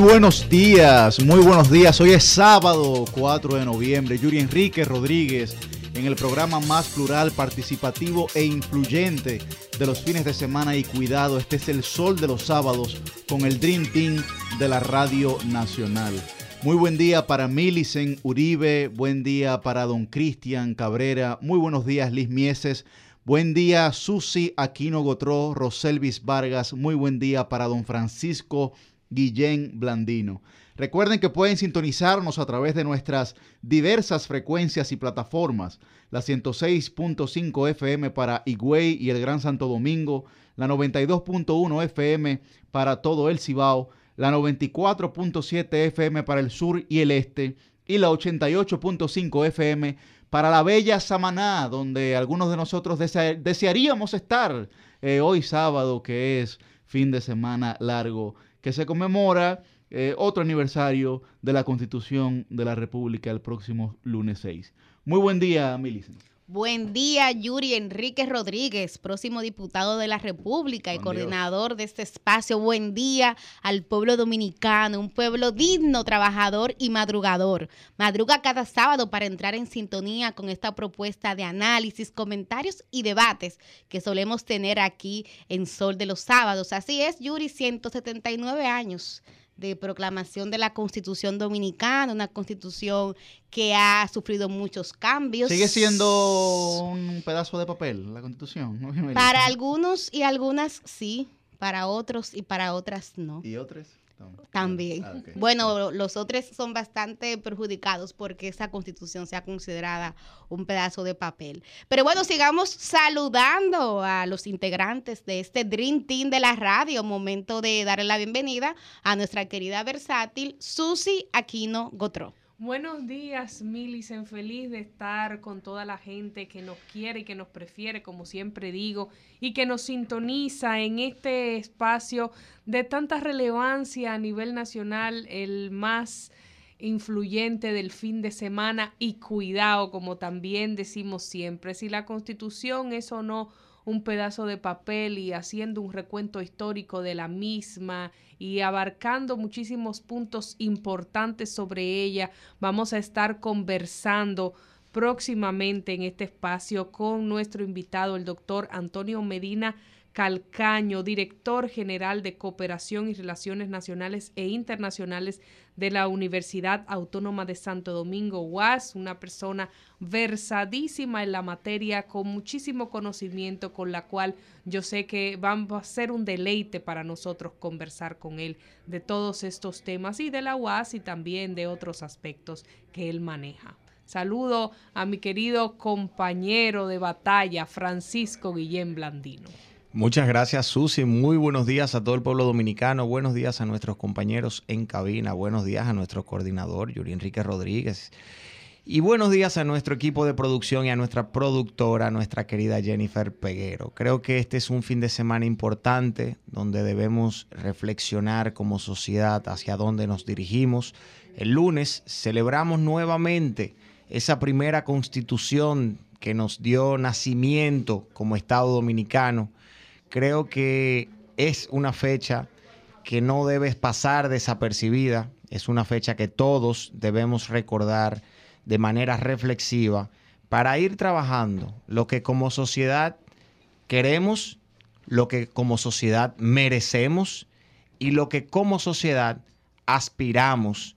Buenos días, muy buenos días. Hoy es sábado 4 de noviembre. Yuri Enrique Rodríguez en el programa más plural, participativo e influyente de los fines de semana y cuidado. Este es el sol de los sábados con el Dream Team de la Radio Nacional. Muy buen día para Milicen Uribe, buen día para don Cristian Cabrera, muy buenos días Liz Mieses, buen día Susi Aquino Gotró, Roselvis Vargas, muy buen día para don Francisco Guillén Blandino. Recuerden que pueden sintonizarnos a través de nuestras diversas frecuencias y plataformas. La 106.5 FM para Higüey y el Gran Santo Domingo, la 92.1 FM para todo el Cibao, la 94.7 FM para el sur y el este y la 88.5 FM para la bella Samaná, donde algunos de nosotros desearíamos estar eh, hoy sábado, que es fin de semana largo que se conmemora eh, otro aniversario de la Constitución de la República el próximo lunes 6. Muy buen día, Milicen. Buen día, Yuri Enrique Rodríguez, próximo diputado de la República y coordinador de este espacio. Buen día al pueblo dominicano, un pueblo digno, trabajador y madrugador. Madruga cada sábado para entrar en sintonía con esta propuesta de análisis, comentarios y debates que solemos tener aquí en Sol de los Sábados. Así es, Yuri, 179 años de proclamación de la Constitución Dominicana, una constitución que ha sufrido muchos cambios. ¿Sigue siendo un pedazo de papel la Constitución? Para algunos y algunas sí, para otros y para otras no. ¿Y otros? También. Ah, bueno, los otros son bastante perjudicados porque esa constitución sea considerada un pedazo de papel. Pero bueno, sigamos saludando a los integrantes de este Dream Team de la radio. Momento de darle la bienvenida a nuestra querida versátil Susi Aquino Gotró. Buenos días, Milicen. Feliz de estar con toda la gente que nos quiere y que nos prefiere, como siempre digo, y que nos sintoniza en este espacio de tanta relevancia a nivel nacional, el más influyente del fin de semana y cuidado, como también decimos siempre. Si la constitución es o no un pedazo de papel y haciendo un recuento histórico de la misma y abarcando muchísimos puntos importantes sobre ella. Vamos a estar conversando próximamente en este espacio con nuestro invitado, el doctor Antonio Medina Calcaño, director general de Cooperación y Relaciones Nacionales e Internacionales de la Universidad Autónoma de Santo Domingo, UAS, una persona versadísima en la materia, con muchísimo conocimiento, con la cual yo sé que va a ser un deleite para nosotros conversar con él de todos estos temas y de la UAS y también de otros aspectos que él maneja. Saludo a mi querido compañero de batalla, Francisco Guillén Blandino. Muchas gracias, Susi. Muy buenos días a todo el pueblo dominicano. Buenos días a nuestros compañeros en cabina. Buenos días a nuestro coordinador, Yuri Enrique Rodríguez. Y buenos días a nuestro equipo de producción y a nuestra productora, nuestra querida Jennifer Peguero. Creo que este es un fin de semana importante donde debemos reflexionar como sociedad hacia dónde nos dirigimos. El lunes celebramos nuevamente esa primera constitución que nos dio nacimiento como Estado dominicano creo que es una fecha que no debe pasar desapercibida, es una fecha que todos debemos recordar de manera reflexiva para ir trabajando lo que como sociedad queremos, lo que como sociedad merecemos y lo que como sociedad aspiramos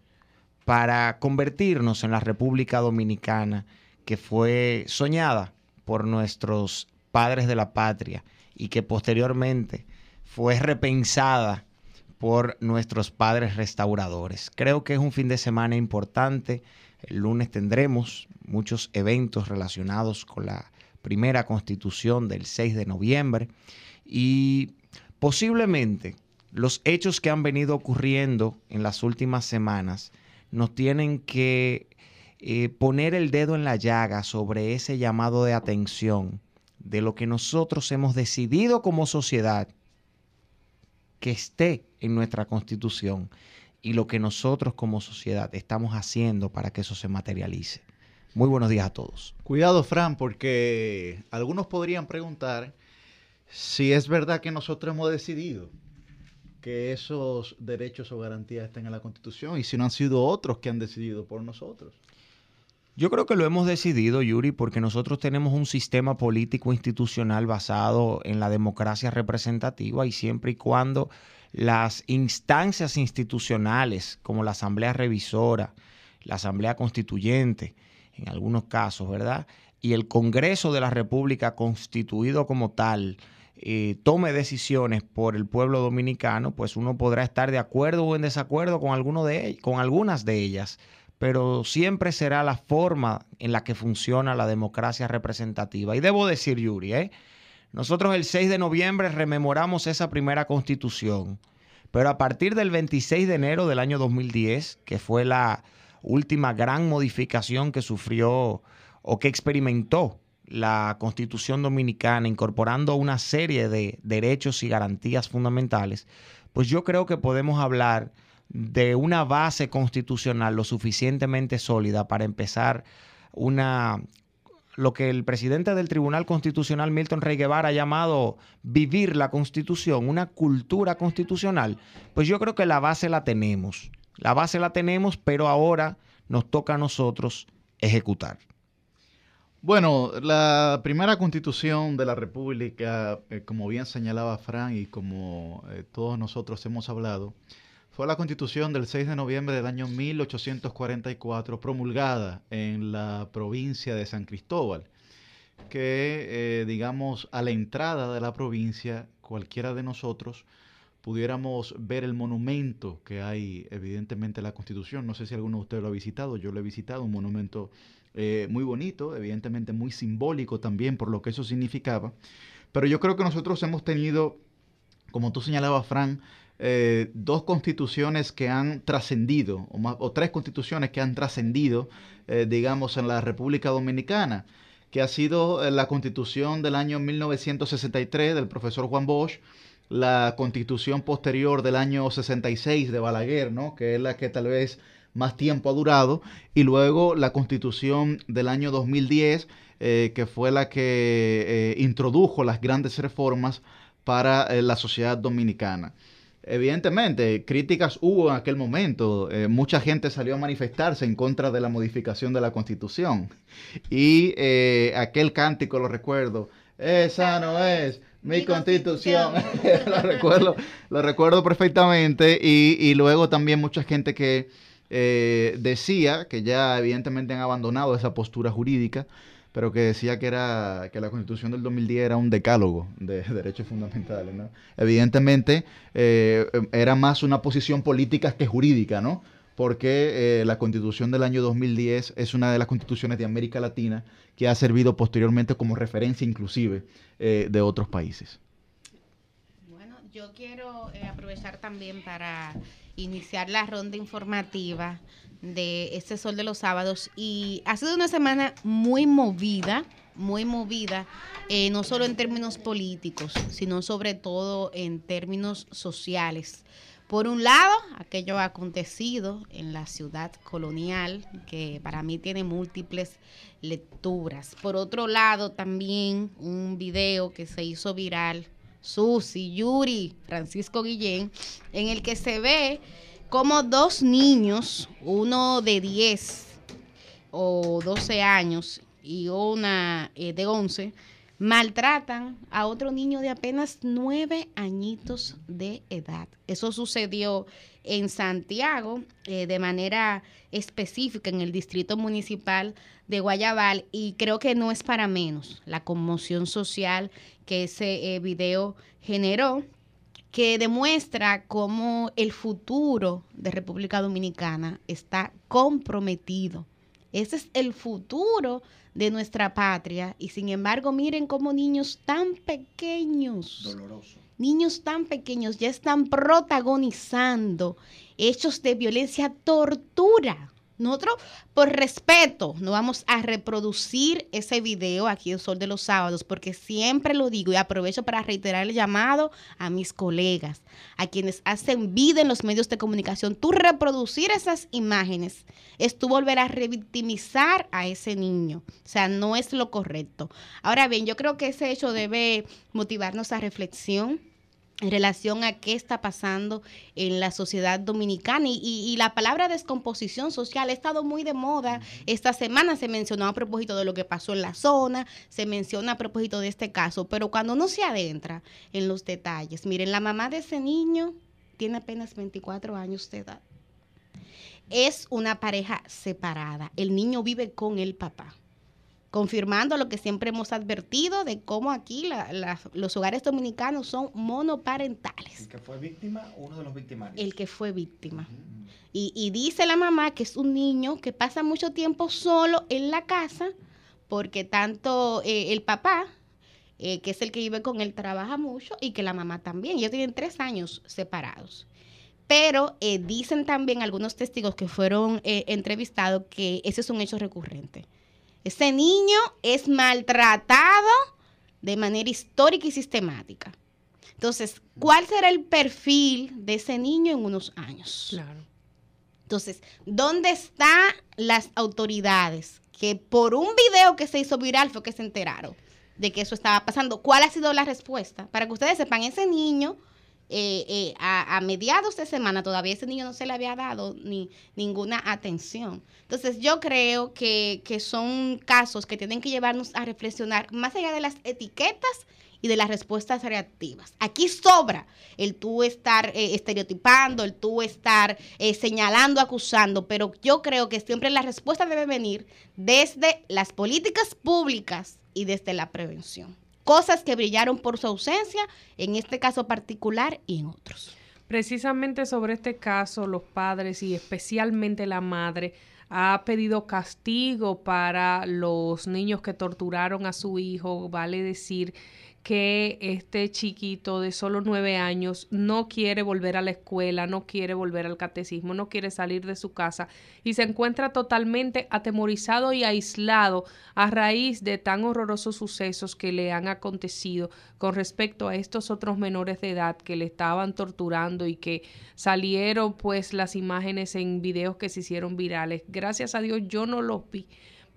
para convertirnos en la República Dominicana que fue soñada por nuestros padres de la patria y que posteriormente fue repensada por nuestros padres restauradores. Creo que es un fin de semana importante. El lunes tendremos muchos eventos relacionados con la primera constitución del 6 de noviembre y posiblemente los hechos que han venido ocurriendo en las últimas semanas nos tienen que eh, poner el dedo en la llaga sobre ese llamado de atención de lo que nosotros hemos decidido como sociedad que esté en nuestra constitución y lo que nosotros como sociedad estamos haciendo para que eso se materialice. Muy buenos días a todos. Cuidado, Fran, porque algunos podrían preguntar si es verdad que nosotros hemos decidido. que esos derechos o garantías estén en la Constitución y si no han sido otros que han decidido por nosotros. Yo creo que lo hemos decidido, Yuri, porque nosotros tenemos un sistema político institucional basado en la democracia representativa y siempre y cuando las instancias institucionales como la Asamblea Revisora, la Asamblea Constituyente, en algunos casos, ¿verdad? Y el Congreso de la República constituido como tal, eh, tome decisiones por el pueblo dominicano, pues uno podrá estar de acuerdo o en desacuerdo con, alguno de, con algunas de ellas pero siempre será la forma en la que funciona la democracia representativa. Y debo decir, Yuri, ¿eh? nosotros el 6 de noviembre rememoramos esa primera constitución, pero a partir del 26 de enero del año 2010, que fue la última gran modificación que sufrió o que experimentó la constitución dominicana, incorporando una serie de derechos y garantías fundamentales, pues yo creo que podemos hablar de una base constitucional lo suficientemente sólida para empezar una lo que el presidente del Tribunal Constitucional Milton Rey Guevara ha llamado vivir la Constitución, una cultura constitucional, pues yo creo que la base la tenemos. La base la tenemos, pero ahora nos toca a nosotros ejecutar. Bueno, la primera constitución de la República, eh, como bien señalaba Fran y como eh, todos nosotros hemos hablado, fue la constitución del 6 de noviembre del año 1844 promulgada en la provincia de San Cristóbal, que eh, digamos a la entrada de la provincia cualquiera de nosotros pudiéramos ver el monumento que hay evidentemente en la constitución. No sé si alguno de ustedes lo ha visitado, yo lo he visitado, un monumento eh, muy bonito, evidentemente muy simbólico también por lo que eso significaba. Pero yo creo que nosotros hemos tenido, como tú señalabas, Fran, eh, dos constituciones que han trascendido, o, tres constituciones que han trascendido, eh, digamos, en la República Dominicana, que ha sido eh, la constitución del año 1963 del profesor Juan Bosch, la constitución posterior del año 66 de Balaguer, ¿no? que es la que tal vez más tiempo ha durado, y luego la constitución del año 2010, que fue la que introdujo las grandes reformas para la sociedad dominicana. Evidentemente, críticas hubo en aquel momento. Eh, mucha gente salió a manifestarse en contra de la modificación de la Constitución. Y eh, aquel cántico, lo recuerdo, esa no es mi, constitución. lo, recuerdo, lo recuerdo perfectamente. Y, luego también mucha gente que eh, decía que ya evidentemente han abandonado esa postura jurídica pero que decía que era que la Constitución del 2010 era un decálogo de derechos fundamentales, ¿no? Evidentemente eh, era más una posición política que jurídica, ¿no? Porque eh, la Constitución del año 2010 es una de las constituciones de América Latina que ha servido posteriormente como referencia inclusive eh, de otros países. Bueno, yo quiero aprovechar también para iniciar la ronda informativa de este Sol de los Sábados y ha sido una semana muy movida, muy movida, eh, no solo en términos políticos, sino sobre todo en términos sociales. Por un lado, aquello acontecido en la ciudad colonial, que para mí tiene múltiples lecturas. Por otro lado, también un video que se hizo viral, Susi, Yuri, Francisco Guillén, en el que se ve como dos niños, uno de 10 o 12 años y una eh, de 11, maltratan a otro niño de apenas 9 añitos de edad. Eso sucedió en Santiago eh, de manera específica en el distrito municipal de Guayabal y creo que no es para menos la conmoción social que ese eh, video generó que demuestra cómo el futuro de República Dominicana está comprometido. Ese es el futuro de nuestra patria y sin embargo miren cómo niños tan pequeños, Doloroso. niños tan pequeños ya están protagonizando hechos de violencia, tortura nosotros, por respeto, no vamos a reproducir ese video aquí en Sol de los Sábados, porque siempre lo digo y aprovecho para reiterar el llamado a mis colegas, a quienes hacen vida en los medios de comunicación. Tú reproducir esas imágenes es tú volver a revictimizar a ese niño. O sea, no es lo correcto. Ahora bien, yo creo que ese hecho debe motivarnos a reflexión en relación a qué está pasando en la sociedad dominicana. Y, la palabra descomposición social ha estado muy de moda. Esta semana se mencionó a propósito de lo que pasó en la zona, se menciona a propósito de este caso, pero cuando uno se adentra en los detalles, miren, la mamá de ese niño tiene apenas 24 años de edad. Es una pareja separada. El niño vive con el papá confirmando lo que siempre hemos advertido de cómo aquí los hogares dominicanos son monoparentales. El que fue víctima, uno de los victimarios. El que fue víctima. y, dice la mamá que es un niño que pasa mucho tiempo solo en la casa porque tanto eh, el papá, eh, que es el que vive con él, trabaja mucho y que la mamá también. Ellos tienen tres años separados. Pero eh, dicen también algunos testigos que fueron entrevistados que ese es un hecho recurrente ese niño es maltratado de manera histórica y sistemática. Entonces, ¿cuál será el perfil de ese niño en unos años? Claro. Entonces, ¿dónde están las autoridades que por un video que se hizo viral fue que se enteraron de que eso estaba pasando? ¿Cuál ha sido la respuesta? Para que ustedes sepan, ese niño eh, eh, a, mediados de semana todavía ese niño no se le había dado ni ninguna atención. Entonces yo creo que, son casos que tienen que llevarnos a reflexionar más allá de las etiquetas y de las respuestas reactivas. Aquí sobra el tú estar eh, estereotipando, el tú estar señalando, acusando, pero yo creo que siempre la respuesta debe venir desde las políticas públicas y desde la prevención cosas que brillaron por su ausencia, en este caso particular y en otros. Precisamente sobre este caso, los padres y especialmente la madre ha pedido castigo para los niños que torturaron a su hijo, vale decir que este chiquito de solo nueve años no quiere volver a la escuela, no quiere volver al catecismo, no quiere salir de su casa y se encuentra totalmente atemorizado y aislado a raíz de tan horrorosos sucesos que le han acontecido con respecto a estos otros menores de edad que le estaban torturando y que salieron pues las imágenes en videos que se hicieron virales. Gracias a Dios yo no los vi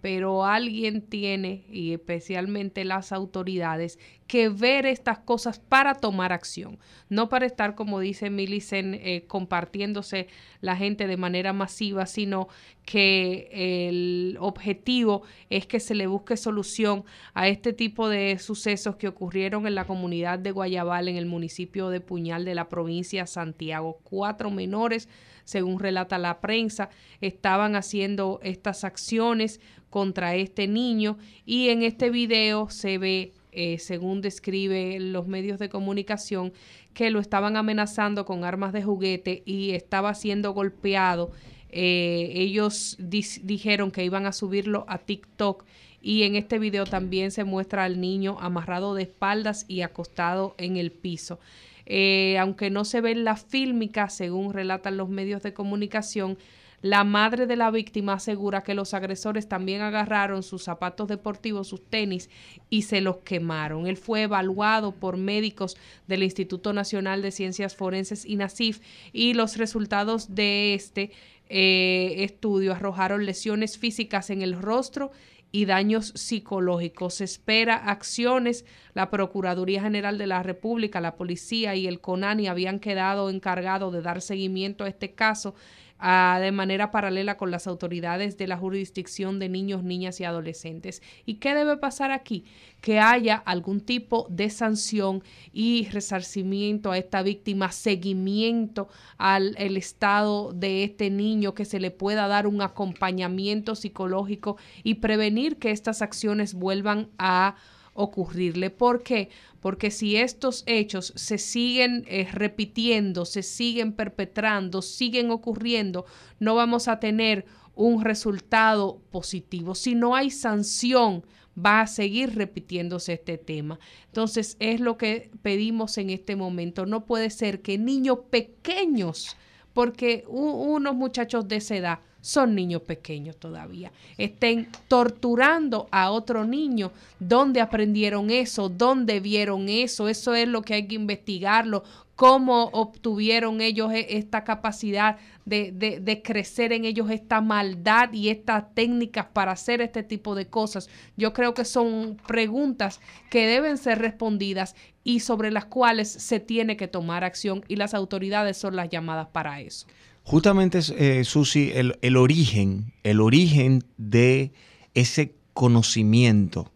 pero alguien tiene, y especialmente las autoridades, que ver estas cosas para tomar acción, no para estar, como dice Millicent, eh, compartiéndose la gente de manera masiva, sino que el objetivo es que se le busque solución a este tipo de sucesos que ocurrieron en la comunidad de Guayabal, en el municipio de Puñal de la provincia de Santiago. Cuatro menores según relata la prensa, estaban haciendo estas acciones contra este niño y en este video se ve, eh, según describe los medios de comunicación, que lo estaban amenazando con armas de juguete y estaba siendo golpeado. Eh, ellos dijeron que iban a subirlo a TikTok y en este video también se muestra al niño amarrado de espaldas y acostado en el piso. Eh, aunque no se ve en la fílmica, según relatan los medios de comunicación, la madre de la víctima asegura que los agresores también agarraron sus zapatos deportivos, sus tenis, y se los quemaron. Él fue evaluado por médicos del Instituto Nacional de Ciencias Forenses, INACIF, y los resultados de este eh, estudio arrojaron lesiones físicas en el rostro y daños psicológicos. Se espera acciones. La Procuraduría General de la República, la policía y el CONANI habían quedado encargados de dar seguimiento a este caso de manera paralela con las autoridades de la jurisdicción de niños, niñas y adolescentes. ¿Y qué debe pasar aquí? Que haya algún tipo de sanción y resarcimiento a esta víctima, seguimiento al el estado de este niño, que se le pueda dar un acompañamiento psicológico y prevenir que estas acciones vuelvan a ocurrirle. ¿Por qué? Porque si estos hechos se siguen eh, repitiendo, se siguen perpetrando, siguen ocurriendo, no vamos a tener un resultado positivo. Si no hay sanción, va a seguir repitiéndose este tema. Entonces, es lo que pedimos en este momento. No puede ser que niños pequeños, porque unos muchachos de esa edad son niños pequeños todavía. Estén torturando a otro niño. ¿Dónde aprendieron eso? ¿Dónde vieron eso? Eso es lo que hay que investigarlo cómo obtuvieron ellos e, esta capacidad de, de, crecer en ellos esta maldad y estas técnicas para hacer este tipo de cosas. Yo creo que son preguntas que deben ser respondidas y sobre las cuales se tiene que tomar acción y las autoridades son las llamadas para eso. Justamente, eh, Susi, el, el origen, el origen de ese conocimiento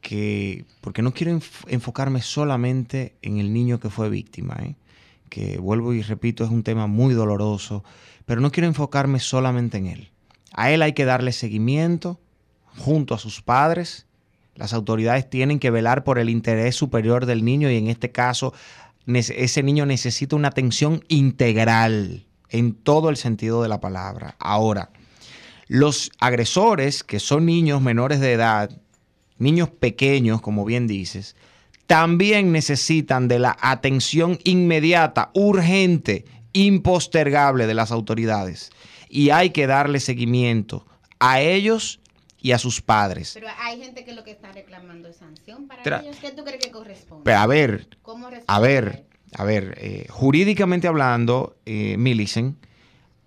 que, porque no quiero enfocarme solamente en el niño que fue víctima, ¿eh? que vuelvo y repito, es un tema muy doloroso, pero no quiero enfocarme solamente en él. A él hay que darle seguimiento junto a sus padres. Las autoridades tienen que velar por el interés superior del niño y en este caso ese niño necesita una atención integral en todo el sentido de la palabra. Ahora, los agresores, que son niños menores de edad, niños pequeños, como bien dices, también necesitan de la atención inmediata, urgente, impostergable de las autoridades. Y hay que darle seguimiento a ellos y a sus padres. Pero hay gente que lo que está reclamando es sanción para ellos. ¿Qué tú crees que corresponde? Pero a ver, a ver, a ver, eh, jurídicamente hablando, eh, Millicent,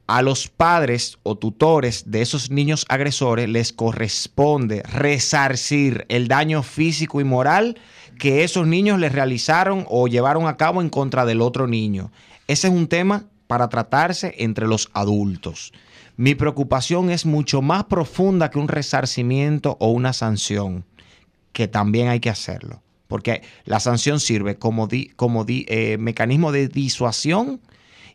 a los padres o tutores de esos niños agresores les corresponde resarcir el daño físico y moral que esos niños les realizaron o llevaron a cabo en contra del otro niño. Ese es un tema para tratarse entre los adultos. Mi preocupación es mucho más profunda que un resarcimiento o una sanción, que también hay que hacerlo, porque la sanción sirve como, como eh, mecanismo de disuasión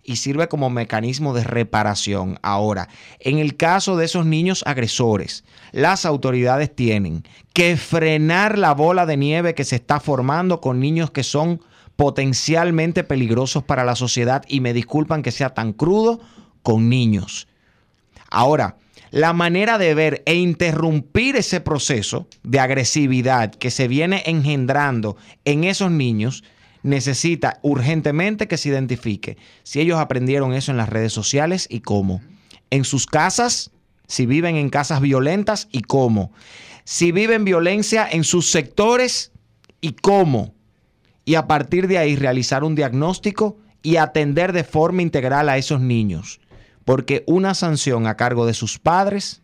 y sirve como mecanismo de reparación. Ahora, en el caso de esos niños agresores, las autoridades tienen que frenar la bola de nieve que se está formando con niños que son potencialmente peligrosos para la sociedad y me disculpan que sea tan crudo con niños. Ahora, la manera de ver e interrumpir ese proceso de agresividad que se viene engendrando en esos niños necesita urgentemente que se identifique si ellos aprendieron eso en las redes sociales y cómo. En sus casas, si viven en casas violentas y cómo. Si viven violencia en sus sectores y cómo. Y a partir de ahí realizar un diagnóstico y atender de forma integral a esos niños. Porque una sanción a cargo de sus padres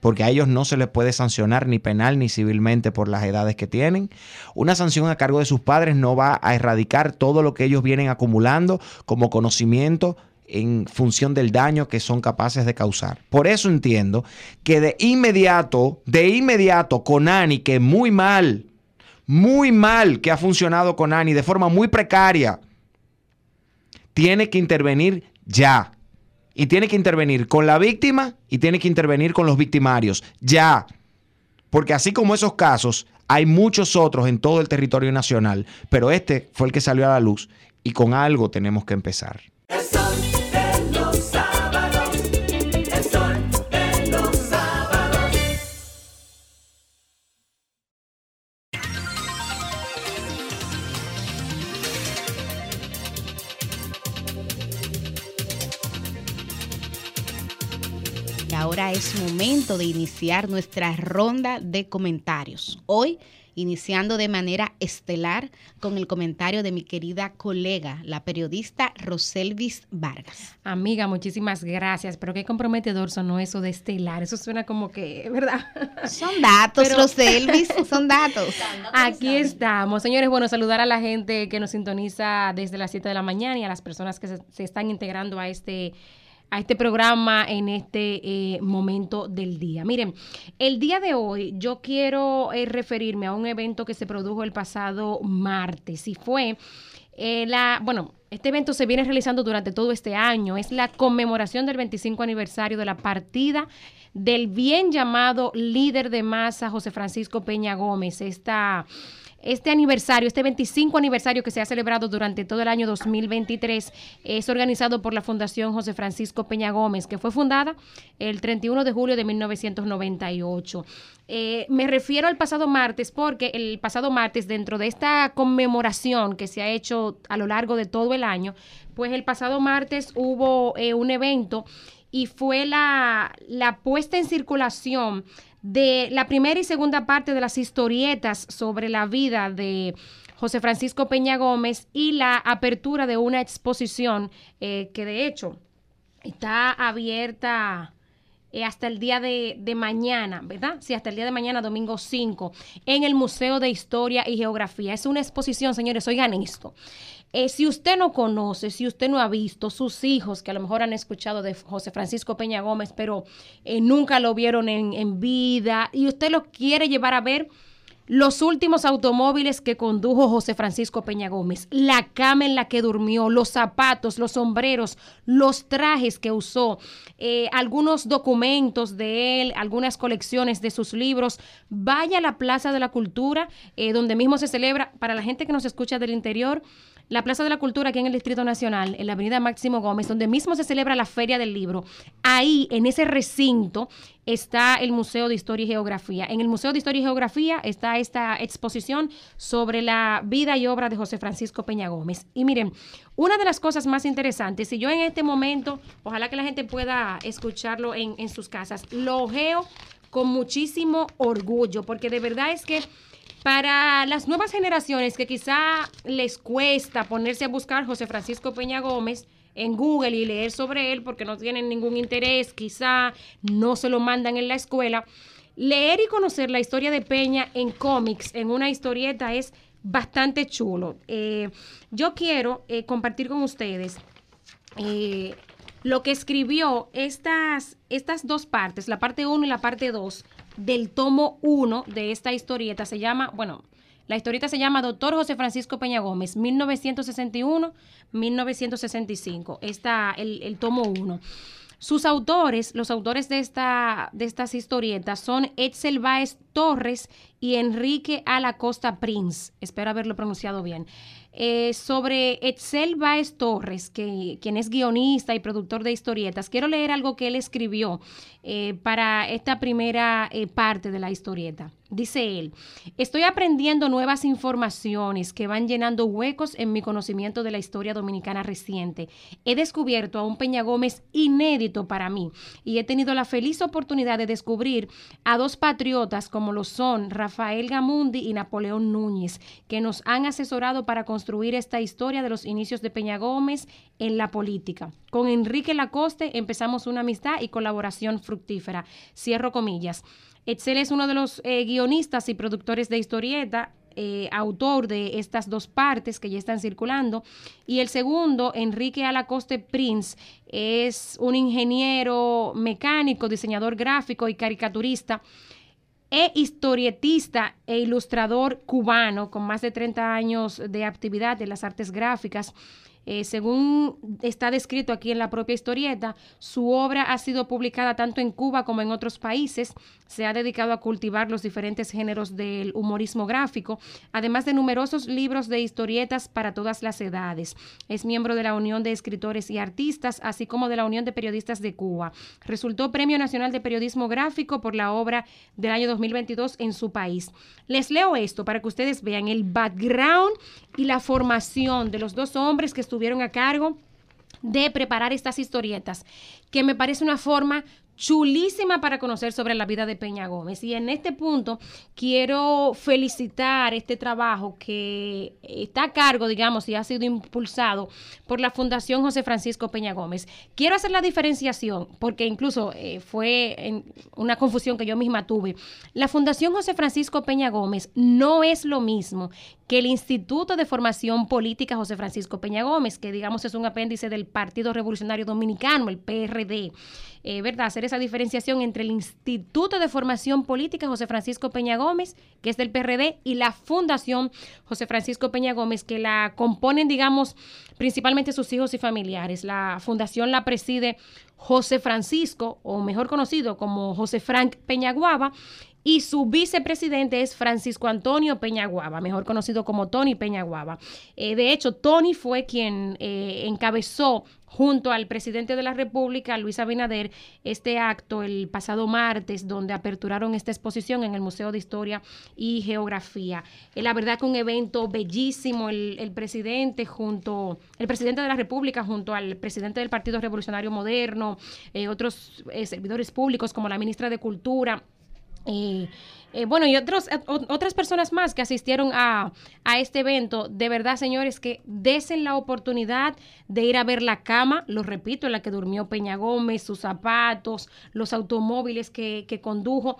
porque a ellos no se les puede sancionar ni penal ni civilmente por las edades que tienen. Una sanción a cargo de sus padres no va a erradicar todo lo que ellos vienen acumulando como conocimiento en función del daño que son capaces de causar. Por eso entiendo que de inmediato, de inmediato, con Ani, que muy mal, muy mal que ha funcionado con Ani de forma muy precaria, tiene que intervenir ya y tiene que intervenir con la víctima y tiene que intervenir con los victimarios. Ya. Porque así como esos casos, hay muchos otros en todo el territorio nacional, pero este fue el que salió a la luz y con algo tenemos que empezar. Ahora es momento de iniciar nuestra ronda de comentarios. Hoy iniciando de manera estelar con el comentario de mi querida colega, la periodista Roselvis Vargas. Amiga, muchísimas gracias, pero qué comprometedor sonó eso de estelar, eso suena como que, ¿verdad? Son datos, Roselvis, son datos. Aquí estamos. Señores, bueno, saludar a la gente que nos sintoniza desde las 7 de la mañana y a las personas que se están integrando a este a este programa en este eh, momento del día. Miren, el día de hoy yo quiero eh, referirme a un evento que se produjo el pasado martes y fue eh, la, bueno, este evento se viene realizando durante todo este año, es la conmemoración del 25 aniversario de la partida del bien llamado líder de masa José Francisco Peña Gómez, esta este aniversario, este 25 aniversario que se ha celebrado durante todo el año 2023, es organizado por la Fundación José Francisco Peña Gómez, que fue fundada el 31 de julio de 1998. Eh, me refiero al pasado martes porque el pasado martes, dentro de esta conmemoración que se ha hecho a lo largo de todo el año, pues el pasado martes hubo eh, un evento y fue la, la puesta en circulación de la primera y segunda parte de las historietas sobre la vida de José Francisco Peña Gómez y la apertura de una exposición eh, que de hecho está abierta eh, hasta el día de, de, mañana, ¿verdad? Sí, hasta el día de mañana, domingo 5, en el Museo de Historia y Geografía. Es una exposición, señores, oigan esto. Eh, si usted no conoce, si usted no ha visto, sus hijos, que a lo mejor han escuchado de José Francisco Peña Gómez, pero eh, nunca lo vieron en, vida, y usted lo quiere llevar a ver, los últimos automóviles que condujo José Francisco Peña Gómez, la cama en la que durmió, los zapatos, los sombreros, los trajes que usó, eh, algunos documentos de él, algunas colecciones de sus libros. Vaya a la Plaza de la Cultura, eh, donde mismo se celebra, para la gente que nos escucha del interior, la Plaza de la Cultura aquí en el Distrito Nacional, en la Avenida Máximo Gómez, donde mismo se celebra la Feria del Libro. Ahí, en ese recinto, está el Museo de Historia y Geografía. En el Museo de Historia y Geografía está esta exposición sobre la vida y obra de José Francisco Peña Gómez. Y miren, una de las cosas más interesantes, si yo en este momento, ojalá que la gente pueda escucharlo en, sus casas, lo ojeo con muchísimo orgullo, porque de verdad es que para las nuevas generaciones que quizá les cuesta ponerse a buscar José Francisco Peña Gómez en Google y leer sobre él porque no tienen ningún interés, quizá no se lo mandan en la escuela, leer y conocer la historia de Peña en cómics, en una historieta, es bastante chulo. Eh, yo quiero eh, compartir con ustedes eh, lo que escribió estas, estas dos partes, la parte 1 y la parte 2 del tomo 1 de esta historieta. Se llama, bueno, la historieta se llama Doctor José Francisco Peña Gómez, 1961-1965. Está el, el tomo 1. Sus autores, los autores de, esta, de estas historietas son Edsel Baez Torres y Enrique Alacosta Prince. Espero haberlo pronunciado bien. Eh, sobre Etzel Baez Torres, que, quien es guionista y productor de historietas. Quiero leer algo que él escribió eh, para esta primera eh, parte de la historieta. Dice él, estoy aprendiendo nuevas informaciones que van llenando huecos en mi conocimiento de la historia dominicana reciente. He descubierto a un Peña Gómez inédito para mí y he tenido la feliz oportunidad de descubrir a dos patriotas como lo son Rafael Gamundi y Napoleón Núñez, que nos han asesorado para construir esta historia de los inicios de Peña Gómez en la política. Con Enrique Lacoste empezamos una amistad y colaboración fructífera. Cierro comillas. Excel es uno de los eh, guionistas y productores de historieta, eh, autor de estas dos partes que ya están circulando. Y el segundo, Enrique Alacoste Prince, es un ingeniero mecánico, diseñador gráfico y caricaturista e historietista e ilustrador cubano con más de 30 años de actividad en las artes gráficas. Eh, según está descrito aquí en la propia historieta, su obra ha sido publicada tanto en Cuba como en otros países. Se ha dedicado a cultivar los diferentes géneros del humorismo gráfico, además de numerosos libros de historietas para todas las edades. Es miembro de la Unión de Escritores y Artistas, así como de la Unión de Periodistas de Cuba. Resultó Premio Nacional de Periodismo Gráfico por la obra del año 2022 en su país. Les leo esto para que ustedes vean el background y la formación de los dos hombres que estuvieron a cargo de preparar estas historietas, que me parece una forma chulísima para conocer sobre la vida de Peña Gómez. Y en este punto quiero felicitar este trabajo que está a cargo, digamos, y ha sido impulsado por la Fundación José Francisco Peña Gómez. Quiero hacer la diferenciación, porque incluso eh, fue una confusión que yo misma tuve. La Fundación José Francisco Peña Gómez no es lo mismo que el Instituto de Formación Política José Francisco Peña Gómez, que digamos es un apéndice del Partido Revolucionario Dominicano, el PRD. Eh, ¿verdad? Hacer esa diferenciación entre el Instituto de Formación Política José Francisco Peña Gómez, que es del PRD, y la Fundación José Francisco Peña Gómez, que la componen, digamos, principalmente sus hijos y familiares. La fundación la preside José Francisco, o mejor conocido como José Frank Peñaguaba, y su vicepresidente es Francisco Antonio Peñaguaba, mejor conocido como Tony Peñaguaba. Eh, de hecho, Tony fue quien eh, encabezó junto al presidente de la República, Luis Abinader, este acto el pasado martes, donde aperturaron esta exposición en el Museo de Historia y Geografía. Eh, la verdad que un evento bellísimo, el, presidente junto, el presidente de la República junto al presidente del Partido Revolucionario Moderno, otros servidores públicos como la ministra de Cultura, eh, eh, bueno, y otros, eh, otras personas más que asistieron a, a, este evento, de verdad, señores, que desen la oportunidad de ir a ver la cama, lo repito, en la que durmió Peña Gómez, sus zapatos, los automóviles que, que condujo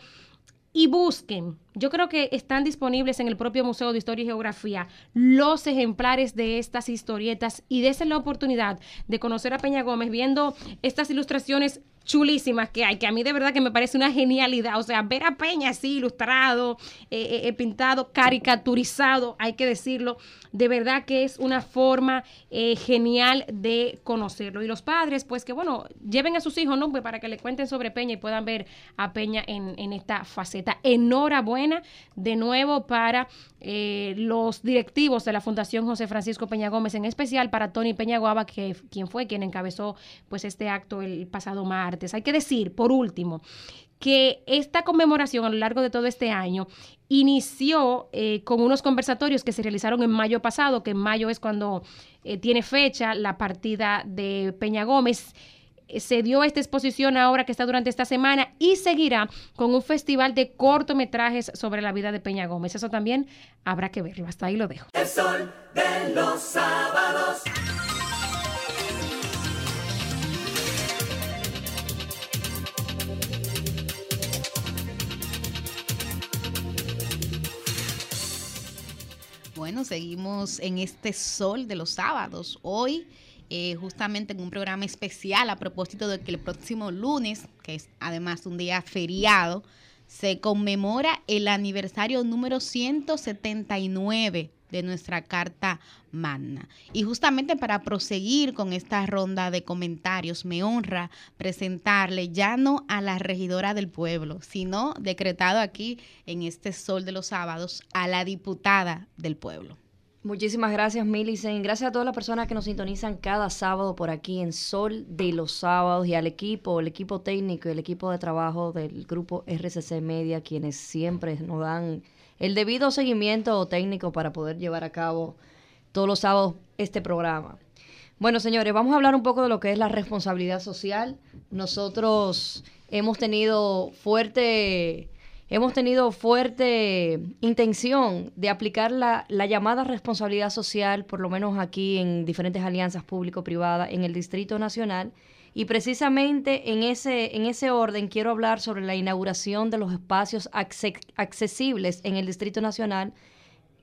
y busquen. Yo creo que están disponibles en el propio Museo de Historia y Geografía los ejemplares de estas historietas y desen la oportunidad de conocer a Peña Gómez viendo estas ilustraciones chulísimas que hay, que a mí de verdad que me parece una genialidad. O sea, ver a Peña así ilustrado, eh, eh, eh, pintado, caricaturizado, hay que decirlo, de verdad que es una forma genial de conocerlo. Y los padres, pues que bueno, lleven a sus hijos, ¿no? Pues para que le cuenten sobre Peña y puedan ver a Peña en, en esta faceta. Enhorabuena de nuevo para los directivos de la Fundación José Francisco Peña Gómez, en especial para Tony Peña Guava, que quien fue quien encabezó pues este acto el pasado martes hay que decir, por último, que esta conmemoración a lo largo de todo este año inició eh, con unos conversatorios que se realizaron en mayo pasado, que en mayo es cuando eh, tiene fecha la partida de Peña Gómez. Se dio esta exposición ahora que está durante esta semana y seguirá con un festival de cortometrajes sobre la vida de Peña Gómez. Eso también habrá que verlo. Hasta ahí lo dejo. El sol de los sábados. Bueno, seguimos en este sol de los sábados. Hoy, eh, justamente en un programa especial a propósito de que el próximo lunes, que es además un día feriado, se conmemora el aniversario número 179 de nuestra carta magna. Y justamente para proseguir con esta ronda de comentarios, me honra presentarle ya no a la regidora del pueblo, sino decretado aquí en este sol de los sábados a la diputada del pueblo. Muchísimas gracias, Millicent. Gracias a todas las personas que nos sintonizan cada sábado por aquí en Sol de los Sábados y al equipo, el equipo técnico y el equipo de trabajo del grupo RCC Media, quienes siempre nos dan el debido seguimiento técnico para poder llevar a cabo todos los sábados este programa. Bueno, señores, vamos a hablar un poco de lo que es la responsabilidad social. Nosotros hemos tenido fuerte, hemos tenido fuerte intención de aplicar la, la llamada responsabilidad social, por lo menos aquí en diferentes alianzas público-privadas en el Distrito Nacional y precisamente en ese, en ese orden quiero hablar sobre la inauguración de los espacios accesibles en el Distrito Nacional,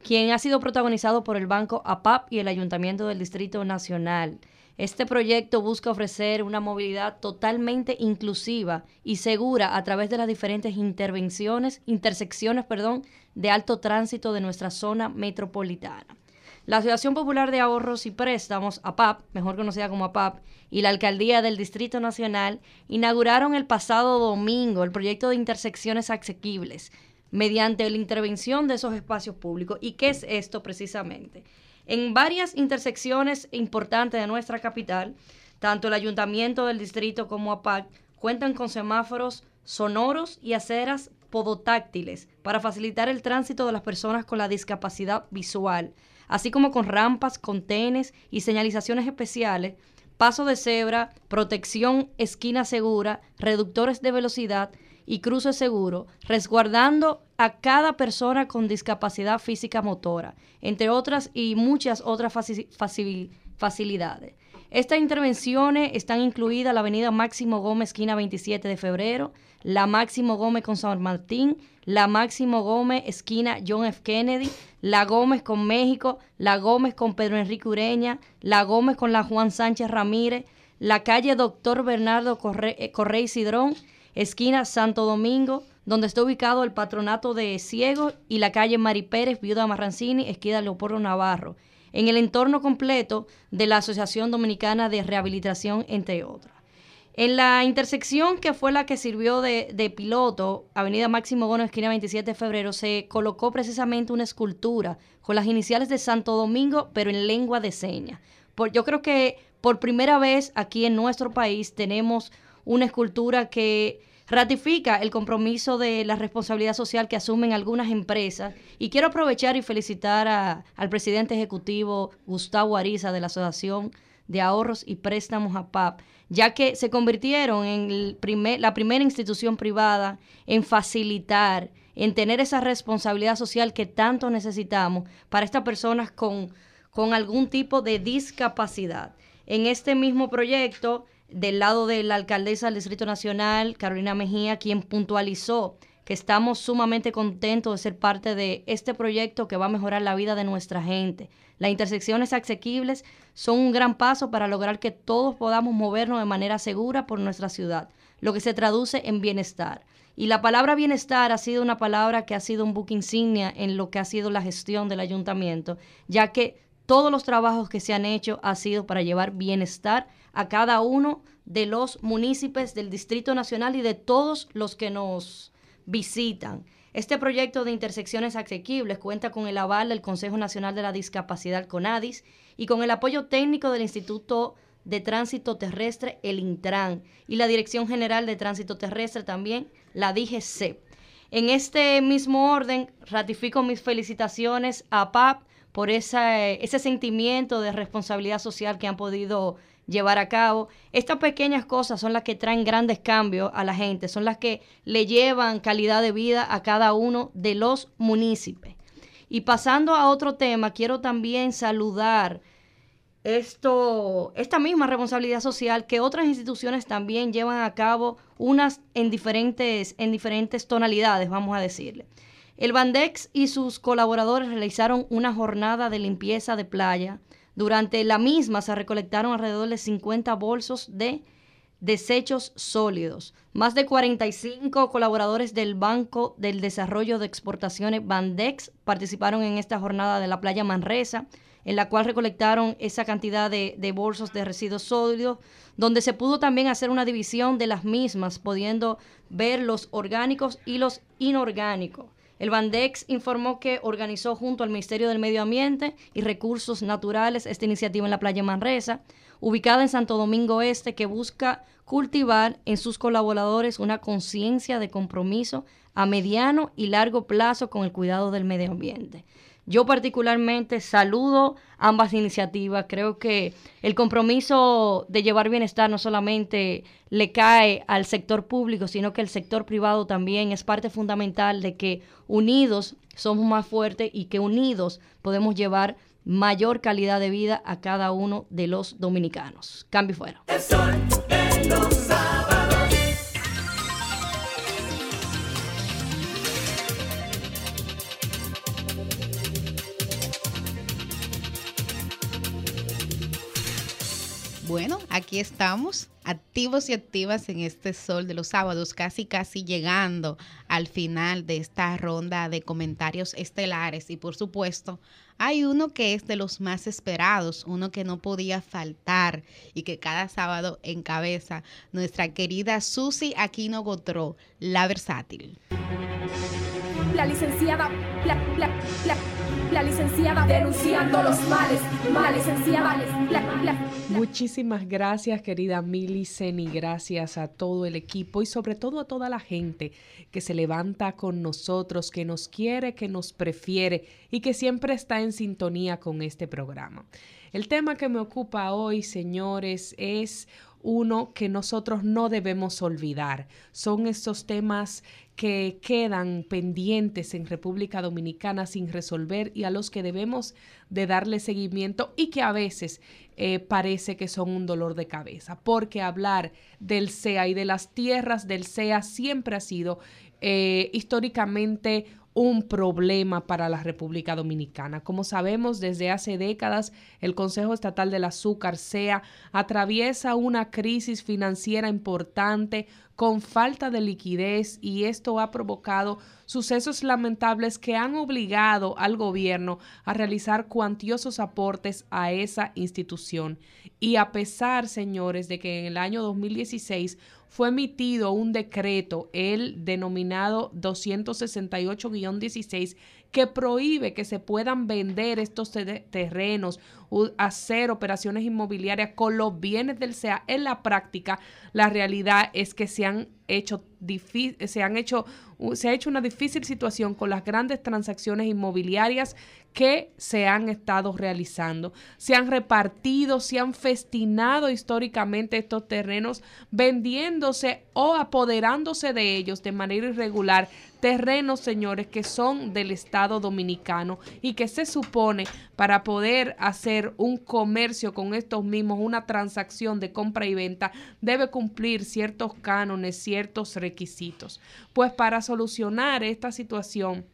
quien ha sido protagonizado por el Banco APAP y el Ayuntamiento del Distrito Nacional. Este proyecto busca ofrecer una movilidad totalmente inclusiva y segura a través de las diferentes intervenciones, intersecciones, perdón, de alto tránsito de nuestra zona metropolitana. La Asociación Popular de Ahorros y Préstamos, APAP, mejor conocida como APAP, y la Alcaldía del Distrito Nacional inauguraron el pasado domingo el proyecto de intersecciones asequibles mediante la intervención de esos espacios públicos. ¿Y qué es esto precisamente? En varias intersecciones importantes de nuestra capital, tanto el Ayuntamiento del Distrito como APAP cuentan con semáforos sonoros y aceras podotáctiles para facilitar el tránsito de las personas con la discapacidad visual así como con rampas, contenes y señalizaciones especiales, paso de cebra, protección esquina segura, reductores de velocidad y cruce seguro, resguardando a cada persona con discapacidad física motora, entre otras y muchas otras facilidades. Estas intervenciones están incluidas la avenida Máximo Gómez, esquina 27 de febrero, la Máximo Gómez con San Martín, la Máximo Gómez, esquina John F. Kennedy, la Gómez con México, la Gómez con Pedro Enrique Ureña, la Gómez con la Juan Sánchez Ramírez, la calle Doctor Bernardo Corre, eh, Correy Cidrón, esquina Santo Domingo, donde está ubicado el patronato de Ciegos, y la calle Mari Pérez, Viuda Marrancini, esquina Leopoldo Navarro, en el entorno completo de la Asociación Dominicana de Rehabilitación, entre otras. En la intersección que fue la que sirvió de, piloto, Avenida Máximo Bono, esquina 27 de febrero, se colocó precisamente una escultura con las iniciales de Santo Domingo, pero en lengua de señas. Yo creo que por primera vez aquí en nuestro país tenemos una escultura que ratifica el compromiso de la responsabilidad social que asumen algunas empresas. Y quiero aprovechar y felicitar a, al presidente ejecutivo Gustavo Ariza de la Asociación de Ahorros y Préstamos APAP, ya que se convirtieron en el primer, la primera institución privada en facilitar, en tener esa responsabilidad social que tanto necesitamos para estas personas con, con algún tipo de discapacidad. En este mismo proyecto del lado de la alcaldesa del Distrito Nacional, Carolina Mejía, quien puntualizó que estamos sumamente contentos de ser parte de este proyecto que va a mejorar la vida de nuestra gente. Las intersecciones asequibles son un gran paso para lograr que todos podamos movernos de manera segura por nuestra ciudad, lo que se traduce en bienestar. Y la palabra bienestar ha sido una palabra que ha sido un buque insignia en lo que ha sido la gestión del ayuntamiento, ya que todos los trabajos que se han hecho ha sido para llevar bienestar a cada uno de los municipios del Distrito Nacional y de todos los que nos visitan. Este proyecto de intersecciones asequibles cuenta con el aval del Consejo Nacional de la Discapacidad CONADIS y con el apoyo técnico del Instituto de Tránsito Terrestre, el Intran, y la Dirección General de Tránsito Terrestre también, la DGC. En este mismo orden, ratifico mis felicitaciones a PAP por ese sentimiento de responsabilidad social que han podido llevar a cabo. Estas pequeñas cosas son las que traen grandes cambios a la gente, son las que le llevan calidad de vida a cada uno de los municipios. Y pasando a otro tema, quiero también saludar esto, esta misma responsabilidad social que otras instituciones también llevan a cabo, unas en diferentes, en diferentes tonalidades, vamos a decirle. El Bandex y sus colaboradores realizaron una jornada de limpieza de playa durante la misma se recolectaron alrededor de 50 bolsos de desechos sólidos. Más de 45 colaboradores del Banco del Desarrollo de Exportaciones Bandex participaron en esta jornada de la playa Manresa, en la cual recolectaron esa cantidad de, de bolsos de residuos sólidos, donde se pudo también hacer una división de las mismas, pudiendo ver los orgánicos y los inorgánicos. El Bandex informó que organizó junto al Ministerio del Medio Ambiente y Recursos Naturales esta iniciativa en la playa Manresa, ubicada en Santo Domingo Este, que busca cultivar en sus colaboradores una conciencia de compromiso a mediano y largo plazo con el cuidado del medio ambiente. Yo particularmente saludo ambas iniciativas. Creo que el compromiso de llevar bienestar no solamente le cae al sector público, sino que el sector privado también es parte fundamental de que unidos somos más fuertes y que unidos podemos llevar mayor calidad de vida a cada uno de los dominicanos. Cambio fuera. Bueno, aquí estamos, activos y activas en este sol de los sábados, casi casi llegando al final de esta ronda de comentarios estelares. Y por supuesto, hay uno que es de los más esperados, uno que no podía faltar y que cada sábado encabeza nuestra querida Susi Aquino Gotró, la versátil. La licenciada, la, la, la la licenciada denunciando los males, mal licenciada. Muchísimas gracias, querida Milicen, y gracias a todo el equipo y sobre todo a toda la gente que se levanta con nosotros, que nos quiere, que nos prefiere y que siempre está en sintonía con este programa. El tema que me ocupa hoy, señores, es uno que nosotros no debemos olvidar. Son estos temas que quedan pendientes en República Dominicana sin resolver y a los que debemos de darle seguimiento y que a veces eh, parece que son un dolor de cabeza, porque hablar del SEA y de las tierras del SEA siempre ha sido eh, históricamente un problema para la República Dominicana. Como sabemos, desde hace décadas el Consejo Estatal del Azúcar, SEA, atraviesa una crisis financiera importante con falta de liquidez y esto ha provocado sucesos lamentables que han obligado al gobierno a realizar cuantiosos aportes a esa institución. Y a pesar, señores, de que en el año 2016 fue emitido un decreto, el denominado 268-16, que prohíbe que se puedan vender estos terrenos, hacer operaciones inmobiliarias con los bienes del SEA. En la práctica, la realidad es que se han hecho se han hecho se ha hecho una difícil situación con las grandes transacciones inmobiliarias que se han estado realizando. Se han repartido, se han festinado históricamente estos terrenos, vendiéndose o apoderándose de ellos de manera irregular terrenos, señores, que son del Estado dominicano y que se supone para poder hacer un comercio con estos mismos, una transacción de compra y venta, debe cumplir ciertos cánones, ciertos requisitos. Pues para solucionar esta situación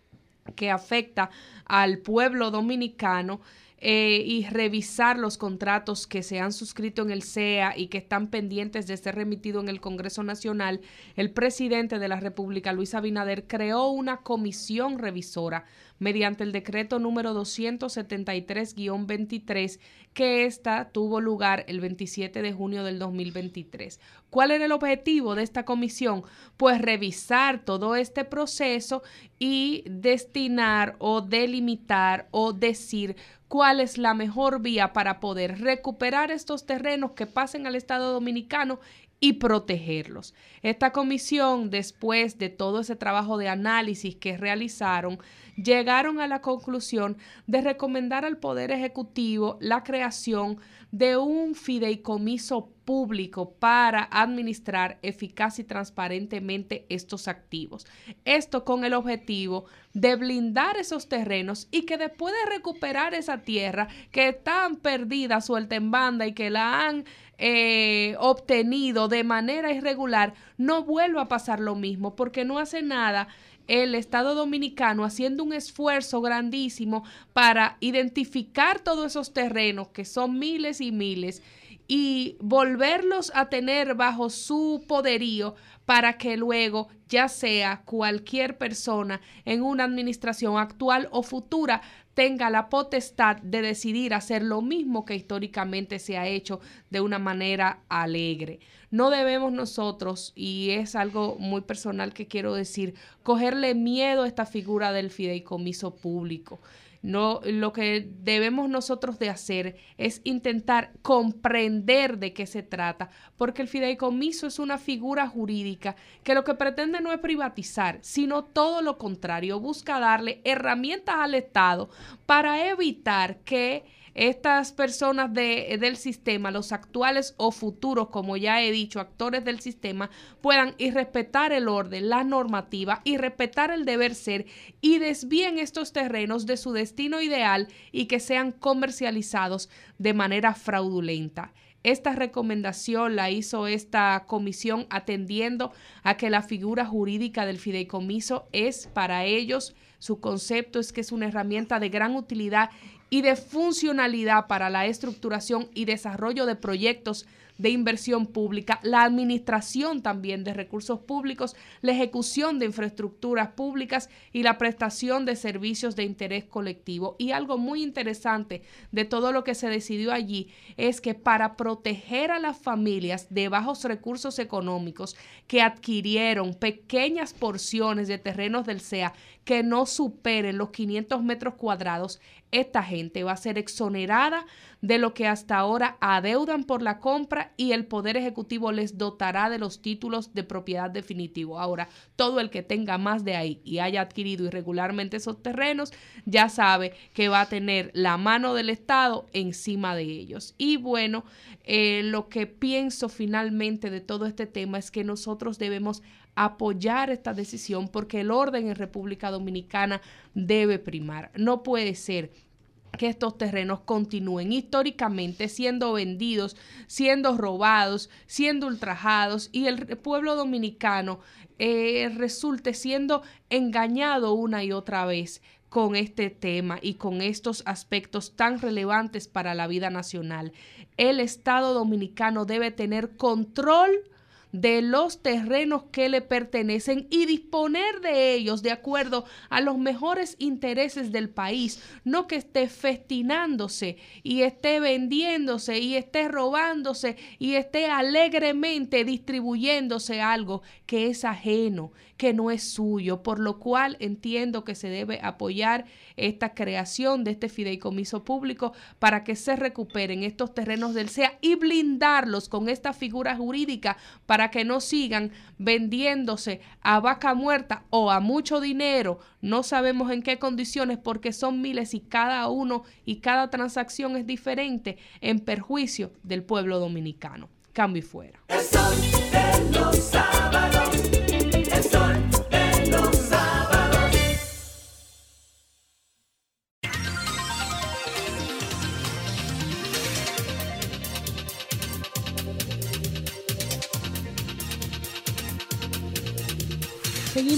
que afecta al pueblo dominicano, eh, y revisar los contratos que se han suscrito en el CEA y que están pendientes de ser remitidos en el Congreso Nacional, el presidente de la República, Luis Abinader, creó una comisión revisora mediante el decreto número 273-23 que esta tuvo lugar el 27 de junio del 2023. ¿Cuál era el objetivo de esta comisión? Pues revisar todo este proceso y destinar o delimitar o decir cuál es la mejor vía para poder recuperar estos terrenos que pasen al Estado dominicano y protegerlos. Esta comisión, después de todo ese trabajo de análisis que realizaron, llegaron a la conclusión de recomendar al Poder Ejecutivo la creación de un fideicomiso público para administrar eficaz y transparentemente estos activos. Esto con el objetivo de blindar esos terrenos y que después de recuperar esa tierra que están perdida, suelta en banda y que la han eh, obtenido de manera irregular, no vuelva a pasar lo mismo, porque no hace nada el Estado Dominicano haciendo un esfuerzo grandísimo para identificar todos esos terrenos, que son miles y miles, y volverlos a tener bajo su poderío para que luego ya sea cualquier persona en una administración actual o futura tenga la potestad de decidir hacer lo mismo que históricamente se ha hecho de una manera alegre. No debemos nosotros, y es algo muy personal que quiero decir, cogerle miedo a esta figura del fideicomiso público. No, lo que debemos nosotros de hacer es intentar comprender de qué se trata, porque el fideicomiso es una figura jurídica que lo que pretende no es privatizar, sino todo lo contrario, busca darle herramientas al Estado para evitar que estas personas de, del sistema, los actuales o futuros, como ya he dicho, actores del sistema, puedan y respetar el orden, la normativa y respetar el deber ser y desvíen estos terrenos de su destino ideal y que sean comercializados de manera fraudulenta. Esta recomendación la hizo esta comisión atendiendo a que la figura jurídica del fideicomiso es para ellos, su concepto es que es una herramienta de gran utilidad y de funcionalidad para la estructuración y desarrollo de proyectos de inversión pública, la administración también de recursos públicos, la ejecución de infraestructuras públicas y la prestación de servicios de interés colectivo. Y algo muy interesante de todo lo que se decidió allí es que para proteger a las familias de bajos recursos económicos que adquirieron pequeñas porciones de terrenos del SEA que no superen los 500 metros cuadrados, esta gente va a ser exonerada de lo que hasta ahora adeudan por la compra y el Poder Ejecutivo les dotará de los títulos de propiedad definitivo. Ahora, todo el que tenga más de ahí y haya adquirido irregularmente esos terrenos, ya sabe que va a tener la mano del Estado encima de ellos. Y bueno, eh, lo que pienso finalmente de todo este tema es que nosotros debemos apoyar esta decisión porque el orden en República Dominicana debe primar. No puede ser que estos terrenos continúen históricamente siendo vendidos, siendo robados, siendo ultrajados y el pueblo dominicano eh, resulte siendo engañado una y otra vez con este tema y con estos aspectos tan relevantes para la vida nacional. El Estado dominicano debe tener control de los terrenos que le pertenecen y disponer de ellos de acuerdo a los mejores intereses del país, no que esté festinándose y esté vendiéndose y esté robándose y esté alegremente distribuyéndose algo que es ajeno, que no es suyo, por lo cual entiendo que se debe apoyar esta creación de este fideicomiso público para que se recuperen estos terrenos del SEA y blindarlos con esta figura jurídica para que no sigan vendiéndose a vaca muerta o a mucho dinero, no sabemos en qué condiciones porque son miles y cada uno y cada transacción es diferente en perjuicio del pueblo dominicano. Cambio y fuera.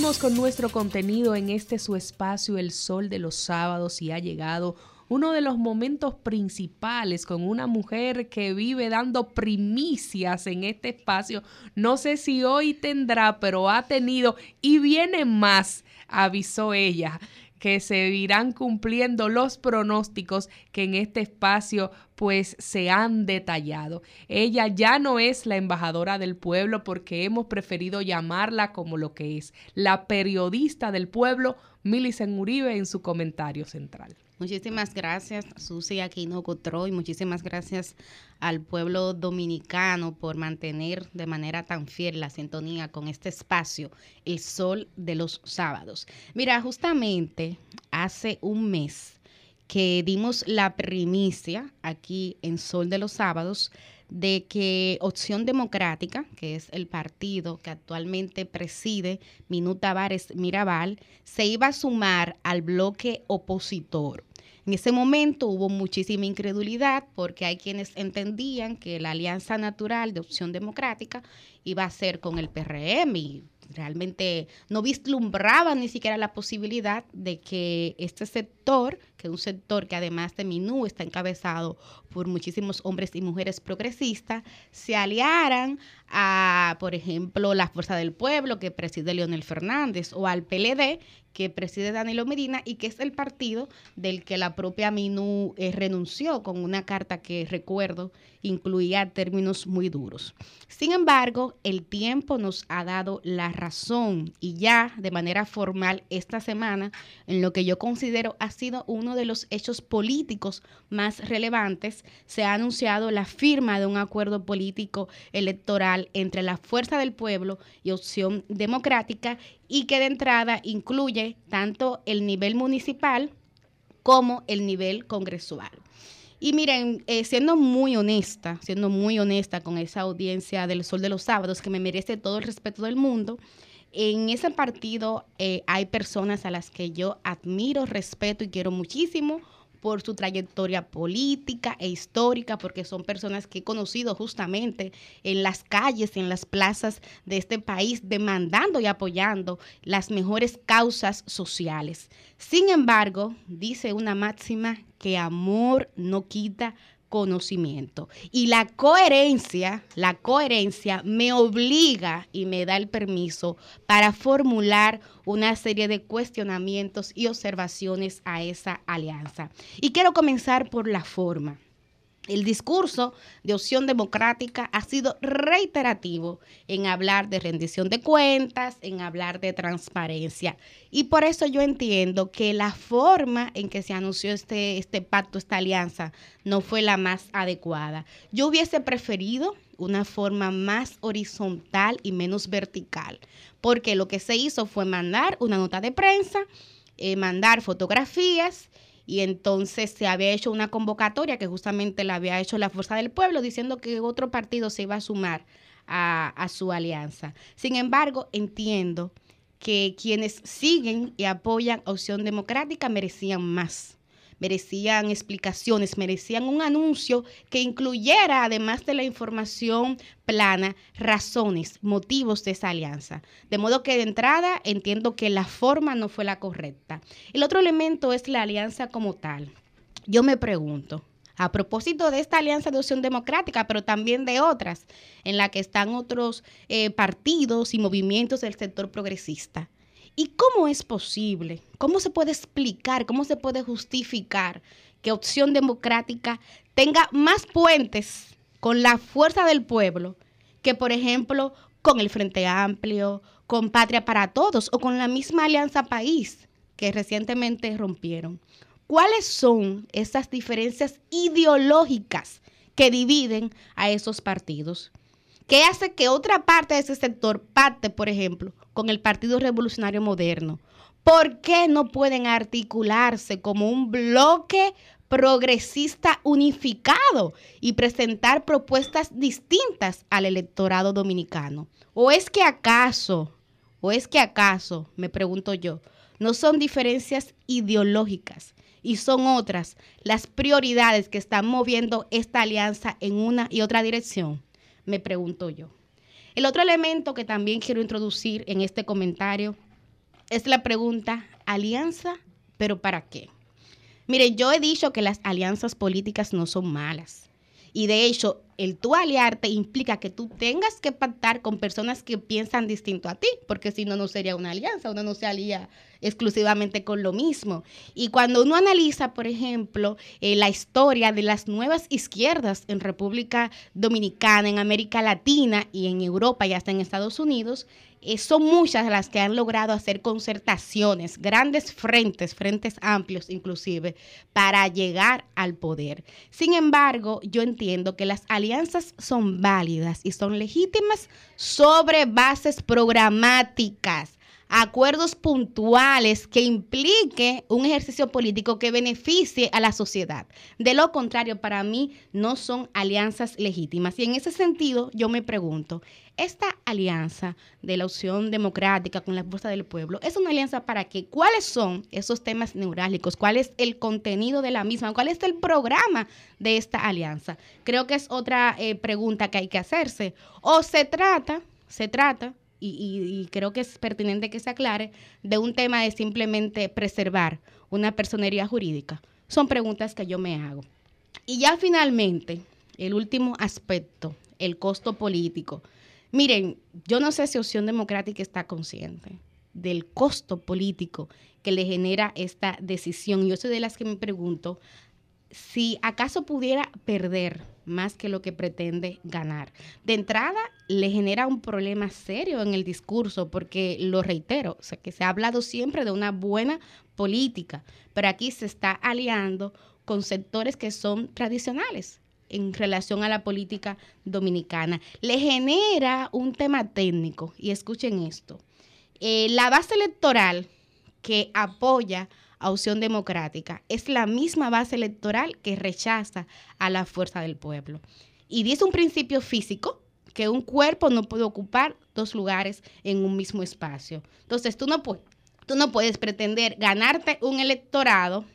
Con nuestro contenido en este su espacio El Sol de los Sábados y ha llegado uno de los momentos principales con una mujer que vive dando primicias en este espacio. No sé si hoy tendrá, pero ha tenido y viene más, avisó ella que se irán cumpliendo los pronósticos que en este espacio pues se han detallado. Ella ya no es la embajadora del pueblo porque hemos preferido llamarla como lo que es, la periodista del pueblo, Milicen Uribe en su comentario central. Muchísimas gracias, Susi Aquino y Muchísimas gracias al pueblo dominicano por mantener de manera tan fiel la sintonía con este espacio, el sol de los sábados. Mira, justamente hace un mes que dimos la primicia aquí en Sol de los Sábados de que Opción Democrática, que es el partido que actualmente preside Minuta Vares Mirabal, se iba a sumar al bloque opositor. En ese momento hubo muchísima incredulidad porque hay quienes entendían que la alianza natural de opción democrática iba a ser con el PRM y realmente no vislumbraba ni siquiera la posibilidad de que este sector, que es un sector que además de Minú está encabezado por muchísimos hombres y mujeres progresistas, se aliaran a, por ejemplo, la Fuerza del Pueblo que preside Leonel Fernández o al PLD que preside Danilo Medina y que es el partido del que la propia Minú eh, renunció con una carta que recuerdo incluía términos muy duros. Sin embargo, el tiempo nos ha dado la razón y ya de manera formal esta semana, en lo que yo considero ha sido uno de los hechos políticos más relevantes, se ha anunciado la firma de un acuerdo político electoral entre la Fuerza del Pueblo y Opción Democrática y que de entrada incluye tanto el nivel municipal como el nivel congresual. Y miren, eh, siendo muy honesta, siendo muy honesta con esa audiencia del Sol de los Sábados, que me merece todo el respeto del mundo, en ese partido eh, hay personas a las que yo admiro, respeto y quiero muchísimo por su trayectoria política e histórica, porque son personas que he conocido justamente en las calles, en las plazas de este país, demandando y apoyando las mejores causas sociales. Sin embargo, dice una máxima que amor no quita conocimiento. Y la coherencia, la coherencia me obliga y me da el permiso para formular una serie de cuestionamientos y observaciones a esa alianza. Y quiero comenzar por la forma. El discurso de opción democrática ha sido reiterativo en hablar de rendición de cuentas, en hablar de transparencia. Y por eso yo entiendo que la forma en que se anunció este, este pacto, esta alianza, no fue la más adecuada. Yo hubiese preferido una forma más horizontal y menos vertical, porque lo que se hizo fue mandar una nota de prensa, eh, mandar fotografías y entonces se había hecho una convocatoria que justamente la había hecho la Fuerza del Pueblo diciendo que otro partido se iba a sumar a, su alianza. Sin embargo, entiendo que quienes siguen y apoyan Opción Democrática merecían más merecían explicaciones, merecían un anuncio que incluyera, además de la información plana, razones, motivos de esa alianza. De modo que de entrada entiendo que la forma no fue la correcta. El otro elemento es la alianza como tal. Yo me pregunto, a propósito de esta alianza de opción democrática, pero también de otras, en la que están otros eh, partidos y movimientos del sector progresista. ¿Y cómo es posible? ¿Cómo se puede explicar? ¿Cómo se puede justificar que Opción Democrática tenga más puentes con la fuerza del pueblo que, por ejemplo, con el Frente Amplio, con Patria para Todos o con la misma Alianza País que recientemente rompieron? ¿Cuáles son esas diferencias ideológicas que dividen a esos partidos? ¿Qué hace que otra parte de ese sector pacte, por ejemplo, con el Partido Revolucionario Moderno? ¿Por qué no pueden articularse como un bloque progresista unificado y presentar propuestas distintas al electorado dominicano? ¿O es que acaso, o es que acaso, me pregunto yo, no son diferencias ideológicas, y son otras las prioridades que están moviendo esta alianza en una y otra dirección? Me pregunto yo. El otro elemento que también quiero introducir en este comentario es la pregunta, ¿alianza? ¿Pero para qué? Mire, yo he dicho que las alianzas políticas no son malas. Y de hecho, el tú aliarte implica que tú tengas que pactar con personas que piensan distinto a ti, porque si no, no sería una alianza, uno no se alía exclusivamente con lo mismo. Y cuando uno analiza, por ejemplo, eh, la historia de las nuevas izquierdas en República Dominicana, en América Latina y en Europa y hasta en Estados Unidos, eh, son muchas las que han logrado hacer concertaciones, grandes frentes, frentes amplios inclusive, para llegar al poder. Sin embargo, yo entiendo que las alianzas son válidas y son legítimas sobre bases programáticas acuerdos puntuales que implique un ejercicio político que beneficie a la sociedad. De lo contrario, para mí no son alianzas legítimas. Y en ese sentido, yo me pregunto, esta alianza de la opción democrática con la fuerza del pueblo, ¿es una alianza para qué? ¿Cuáles son esos temas neurálgicos? ¿Cuál es el contenido de la misma? ¿Cuál es el programa de esta alianza? Creo que es otra eh, pregunta que hay que hacerse. O se trata, se trata y, creo que es pertinente que se aclare, de un tema de simplemente preservar una personería jurídica. Son preguntas que yo me hago. Y ya finalmente, el último aspecto, el costo político. Miren, yo no sé si Opción Democrática está consciente del costo político que le genera esta decisión. Yo soy de las que me pregunto si acaso pudiera perder más que lo que pretende ganar. De entrada, le genera un problema serio en el discurso, porque lo reitero, o sea, que se ha hablado siempre de una buena política, pero aquí se está aliando con sectores que son tradicionales en relación a la política dominicana. Le genera un tema técnico, y escuchen esto. Eh, la base electoral que apoya a Opción Democrática es la misma base electoral que rechaza a la fuerza del pueblo. Y dice un principio físico que un cuerpo no puede ocupar dos lugares en un mismo espacio. Entonces tú no, puedes, tú no puedes pretender ganarte un electorado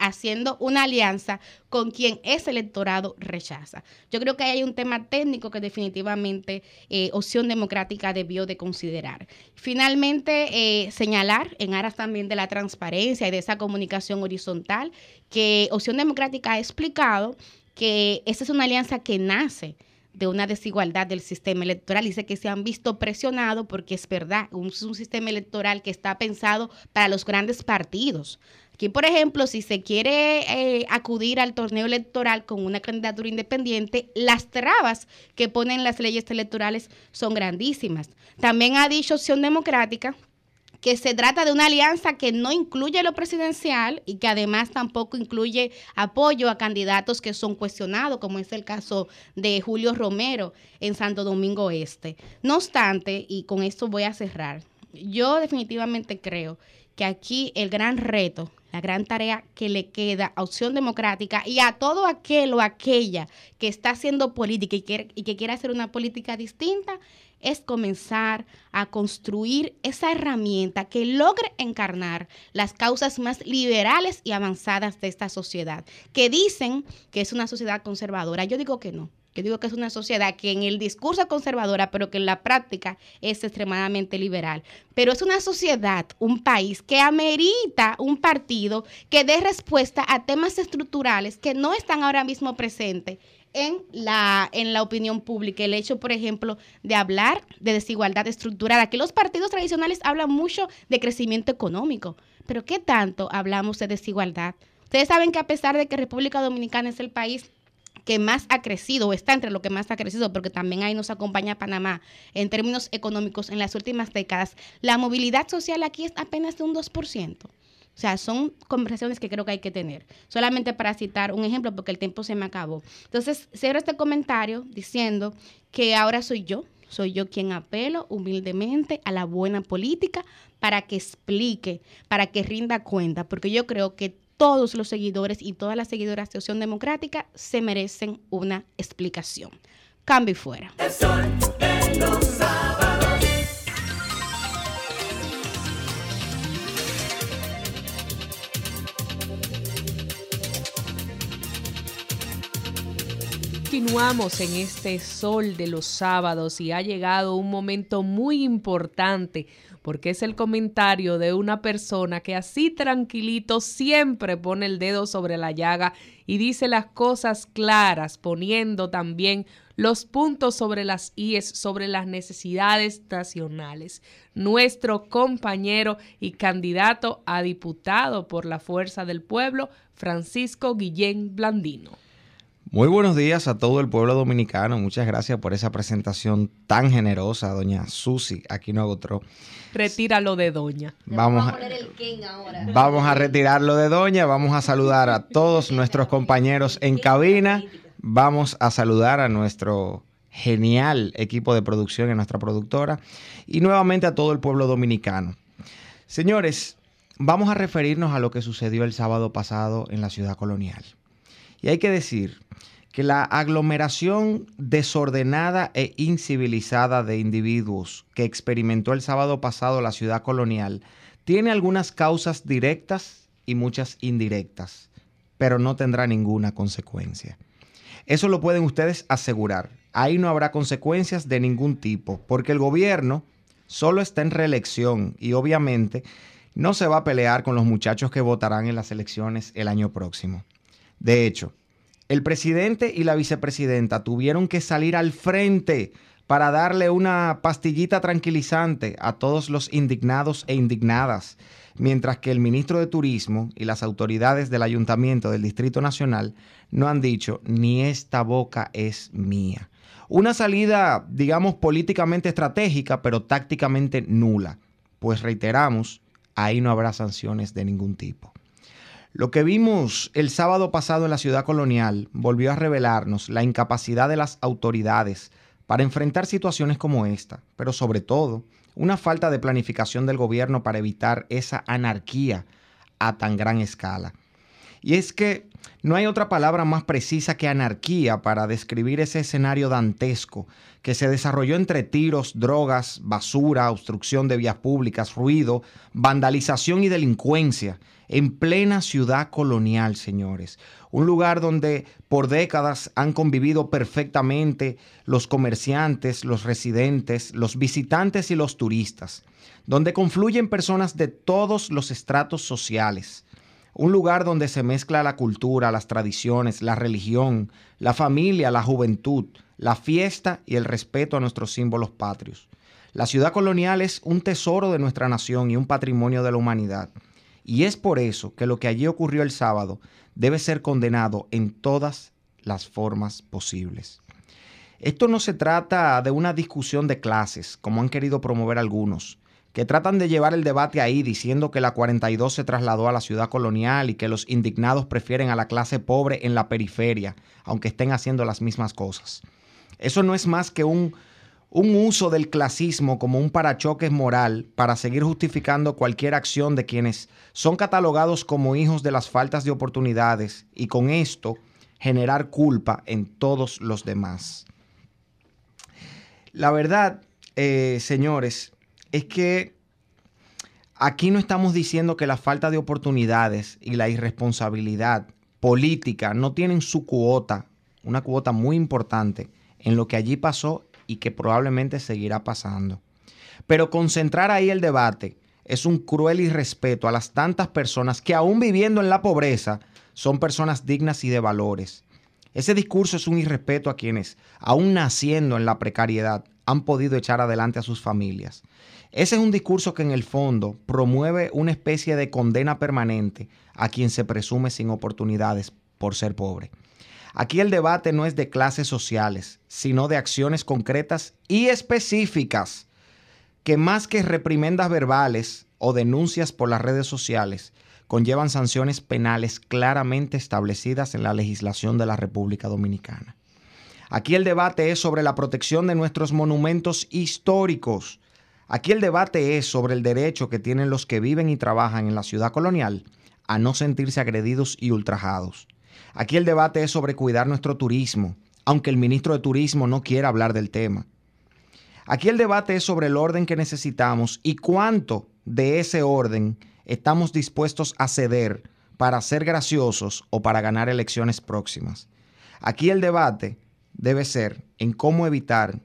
haciendo una alianza con quien ese electorado rechaza. Yo creo que hay un tema técnico que definitivamente eh, Opción Democrática debió de considerar. Finalmente, eh, señalar en aras también de la transparencia y de esa comunicación horizontal que Opción Democrática ha explicado que esa es una alianza que nace de una desigualdad del sistema electoral. Dice que se han visto presionados porque es verdad, un sistema electoral que está pensado para los grandes partidos. Aquí, por ejemplo, si se quiere eh, acudir al torneo electoral con una candidatura independiente, las trabas que ponen las leyes electorales son grandísimas. También ha dicho Opción Democrática que se trata de una alianza que no incluye lo presidencial y que además tampoco incluye apoyo a candidatos que son cuestionados, como es el caso de Julio Romero en Santo Domingo Este. No obstante, y con esto voy a cerrar, yo definitivamente creo que aquí el gran reto la gran tarea que le queda a Opción Democrática y a todo aquel o aquella que está haciendo política y que, y que quiere hacer una política distinta es comenzar a construir esa herramienta que logre encarnar las causas más liberales y avanzadas de esta sociedad, que dicen que es una sociedad conservadora. Yo digo que no. Yo digo que es una sociedad que en el discurso es conservadora, pero que en la práctica es extremadamente liberal. Pero es una sociedad, un país que amerita un partido que dé respuesta a temas estructurales que no están ahora mismo presentes en la, en la opinión pública. El hecho, por ejemplo, de hablar de desigualdad estructural. Aquí los partidos tradicionales hablan mucho de crecimiento económico, pero ¿qué tanto hablamos de desigualdad? Ustedes saben que a pesar de que República Dominicana es el país que más ha crecido o está entre lo que más ha crecido, porque también ahí nos acompaña Panamá en términos económicos en las últimas décadas, la movilidad social aquí es apenas de un 2%. O sea, son conversaciones que creo que hay que tener. Solamente para citar un ejemplo, porque el tiempo se me acabó. Entonces, cierro este comentario diciendo que ahora soy yo, soy yo quien apelo humildemente a la buena política para que explique, para que rinda cuenta, porque yo creo que todos los seguidores y todas las seguidoras de Opción Democrática se merecen una explicación. Cambio y fuera. Continuamos en este sol de los sábados y ha llegado un momento muy importante porque es el comentario de una persona que así tranquilito siempre pone el dedo sobre la llaga y dice las cosas claras, poniendo también los puntos sobre las IES, sobre las necesidades nacionales. Nuestro compañero y candidato a diputado por la Fuerza del Pueblo, Francisco Guillén Blandino. Muy buenos días a todo el pueblo dominicano. Muchas gracias por esa presentación tan generosa, doña Susi no otro. Retíralo de doña. Vamos a, vamos a retirarlo de doña. Vamos a saludar a todos nuestros compañeros en cabina. Vamos a saludar a nuestro genial equipo de producción y a nuestra productora. Y nuevamente a todo el pueblo dominicano. Señores, vamos a referirnos a lo que sucedió el sábado pasado en la ciudad colonial. Y hay que decir que la aglomeración desordenada e incivilizada de individuos que experimentó el sábado pasado la ciudad colonial tiene algunas causas directas y muchas indirectas, pero no tendrá ninguna consecuencia. Eso lo pueden ustedes asegurar. Ahí no habrá consecuencias de ningún tipo, porque el gobierno solo está en reelección y obviamente no se va a pelear con los muchachos que votarán en las elecciones el año próximo. De hecho, el presidente y la vicepresidenta tuvieron que salir al frente para darle una pastillita tranquilizante a todos los indignados e indignadas, mientras que el ministro de Turismo y las autoridades del Ayuntamiento del Distrito Nacional no han dicho ni esta boca es mía. Una salida, digamos, políticamente estratégica, pero tácticamente nula, pues reiteramos, ahí no habrá sanciones de ningún tipo. Lo que vimos el sábado pasado en la ciudad colonial volvió a revelarnos la incapacidad de las autoridades para enfrentar situaciones como esta, pero sobre todo una falta de planificación del gobierno para evitar esa anarquía a tan gran escala. Y es que no hay otra palabra más precisa que anarquía para describir ese escenario dantesco que se desarrolló entre tiros, drogas, basura, obstrucción de vías públicas, ruido, vandalización y delincuencia en plena ciudad colonial, señores. Un lugar donde por décadas han convivido perfectamente los comerciantes, los residentes, los visitantes y los turistas. Donde confluyen personas de todos los estratos sociales. Un lugar donde se mezcla la cultura, las tradiciones, la religión, la familia, la juventud, la fiesta y el respeto a nuestros símbolos patrios. La ciudad colonial es un tesoro de nuestra nación y un patrimonio de la humanidad. Y es por eso que lo que allí ocurrió el sábado debe ser condenado en todas las formas posibles. Esto no se trata de una discusión de clases, como han querido promover algunos, que tratan de llevar el debate ahí diciendo que la 42 se trasladó a la ciudad colonial y que los indignados prefieren a la clase pobre en la periferia, aunque estén haciendo las mismas cosas. Eso no es más que un un uso del clasismo como un parachoques moral para seguir justificando cualquier acción de quienes son catalogados como hijos de las faltas de oportunidades y con esto generar culpa en todos los demás. La verdad, eh, señores, es que aquí no estamos diciendo que la falta de oportunidades y la irresponsabilidad política no tienen su cuota una cuota muy importante en lo que allí pasó y que probablemente seguirá pasando. Pero concentrar ahí el debate es un cruel irrespeto a las tantas personas que aún viviendo en la pobreza son personas dignas y de valores. Ese discurso es un irrespeto a quienes, aún naciendo en la precariedad, han podido echar adelante a sus familias. Ese es un discurso que en el fondo promueve una especie de condena permanente a quien se presume sin oportunidades por ser pobre. Aquí el debate no es de clases sociales, sino de acciones concretas y específicas que más que reprimendas verbales o denuncias por las redes sociales, conllevan sanciones penales claramente establecidas en la legislación de la República Dominicana. Aquí el debate es sobre la protección de nuestros monumentos históricos. Aquí el debate es sobre el derecho que tienen los que viven y trabajan en la ciudad colonial a no sentirse agredidos y ultrajados. Aquí el debate es sobre cuidar nuestro turismo, aunque el ministro de Turismo no quiera hablar del tema. Aquí el debate es sobre el orden que necesitamos y cuánto de ese orden estamos dispuestos a ceder para ser graciosos o para ganar elecciones próximas. Aquí el debate debe ser en cómo evitar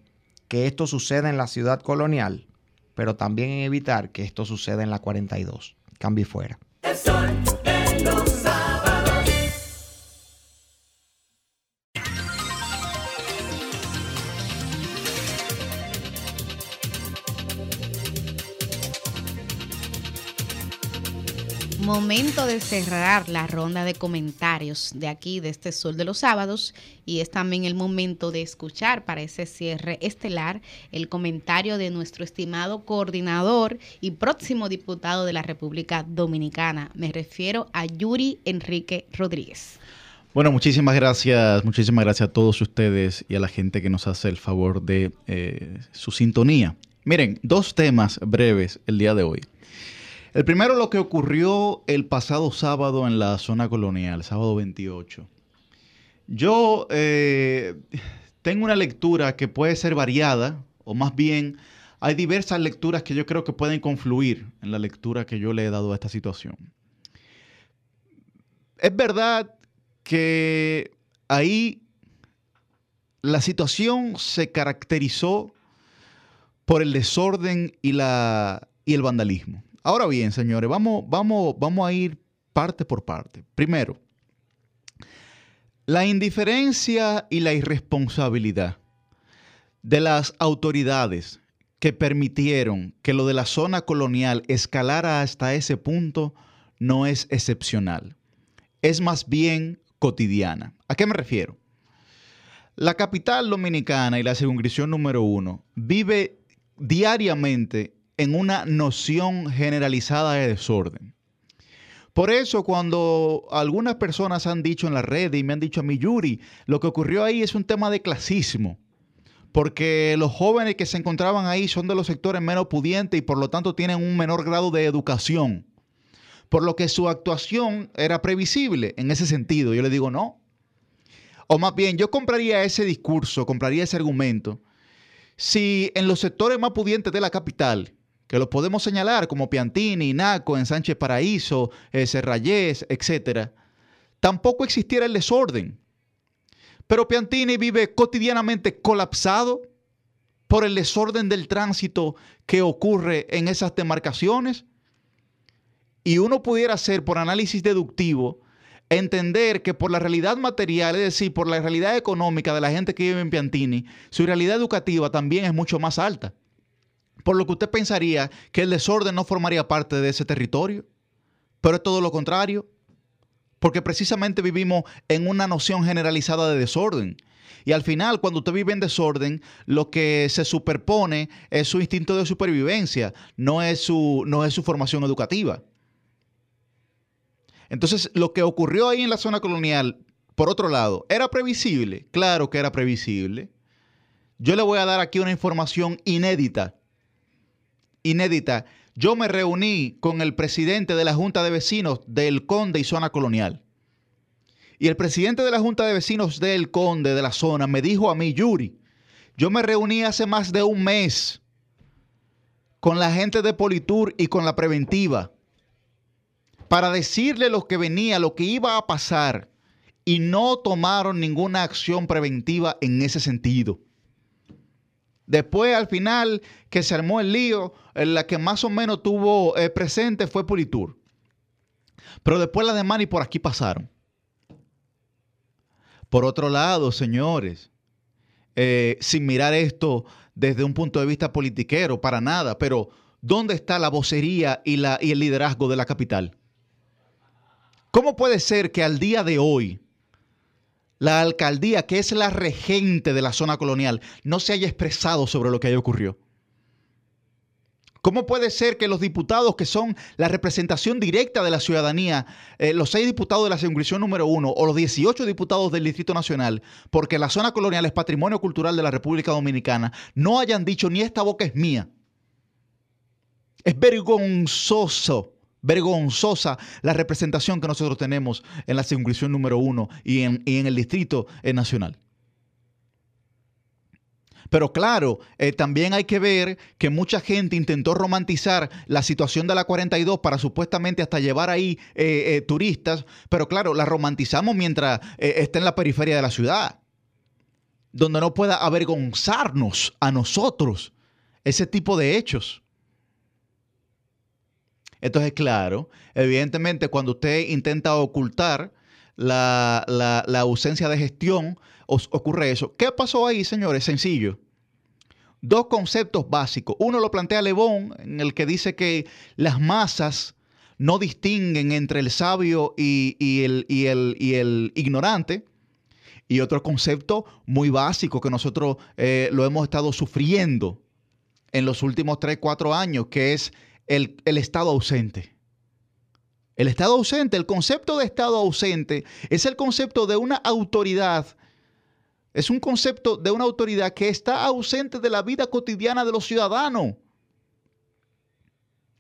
que esto suceda en la ciudad colonial, pero también en evitar que esto suceda en la 42. Cambie fuera. Momento de cerrar la ronda de comentarios de aquí, de este Sol de los Sábados, y es también el momento de escuchar para ese cierre estelar el comentario de nuestro estimado coordinador y próximo diputado de la República Dominicana. Me refiero a Yuri Enrique Rodríguez. Bueno, muchísimas gracias, muchísimas gracias a todos ustedes y a la gente que nos hace el favor de eh, su sintonía. Miren, dos temas breves el día de hoy. El primero, lo que ocurrió el pasado sábado en la zona colonial, sábado 28. Yo eh, tengo una lectura que puede ser variada, o más bien hay diversas lecturas que yo creo que pueden confluir en la lectura que yo le he dado a esta situación. Es verdad que ahí la situación se caracterizó por el desorden y, la, y el vandalismo. Ahora bien, señores, vamos, vamos, vamos a ir parte por parte. Primero, la indiferencia y la irresponsabilidad de las autoridades que permitieron que lo de la zona colonial escalara hasta ese punto no es excepcional. Es más bien cotidiana. ¿A qué me refiero? La capital dominicana y la circunscripción número uno vive diariamente en una noción generalizada de desorden. Por eso cuando algunas personas han dicho en la red y me han dicho a mí, Yuri, lo que ocurrió ahí es un tema de clasismo, porque los jóvenes que se encontraban ahí son de los sectores menos pudientes y por lo tanto tienen un menor grado de educación, por lo que su actuación era previsible en ese sentido. Yo le digo, no. O más bien, yo compraría ese discurso, compraría ese argumento, si en los sectores más pudientes de la capital, que los podemos señalar como Piantini, Naco, en Sánchez Paraíso, eh, Serrayés, etc., tampoco existiera el desorden. Pero Piantini vive cotidianamente colapsado por el desorden del tránsito que ocurre en esas demarcaciones. Y uno pudiera hacer, por análisis deductivo, entender que por la realidad material, es decir, por la realidad económica de la gente que vive en Piantini, su realidad educativa también es mucho más alta por lo que usted pensaría que el desorden no formaría parte de ese territorio, pero es todo lo contrario, porque precisamente vivimos en una noción generalizada de desorden. Y al final, cuando usted vive en desorden, lo que se superpone es su instinto de supervivencia, no es su, no es su formación educativa. Entonces, lo que ocurrió ahí en la zona colonial, por otro lado, ¿era previsible? Claro que era previsible. Yo le voy a dar aquí una información inédita inédita, yo me reuní con el presidente de la Junta de Vecinos del Conde y Zona Colonial. Y el presidente de la Junta de Vecinos del Conde de la zona me dijo a mí, Yuri, yo me reuní hace más de un mes con la gente de Politur y con la preventiva para decirle lo que venía, lo que iba a pasar y no tomaron ninguna acción preventiva en ese sentido. Después, al final, que se armó el lío, la que más o menos tuvo eh, presente fue Politur. Pero después la de Mani por aquí pasaron. Por otro lado, señores, eh, sin mirar esto desde un punto de vista politiquero, para nada, pero ¿dónde está la vocería y, y el liderazgo de la capital? ¿Cómo puede ser que al día de hoy la alcaldía, que es la regente de la zona colonial, no se haya expresado sobre lo que ahí ocurrió? ¿Cómo puede ser que los diputados que son la representación directa de la ciudadanía, eh, los seis diputados de la circunscripción número uno o los 18 diputados del Distrito Nacional, porque la zona colonial es patrimonio cultural de la República Dominicana, no hayan dicho ni esta boca es mía? Es vergonzoso, vergonzosa la representación que nosotros tenemos en la circunscripción número uno y en, y en el Distrito Nacional. Pero claro, eh, también hay que ver que mucha gente intentó romantizar la situación de la 42 para supuestamente hasta llevar ahí eh, eh, turistas, pero claro, la romantizamos mientras está en la periferia de la ciudad, donde no pueda avergonzarnos a nosotros ese tipo de hechos. Entonces, claro, evidentemente cuando usted intenta ocultar la, la ausencia de gestión, os ocurre eso. ¿Qué pasó ahí, señores? Sencillo. Dos conceptos básicos. Uno lo plantea Lebón, en el que dice que las masas no distinguen entre el sabio y, el, el, y el, ignorante. Y otro concepto muy básico que nosotros eh, lo hemos estado sufriendo en los últimos 3, 4 años, que es el, estado ausente. El estado ausente, el concepto de estado ausente es el concepto de una autoridad es un concepto de una autoridad que está ausente de la vida cotidiana de los ciudadanos.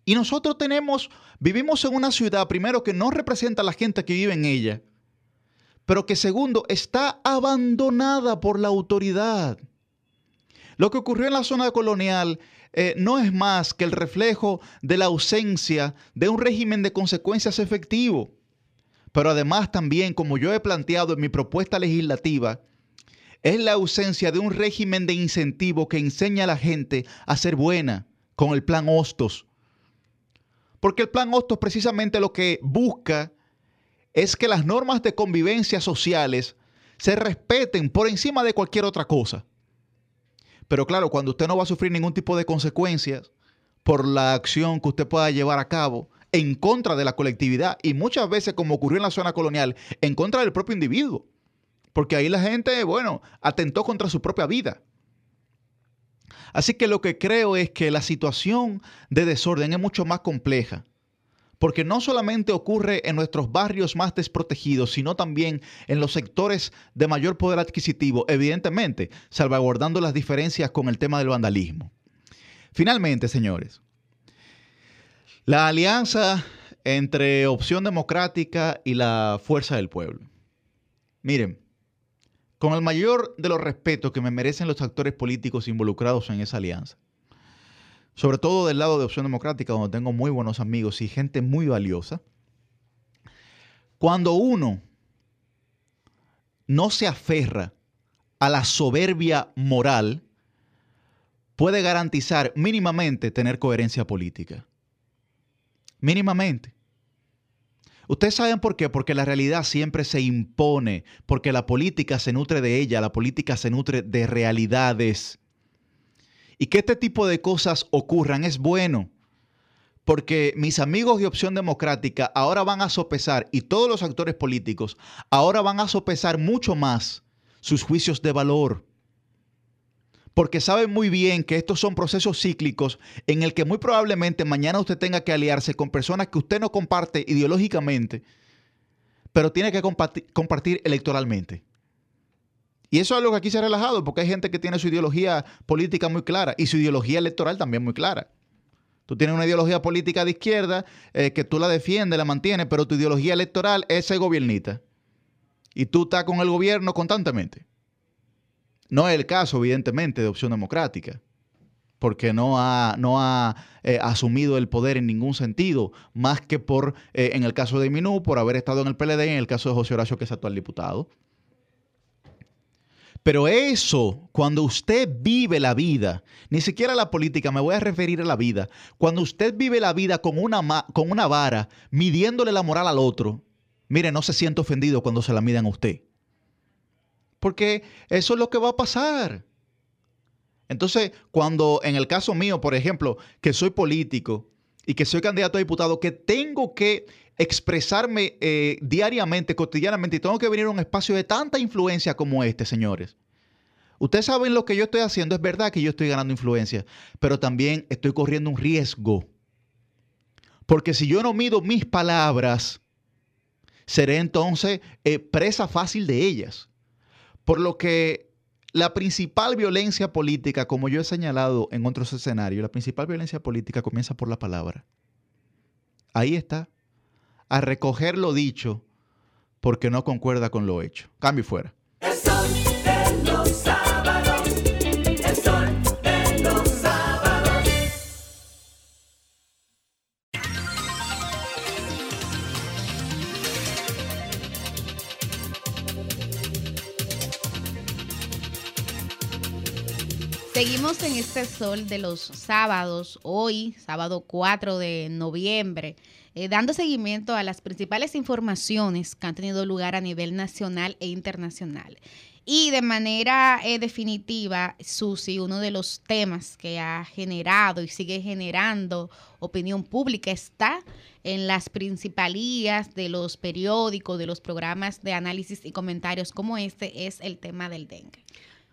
Y nosotros tenemos, vivimos en una ciudad, primero, que no representa a la gente que vive en ella, pero que segundo, está abandonada por la autoridad. Lo que ocurrió en la zona colonial eh, no es más que el reflejo de la ausencia de un régimen de consecuencias efectivo. Pero además también, como yo he planteado en mi propuesta legislativa, es la ausencia de un régimen de incentivo que enseña a la gente a ser buena con el plan Hostos. Porque el plan Hostos precisamente lo que busca es que las normas de convivencia sociales se respeten por encima de cualquier otra cosa. Pero claro, cuando usted no va a sufrir ningún tipo de consecuencias por la acción que usted pueda llevar a cabo en contra de la colectividad y muchas veces, como ocurrió en la zona colonial, en contra del propio individuo. Porque ahí la gente, bueno, atentó contra su propia vida. Así que lo que creo es que la situación de desorden es mucho más compleja. Porque no solamente ocurre en nuestros barrios más desprotegidos, sino también en los sectores de mayor poder adquisitivo, evidentemente, salvaguardando las diferencias con el tema del vandalismo. Finalmente, señores, la alianza entre Opción Democrática y la Fuerza del Pueblo. Miren, con el mayor de los respetos que me merecen los actores políticos involucrados en esa alianza. Sobre todo del lado de Opción Democrática, donde tengo muy buenos amigos y gente muy valiosa. Cuando uno no se aferra a la soberbia moral, puede garantizar mínimamente tener coherencia política. Mínimamente. Ustedes saben por qué, porque la realidad siempre se impone, porque la política se nutre de ella, la política se nutre de realidades. Y que este tipo de cosas ocurran es bueno, porque mis amigos de Opción Democrática ahora van a sopesar, y todos los actores políticos ahora van a sopesar mucho más sus juicios de valor porque saben muy bien que estos son procesos cíclicos en el que muy probablemente mañana usted tenga que aliarse con personas que usted no comparte ideológicamente, pero tiene que compartir, electoralmente. Y eso es algo que aquí se ha relajado, porque hay gente que tiene su ideología política muy clara y su ideología electoral también muy clara. Tú tienes una ideología política de izquierda eh, que tú la defiendes, la mantienes, pero tu ideología electoral es ser gobiernita. Y tú estás con el gobierno constantemente. No es el caso, evidentemente, de opción democrática, porque no ha, no ha eh, asumido el poder en ningún sentido, más que por, eh, en el caso de Minú, por haber estado en el PLD, en el caso de José Horacio, que es actual diputado. Pero eso, cuando usted vive la vida, ni siquiera la política, me voy a referir a la vida, cuando usted vive la vida con una, con una vara, midiéndole la moral al otro, mire, no se siente ofendido cuando se la midan a usted. Porque eso es lo que va a pasar. Entonces, cuando en el caso mío, por ejemplo, que soy político y que soy candidato a diputado, que tengo que expresarme eh, diariamente, cotidianamente, y tengo que venir a un espacio de tanta influencia como este, señores. Ustedes saben lo que yo estoy haciendo, es verdad que yo estoy ganando influencia, pero también estoy corriendo un riesgo. Porque si yo no mido mis palabras, seré entonces eh, presa fácil de ellas. Por lo que la principal violencia política, como yo he señalado en otros escenarios, la principal violencia política comienza por la palabra. Ahí está. A recoger lo dicho porque no concuerda con lo hecho. Cambio fuera. Seguimos en este sol de los sábados, hoy, sábado 4 de noviembre, eh, dando seguimiento a las principales informaciones que han tenido lugar a nivel nacional e internacional. Y de manera eh, definitiva, Susi, uno de los temas que ha generado y sigue generando opinión pública está en las principalías de los periódicos, de los programas de análisis y comentarios como este, es el tema del dengue.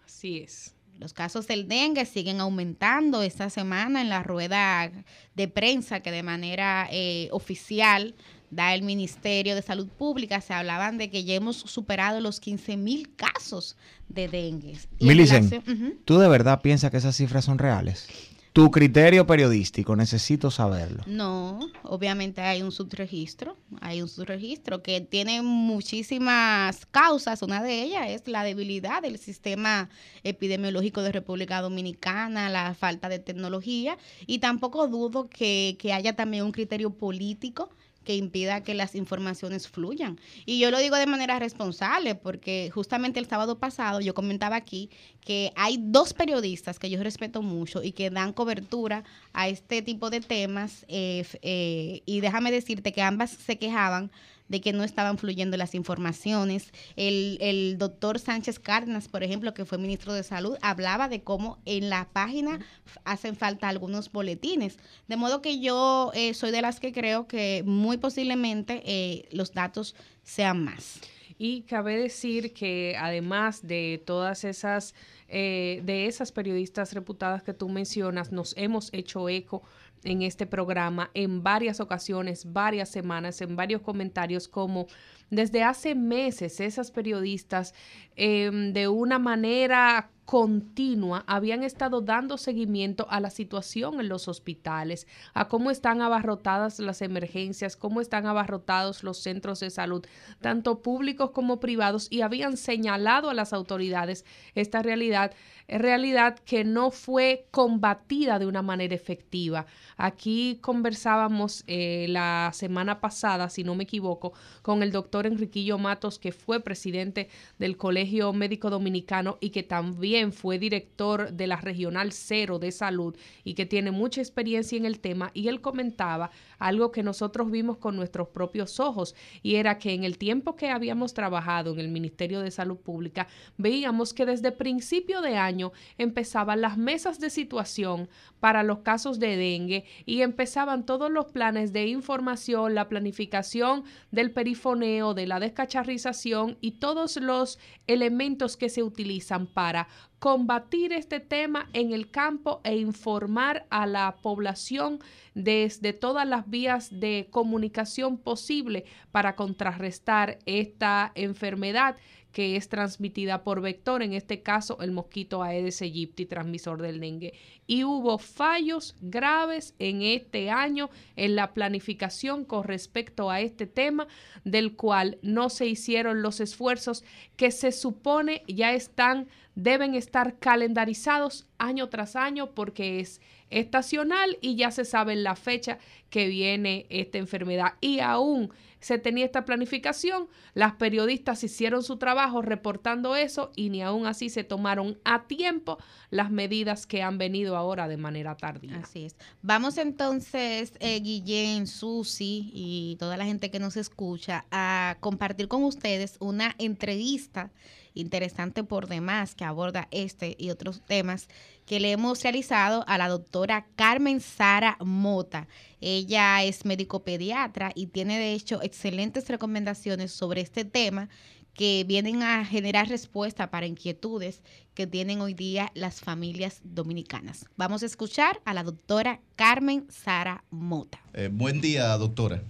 Así es. Los casos del dengue siguen aumentando esta semana en la rueda de prensa que de manera eh, oficial da el Ministerio de Salud Pública. Se hablaban de que ya hemos superado los 15 mil casos de dengue. Milicen, ¿tú de verdad piensas que esas cifras son reales? Tu criterio periodístico, necesito saberlo. No, obviamente hay un subregistro, hay un subregistro que tiene muchísimas causas. Una de ellas es la debilidad del sistema epidemiológico de República Dominicana, la falta de tecnología y tampoco dudo que, que haya también un criterio político que impida que las informaciones fluyan. Y yo lo digo de manera responsable porque justamente el sábado pasado yo comentaba aquí que hay dos periodistas que yo respeto mucho y que dan cobertura a este tipo de temas eh, eh, y déjame decirte que ambas se quejaban de que no estaban fluyendo las informaciones. El, doctor Sánchez Cárdenas, por ejemplo, que fue ministro de Salud, hablaba de cómo en la página hacen falta algunos boletines. De modo que yo eh, soy de las que creo que muy posiblemente eh, los datos sean más. Y cabe decir que además de todas esas, eh, de esas periodistas reputadas que tú mencionas, nos hemos hecho eco en este programa en varias ocasiones, varias semanas, en varios comentarios, como desde hace meses esas periodistas em, de una manera continua habían estado dando seguimiento a la situación en los hospitales, a cómo están abarrotadas las emergencias, cómo están abarrotados los centros de salud, tanto públicos como privados, y habían señalado a las autoridades esta realidad, realidad que no fue combatida de una manera efectiva. Aquí conversábamos eh, la semana pasada, si no me equivoco, con el doctor Enriquillo Matos, que fue presidente del Colegio Médico Dominicano y que también fue director de la Regional Cero de Salud y que tiene mucha experiencia en el tema, y él comentaba algo que nosotros vimos con nuestros propios ojos, y era que en el tiempo que habíamos trabajado en el Ministerio de Salud Pública, veíamos que desde principio de año empezaban las mesas de situación para los casos de dengue y empezaban todos los planes de información, la planificación del perifoneo, de la descacharrización y todos los elementos que se utilizan para combatir este tema en el campo e informar a la población desde todas las vías de comunicación posible para contrarrestar esta enfermedad que es transmitida por vector, en este caso el mosquito Aedes aegypti, transmisor del dengue. Y hubo fallos graves en este año en la planificación con respecto a este tema, del cual no se hicieron los esfuerzos que se supone ya están, deben estar calendarizados año tras año porque es estacional y ya se sabe la fecha que viene esta enfermedad. Y aún se tenía esta planificación, las periodistas hicieron su trabajo reportando eso y ni aún así se tomaron a tiempo las medidas que han venido ahora de manera tardía. Así es. Vamos entonces, eh, Guillén, Susi y toda la gente que nos escucha a compartir con ustedes una entrevista interesante por demás que aborda este y otros temas que le hemos realizado a la doctora Carmen Sara Mota. Ella es médico pediatra y tiene de hecho excelentes recomendaciones sobre este tema que vienen a generar respuesta para inquietudes que tienen hoy día las familias dominicanas. Vamos a escuchar a la doctora Carmen Sara Mota. Eh, buen día, doctora.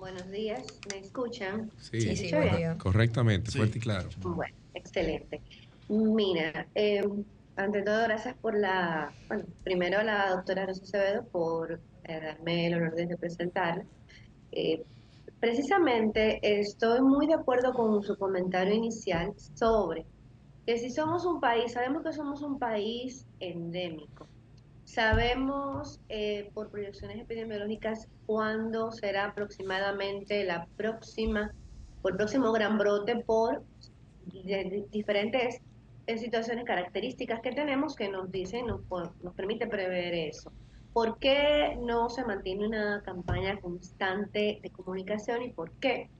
Buenos días, ¿me escuchan? Sí, sí, correctamente, fuerte y claro. Bueno, excelente. Mira, eh, ante todo, gracias por la, bueno, primero a la doctora Rosa Acevedo por eh, darme el honor de representarla. Eh, precisamente estoy muy de acuerdo con su comentario inicial sobre que si somos un país, sabemos que somos un país endémico, sabemos eh, por proyecciones epidemiológicas cuándo será aproximadamente la próxima, el próximo gran brote por diferentes situaciones características que tenemos que nos dicen, nos, nos permite prever eso. ¿Por qué no se mantiene una campaña constante de comunicación y por qué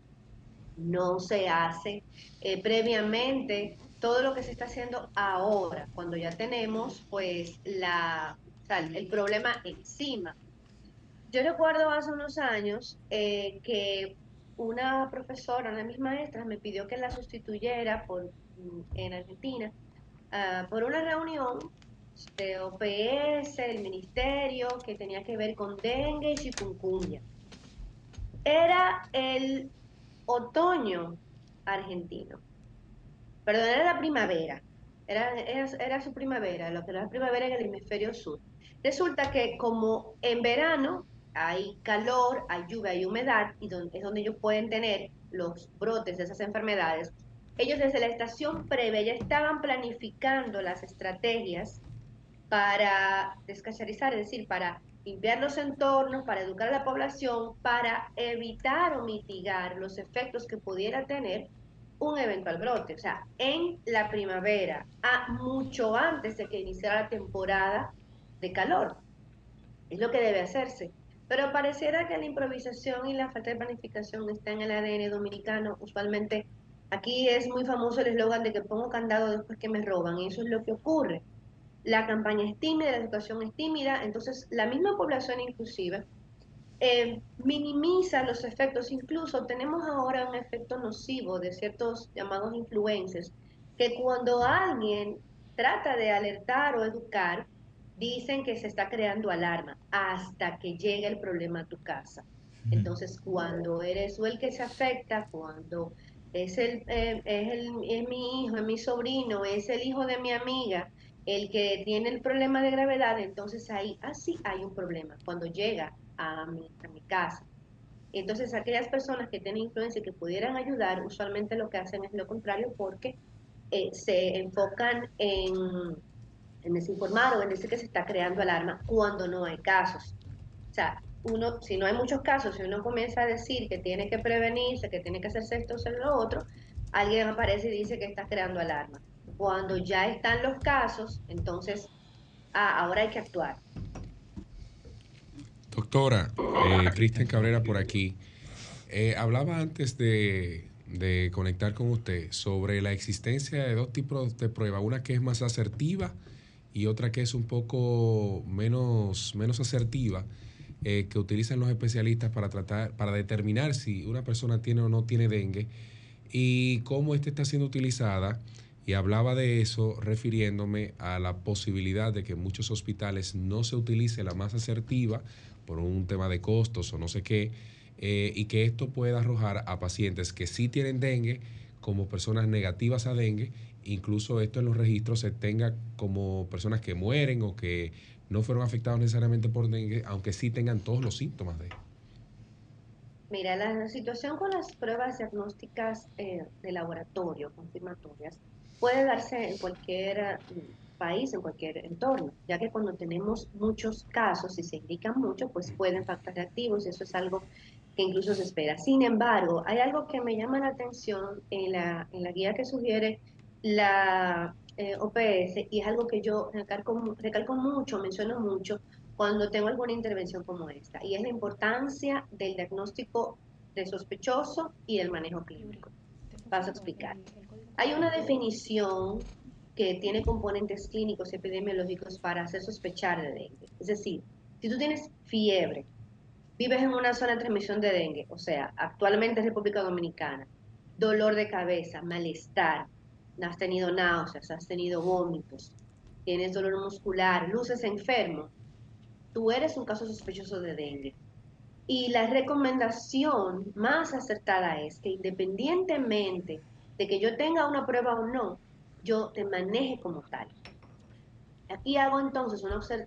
no se hace eh, previamente todo lo que se está haciendo ahora, cuando ya tenemos pues la, el problema encima? Yo recuerdo hace unos años eh, que una profesora, una de mis maestras, me pidió que la sustituyera por, en Argentina ah, por una reunión de OPS, el ministerio, que tenía que ver con dengue y chikungunya. Era el otoño argentino. Perdón, era la primavera. Era, era, su primavera, lo que era la primavera en el hemisferio sur. Resulta que como en verano hay calor, hay lluvia, hay humedad, y es donde ellos pueden tener los brotes de esas enfermedades, ellos desde la estación previa ya estaban planificando las estrategias para descacharizar, es decir, para limpiar los entornos, para educar a la población, para evitar o mitigar los efectos que pudiera tener un eventual brote. O sea, en la primavera, a mucho antes de que iniciara la temporada de calor. Es lo que debe hacerse. Pero pareciera que la improvisación y la falta de planificación están en el ADN dominicano. Usualmente aquí es muy famoso el eslogan de que pongo candado después que me roban. Y eso es lo que ocurre la campaña es tímida, la educación es tímida, entonces la misma población inclusive eh, minimiza los efectos, incluso tenemos ahora un efecto nocivo de ciertos llamados influencers, que cuando alguien trata de alertar o educar, dicen que se está creando alarma hasta que llega el problema a tu casa. Entonces, cuando eres tú el que se afecta, cuando es, el, eh, es, el, es mi hijo, es mi sobrino, es el hijo de mi amiga, el que tiene el problema de gravedad, entonces ahí, así ah, hay un problema. Cuando llega a mi, a mi casa. Entonces, aquellas personas que tienen influencia y que pudieran ayudar, usualmente lo que hacen es lo contrario porque eh, se enfocan en, en, desinformar o en decir que se está creando alarma cuando no hay casos. O sea, uno, si no hay muchos casos, si uno comienza a decir que tiene que prevenirse, que tiene que hacerse esto o lo otro, alguien aparece y dice que está creando alarma. Cuando ya están los casos, entonces ah, ahora hay que actuar. Doctora, eh, Cristian Cabrera por aquí. Eh, hablaba antes de, conectar con usted sobre la existencia de dos tipos de pruebas, una que es más asertiva y otra que es un poco menos, menos asertiva, eh, que utilizan los especialistas para tratar, para determinar si una persona tiene o no tiene dengue y cómo esta está siendo utilizada y hablaba de eso refiriéndome a la posibilidad de que en muchos hospitales no se utilice la más asertiva por un tema de costos o no sé qué, eh, y que esto pueda arrojar a pacientes que sí tienen dengue como personas negativas a dengue, incluso esto en los registros se tenga como personas que mueren o que no fueron afectados necesariamente por dengue, aunque sí tengan todos los síntomas de. Mira, la situación con las pruebas diagnósticas eh, de laboratorio, confirmatorias, puede darse en cualquier país, en cualquier entorno, ya que cuando tenemos muchos casos y se indican mucho, pues pueden factores reactivos y eso es algo que incluso se espera. Sin embargo, hay algo que me llama la atención en la, en la guía que sugiere la eh, OPS y es algo que yo recalco, recalco mucho, menciono mucho cuando tengo alguna intervención como esta y es la importancia del diagnóstico de sospechoso y el manejo clínico. Vas a explicar. Hay una definición que tiene componentes clínicos y epidemiológicos para hacer sospechar de dengue. Es decir, si tú tienes fiebre, vives en una zona de transmisión de dengue, o sea, actualmente en República Dominicana, dolor de cabeza, malestar, has tenido náuseas, has tenido vómitos, tienes dolor muscular, luces enfermo, tú eres un caso sospechoso de dengue. Y la recomendación más acertada es que independientemente de que yo tenga una prueba o no, yo te maneje como tal. Aquí hago entonces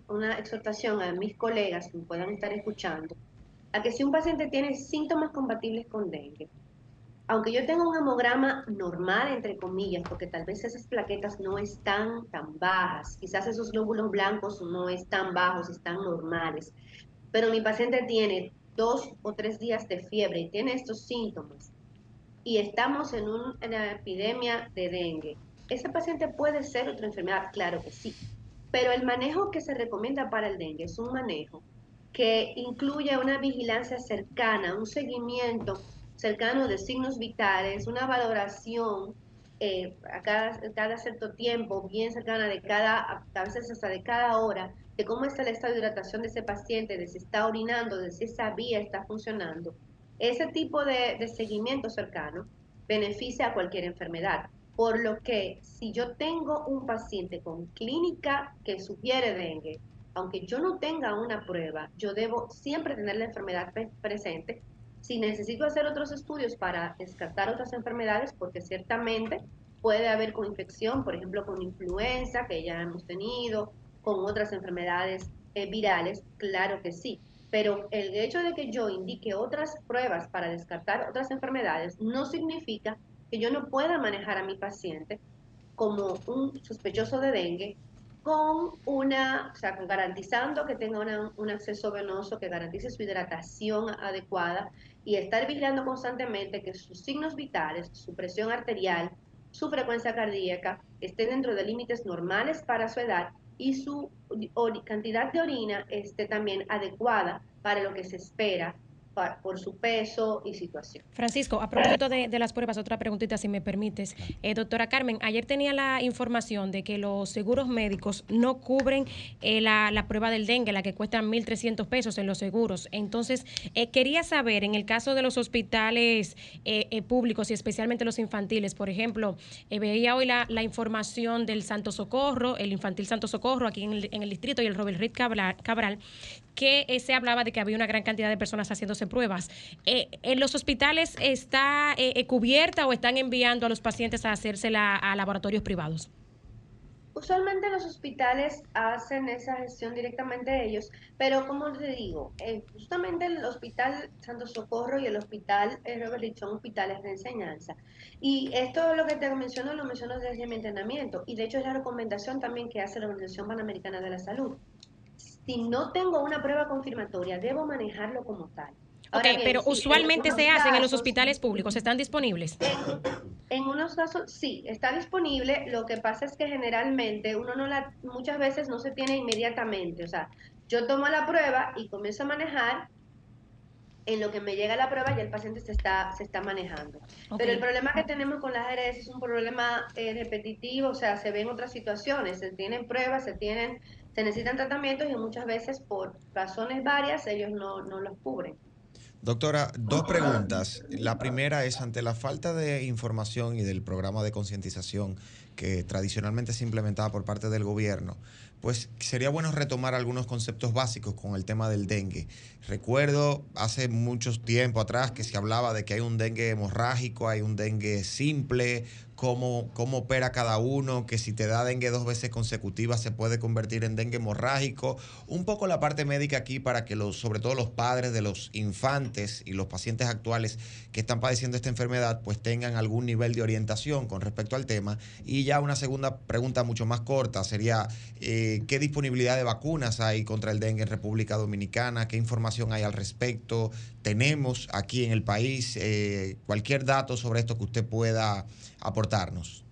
una, exhortación a mis colegas que me puedan estar escuchando, a que si un paciente tiene síntomas compatibles con dengue, aunque yo tenga un hemograma normal, entre comillas, porque tal vez esas plaquetas no están tan bajas, quizás esos glóbulos blancos no están bajos, están normales, pero mi paciente tiene dos o tres días de fiebre y tiene estos síntomas, y estamos en una epidemia de dengue, ¿ese paciente puede ser otra enfermedad? Claro que sí, pero el manejo que se recomienda para el dengue es un manejo que incluye una vigilancia cercana, un seguimiento cercano de signos vitales, una valoración eh, a cada, cierto tiempo, bien cercana de cada, a veces hasta de cada hora, de cómo está el estado de hidratación de ese paciente, de si está orinando, de si esa vía está funcionando. Ese tipo de, de seguimiento cercano beneficia a cualquier enfermedad. Por lo que si yo tengo un paciente con clínica que sugiere dengue, aunque yo no tenga una prueba, yo debo siempre tener la enfermedad presente si necesito hacer otros estudios para descartar otras enfermedades, porque ciertamente puede haber coinfección, por ejemplo, con influenza, que ya hemos tenido, con otras enfermedades eh, virales, claro que sí. Pero el hecho de que yo indique otras pruebas para descartar otras enfermedades no significa que yo no pueda manejar a mi paciente como un sospechoso de dengue con una, o sea, garantizando que tenga un acceso venoso, que garantice su hidratación adecuada y estar vigilando constantemente que sus signos vitales, su presión arterial, su frecuencia cardíaca estén dentro de límites normales para su edad y su cantidad de orina esté también adecuada para lo que se espera por su peso y situación. Francisco, a propósito de, las pruebas, otra preguntita si me permites. Eh, doctora Carmen, ayer tenía la información de que los seguros médicos no cubren eh, la, prueba del dengue, la que cuesta 1.300 pesos en los seguros. Entonces, eh, quería saber, en el caso de los hospitales públicos y especialmente los infantiles, por ejemplo, veía hoy la, información del Santo Socorro, el Infantil Santo Socorro aquí en el, distrito y el Robert Reed Cabral, Cabral que se hablaba de que había una gran cantidad de personas haciéndose pruebas. Eh, ¿En los hospitales está eh, eh, cubierta o están enviando a los pacientes a hacérsela a laboratorios privados? Usualmente los hospitales hacen esa gestión directamente ellos, pero como te digo, justamente el Hospital Santo Socorro y el Hospital Robert son hospitales de enseñanza. Y esto lo que te menciono, lo menciono desde mi entrenamiento, y de hecho es la recomendación también que hace la Organización Panamericana de la Salud si no tengo una prueba confirmatoria, debo manejarlo como tal. ok, pero usualmente se hacen en los hospitales públicos, ¿están disponibles? En, unos casos sí, está disponible, lo que pasa es que generalmente uno no la, muchas veces no se tiene inmediatamente, o sea, yo tomo la prueba y comienzo a manejar, en lo que me llega la prueba ya el paciente se está, se está manejando. Pero el problema que tenemos con las ARS es un problema eh, repetitivo, o sea, se ven otras situaciones, se tienen pruebas, se tienen se necesitan tratamientos y muchas veces por razones varias ellos no, no los cubren. Doctora, dos preguntas. La primera es ante la falta de información y del programa de concientización que tradicionalmente se implementaba por parte del gobierno, pues sería bueno retomar algunos conceptos básicos con el tema del dengue. Recuerdo hace mucho tiempo atrás que se hablaba de que hay un dengue hemorrágico, hay un dengue simple, cómo, cómo opera cada uno, que si te da dengue dos veces consecutivas se puede convertir en dengue hemorrágico. Un poco la parte médica aquí para que los, sobre todo los padres de los infantes y los pacientes actuales que están padeciendo esta enfermedad, pues tengan algún nivel de orientación con respecto al tema. Y ya una segunda pregunta mucho más corta sería, eh, ¿qué disponibilidad de vacunas hay contra el dengue en República Dominicana? ¿Qué información hay al respecto? ¿Tenemos aquí en el país eh, cualquier dato sobre esto que usted pueda aportarnos?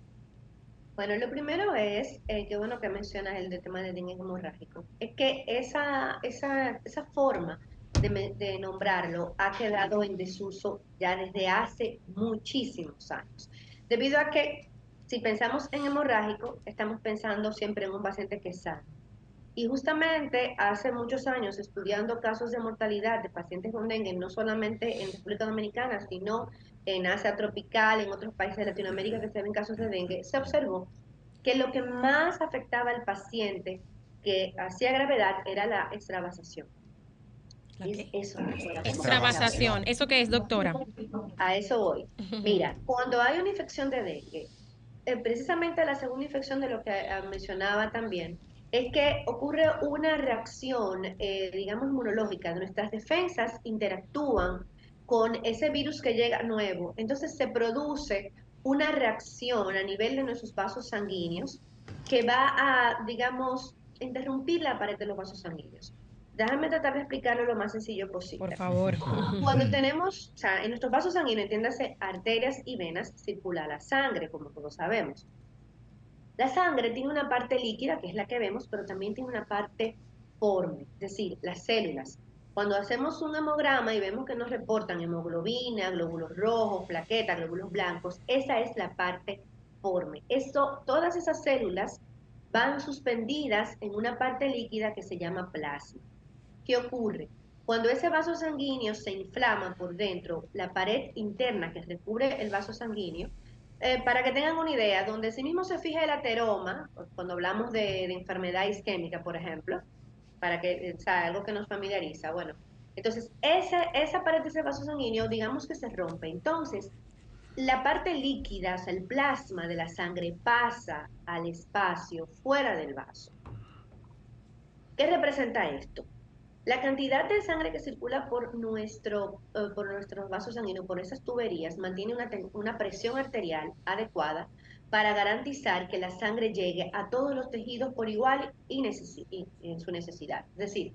Bueno, lo primero es, eh, qué bueno que mencionas el tema del dengue hemorrágico, es que esa, esa, esa forma de, de, nombrarlo ha quedado en desuso ya desde hace muchísimos años, debido a que si pensamos en hemorrágico, estamos pensando siempre en un paciente que es sano. Y justamente hace muchos años, estudiando casos de mortalidad de pacientes con dengue, no solamente en República Dominicana, sino en Asia tropical, en otros países de Latinoamérica que se ven casos de dengue, se observó que lo que más afectaba al paciente que hacía gravedad era la extravasación. Eso, extravasación, ¿eso qué es, doctora? A eso voy. Mira, cuando hay una infección de dengue, eh, precisamente la segunda infección de lo que ah, mencionaba también, es que ocurre una reacción, eh, digamos, inmunológica. Nuestras defensas interactúan con ese virus que llega nuevo. Entonces se produce una reacción a nivel de nuestros vasos sanguíneos que va a, digamos, interrumpir la pared de los vasos sanguíneos. Déjame tratar de explicarlo lo más sencillo posible. Por favor. Cuando tenemos, o sea, en nuestros vasos sanguíneos, entiéndase, arterias y venas, circula la sangre, como todos sabemos. La sangre tiene una parte líquida, que es la que vemos, pero también tiene una parte forme, es decir, las células. Cuando hacemos un hemograma y vemos que nos reportan hemoglobina, glóbulos rojos, plaquetas, glóbulos blancos, esa es la parte forme. Esto, todas esas células van suspendidas en una parte líquida que se llama plasma. ¿Qué ocurre? Cuando ese vaso sanguíneo se inflama por dentro, la pared interna que recubre el vaso sanguíneo, eh, para que tengan una idea, donde sí mismo se fija el ateroma, cuando hablamos de, enfermedad isquémica, por ejemplo, para que, o sea, algo que nos familiariza. Bueno, entonces esa, esa pared de ese vaso sanguíneo, digamos que se rompe. Entonces, la parte líquida, o sea, el plasma de la sangre pasa al espacio fuera del vaso. ¿Qué representa esto? La cantidad de sangre que circula por, nuestro, eh, por nuestros vasos sanguíneos, por esas tuberías, mantiene una, una presión arterial adecuada para garantizar que la sangre llegue a todos los tejidos por igual y, en su necesidad. Es decir,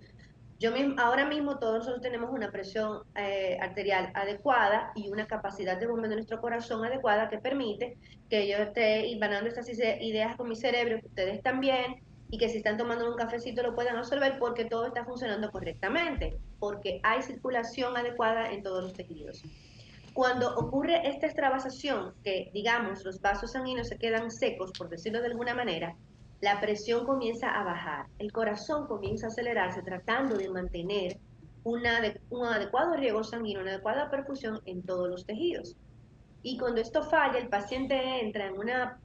yo mismo, ahora mismo todos nosotros tenemos una presión eh, arterial adecuada y una capacidad de bombeo de nuestro corazón adecuada que permite que yo esté ganando estas ideas con mi cerebro, que ustedes también, y que si están tomando un cafecito lo puedan absorber porque todo está funcionando correctamente, porque hay circulación adecuada en todos los tejidos. Cuando ocurre esta extravasación, que digamos los vasos sanguíneos se quedan secos, por decirlo de alguna manera, la presión comienza a bajar, el corazón comienza a acelerarse tratando de mantener una un adecuado riego sanguíneo, una adecuada perfusión en todos los tejidos. Y cuando esto falla, el paciente entra en una,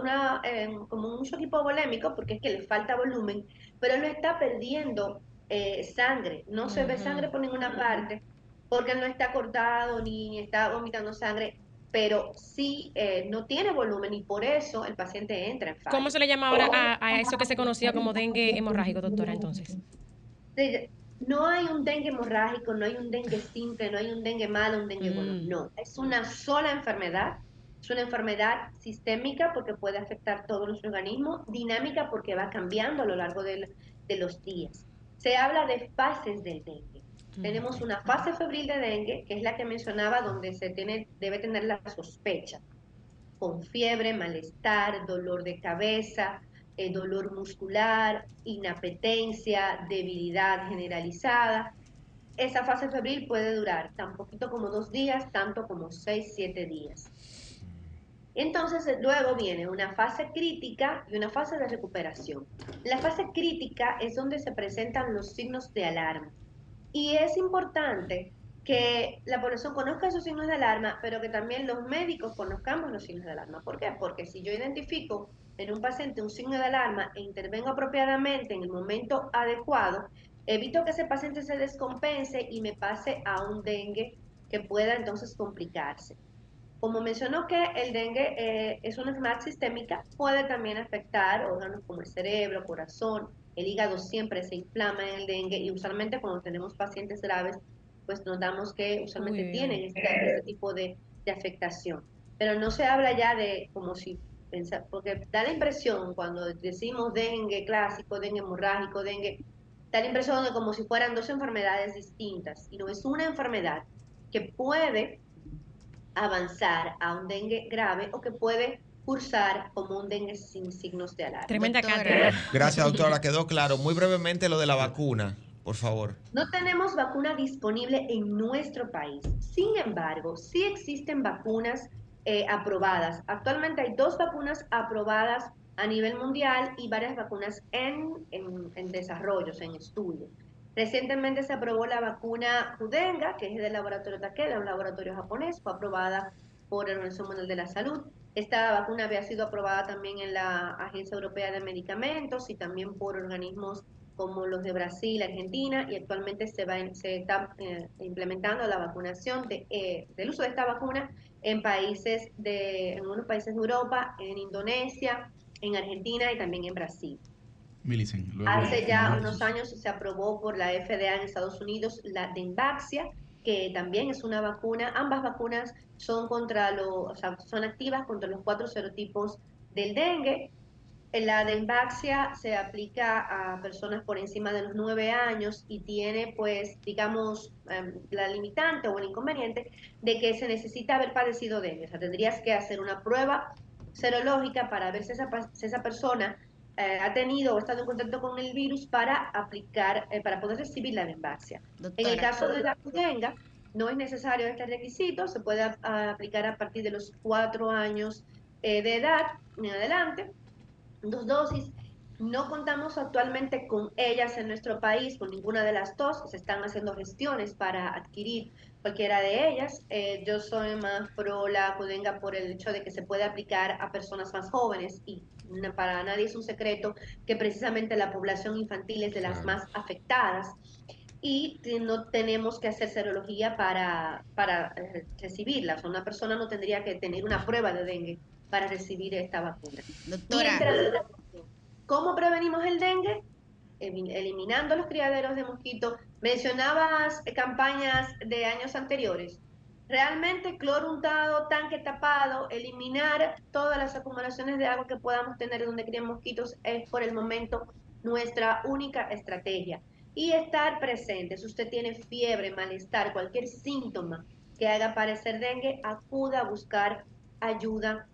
una como un shock hipovolémico, porque es que le falta volumen, pero no está perdiendo eh, sangre, no se ve sangre por ninguna parte, porque no está cortado ni está vomitando sangre, pero sí eh, no tiene volumen y por eso el paciente entra en ¿Cómo se le llama ahora a, eso que se conocía como dengue hemorrágico, doctora, entonces? No hay un dengue hemorrágico, no hay un dengue simple, no hay un dengue malo, un dengue bueno, mm. no, es una sola enfermedad, es una enfermedad sistémica porque puede afectar todo nuestro organismo, dinámica porque va cambiando a lo largo de los días. Se habla de fases del dengue. Tenemos una fase febril de dengue, que es la que mencionaba, donde se tiene, debe tener la sospecha, con fiebre, malestar, dolor de cabeza, eh, dolor muscular, inapetencia, debilidad generalizada. Esa fase febril puede durar tan poquito como dos días, tanto como seis, siete días. Entonces luego viene una fase crítica y una fase de recuperación. La fase crítica es donde se presentan los signos de alarma y es importante que la población conozca esos signos de alarma, pero que también los médicos conozcamos los signos de alarma. ¿Por qué? Porque si yo identifico en un paciente un signo de alarma e intervengo apropiadamente en el momento adecuado, evito que ese paciente se descompense y me pase a un dengue que pueda entonces complicarse. Como mencionó que el dengue eh, es una enfermedad sistémica, puede también afectar órganos como el cerebro, corazón, el hígado siempre se inflama en el dengue y usualmente cuando tenemos pacientes graves, pues notamos que usualmente tienen este, este, tipo de, de, afectación. Pero no se habla ya de como si, porque da la impresión cuando decimos dengue clásico, dengue hemorrágico, dengue, da la impresión de como si fueran dos enfermedades distintas y no es una enfermedad que puede avanzar a un dengue grave o que puede cursar como un dengue sin signos de alarma. Tremenda cantidad. Gracias, doctora. Quedó claro. Muy brevemente lo de la vacuna, por favor. No tenemos vacuna disponible en nuestro país. Sin embargo, sí existen vacunas eh, aprobadas. Actualmente hay dos vacunas aprobadas a nivel mundial y varias vacunas en, en, en desarrollos, en estudio. Recientemente se aprobó la vacuna Judenga, que es del laboratorio Takeda, un laboratorio japonés, fue aprobada por el Organización Mundial de la Salud. Esta vacuna había sido aprobada también en la Agencia Europea de Medicamentos y también por organismos como los de Brasil, Argentina, y actualmente se, está eh, implementando la vacunación eh, del uso de esta vacuna en países de, en unos países de Europa, en Indonesia, en Argentina y también en Brasil. Hace ya unos años se aprobó por la FDA en Estados Unidos la Denvaxia, que también es una vacuna. Ambas vacunas son contra los, son activas contra los cuatro serotipos del dengue. La Denvaxia se aplica a personas por encima de los nueve años y tiene, pues, digamos, em, la limitante o el inconveniente de que se necesita haber padecido dengue. O sea, tendrías que hacer una prueba serológica para ver si esa, si esa persona eh, ha tenido o estado en contacto con el virus para aplicar, eh, para poder recibir la denvaxia. En el caso de la pudenga, no es necesario este requisito, se puede aplicar a partir de los cuatro años eh, de edad en adelante, dos dosis. No contamos actualmente con ellas en nuestro país, con ninguna de las dos. Se están haciendo gestiones para adquirir cualquiera de ellas. yo soy más pro la pudenga por el hecho de que se puede aplicar a personas más jóvenes y para nadie es un secreto que precisamente la población infantil es de las más afectadas y no tenemos que hacer serología para, para eh, recibirla. una persona no tendría que tener una prueba de dengue para recibir esta vacuna. Doctora. ¿Cómo prevenimos el dengue? Eliminando los criaderos de mosquitos. Mencionabas campañas de años anteriores. Realmente cloro untado, tanque tapado, eliminar todas las acumulaciones de agua que podamos tener donde crían mosquitos es por el momento nuestra única estrategia. Y estar presente, si usted tiene fiebre, malestar, cualquier síntoma que haga parecer dengue, acuda a buscar ayuda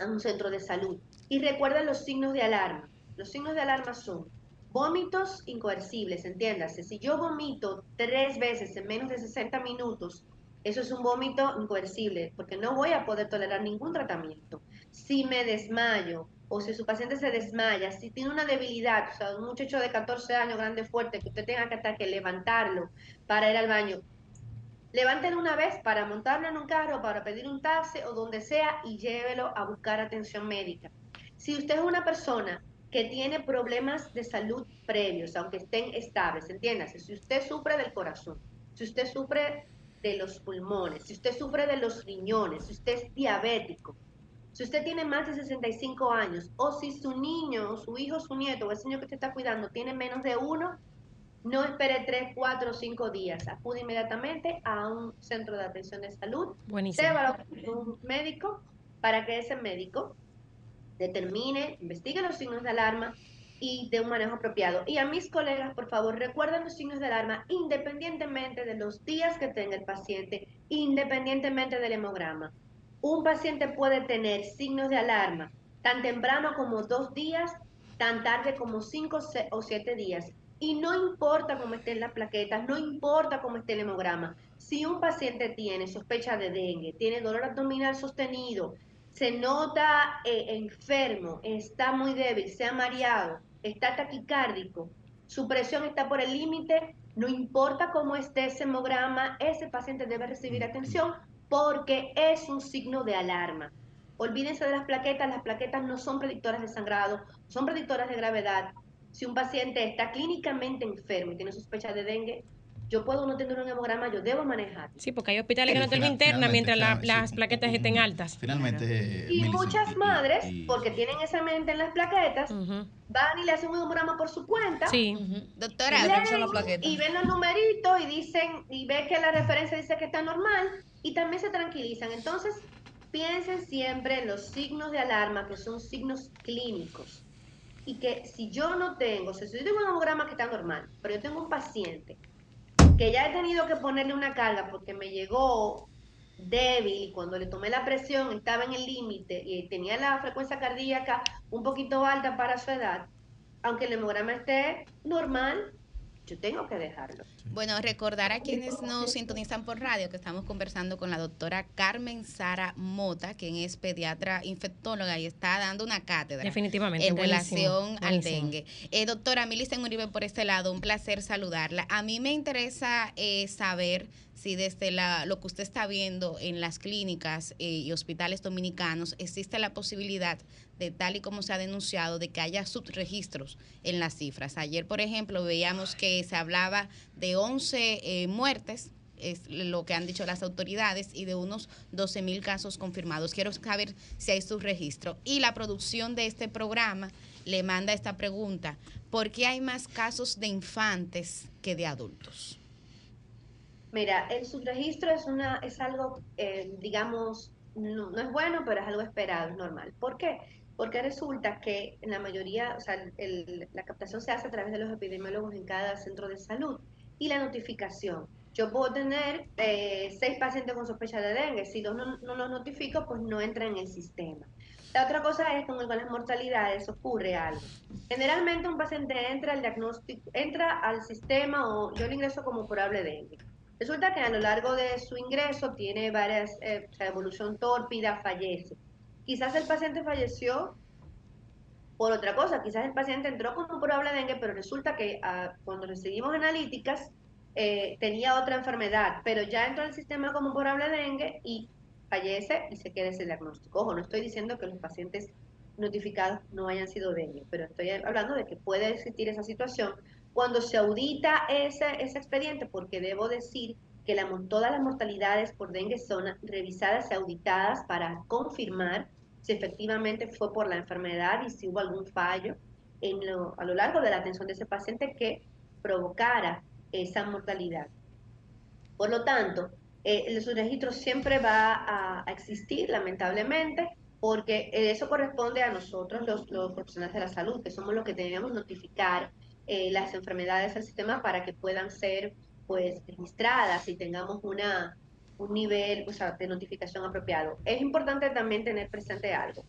a un centro de salud. Y recuerda los signos de alarma. Los signos de alarma son vómitos incoercibles, entiéndase. Si yo vomito tres veces en menos de 60 minutos, eso es un vómito incoercible, porque no voy a poder tolerar ningún tratamiento. Si me desmayo o si su paciente se desmaya, si tiene una debilidad, o sea, un muchacho de 14 años, grande, fuerte, que usted tenga que, que levantarlo para ir al baño, levántelo una vez para montarlo en un carro, para pedir un taxi o donde sea y llévelo a buscar atención médica. Si usted es una persona que tiene problemas de salud previos, aunque estén estables, entiéndase, si usted sufre del corazón, si usted sufre de los pulmones, si usted sufre de los riñones, si usted es diabético, si usted tiene más de 65 años o si su niño, su hijo, su nieto o el niño que usted está cuidando tiene menos de uno, no espere 3, 4 o 5 días. Acude inmediatamente a un centro de atención de salud. Buenísimo. Se un médico para que ese médico determine, investigue los signos de alarma y de un manejo apropiado. Y a mis colegas, por favor, recuerden los signos de alarma independientemente de los días que tenga el paciente, independientemente del hemograma. Un paciente puede tener signos de alarma tan temprano como dos días, tan tarde como cinco o siete días. Y no importa cómo estén las plaquetas, no importa cómo esté el hemograma. Si un paciente tiene sospecha de dengue, tiene dolor abdominal sostenido, se nota eh, enfermo, está muy débil, se ha mareado, está taquicárdico, su presión está por el límite, no importa cómo esté ese hemograma, ese paciente debe recibir atención porque es un signo de alarma. Olvídense de las plaquetas, las plaquetas no son predictoras de sangrado, son predictoras de gravedad. Si un paciente está clínicamente enfermo y tiene sospecha de dengue, yo puedo no tener un hemograma, yo debo manejar. Sí, porque hay hospitales que no tienen interna mientras la- las plaquetas estén altas. Finalmente, Y muchas madres, porque tienen esa mente en las plaquetas, van y le hacen un hemograma por su cuenta. Sí. Doctora, y, revisan leen y ven los numeritos y dicen, y ve que la referencia dice que está normal, y también se tranquilizan. Entonces, piensen siempre en los signos de alarma, que son signos clínicos. Y que si yo no tengo, o sea, si yo tengo un hemograma que está normal, pero yo tengo un paciente que ya he tenido que ponerle una carga porque me llegó débil y cuando le tomé la presión estaba en el límite y tenía la frecuencia cardíaca un poquito alta para su edad, aunque el hemograma esté normal, yo tengo que dejarlo. Bueno, recordar a quienes nos sintonizan por radio que estamos conversando con la doctora Carmen Sara Mota, quien es pediatra infectóloga y está dando una cátedra. Definitivamente, En buenísimo, relación al dengue. Eh, doctora Milicen Uribe, por este lado, un placer saludarla. A mí me interesa eh, saber si desde la, lo que usted está viendo en las clínicas eh, y hospitales dominicanos existe la posibilidad de tal y como se ha denunciado de que haya subregistros en las cifras. Ayer, por ejemplo, veíamos que se hablaba de 11 eh, muertes es lo que han dicho las autoridades y de unos 12 mil casos confirmados. Quiero saber si hay subregistro. Y la producción de este programa le manda esta pregunta, ¿por qué hay más casos de infantes que de adultos? Mira, el subregistro es, una, es algo, eh, digamos, no, no es bueno, pero es algo esperado, es normal. ¿Por qué? Porque resulta que en la mayoría, o sea, la captación se hace a través de los epidemiólogos en cada centro de salud y la notificación. Yo puedo tener eh, seis pacientes con sospecha de dengue, si los no, no los notifico, pues no entra en el sistema. La otra cosa es que con las mortalidades ocurre algo. Generalmente un paciente entra al diagnóstico, entra al sistema o yo lo ingreso como probable dengue. Resulta que a lo largo de su ingreso tiene varias, eh, evolución tórpida, fallece. Quizás el paciente falleció por otra cosa, quizás el paciente entró como probable dengue, pero resulta que ah, cuando recibimos analíticas eh, tenía otra enfermedad, pero ya entró al sistema como probable dengue y fallece y se queda ese diagnóstico. Ojo, no estoy diciendo que los pacientes notificados no hayan sido dengue, pero estoy hablando de que puede existir esa situación cuando se audita ese, ese expediente, porque debo decir que la, todas las mortalidades por dengue son revisadas y auditadas para confirmar si efectivamente fue por la enfermedad y si hubo algún fallo en lo- a lo largo de la atención de ese paciente que provocara esa mortalidad. Por lo tanto, eh, el subregistro siempre va a, a existir, lamentablemente, porque eso corresponde a nosotros, los, los profesionales de la salud, que somos los que debemos notificar eh, las enfermedades al sistema para que puedan ser pues registradas y tengamos una, un nivel o sea, de notificación apropiado. Es importante también tener presente algo.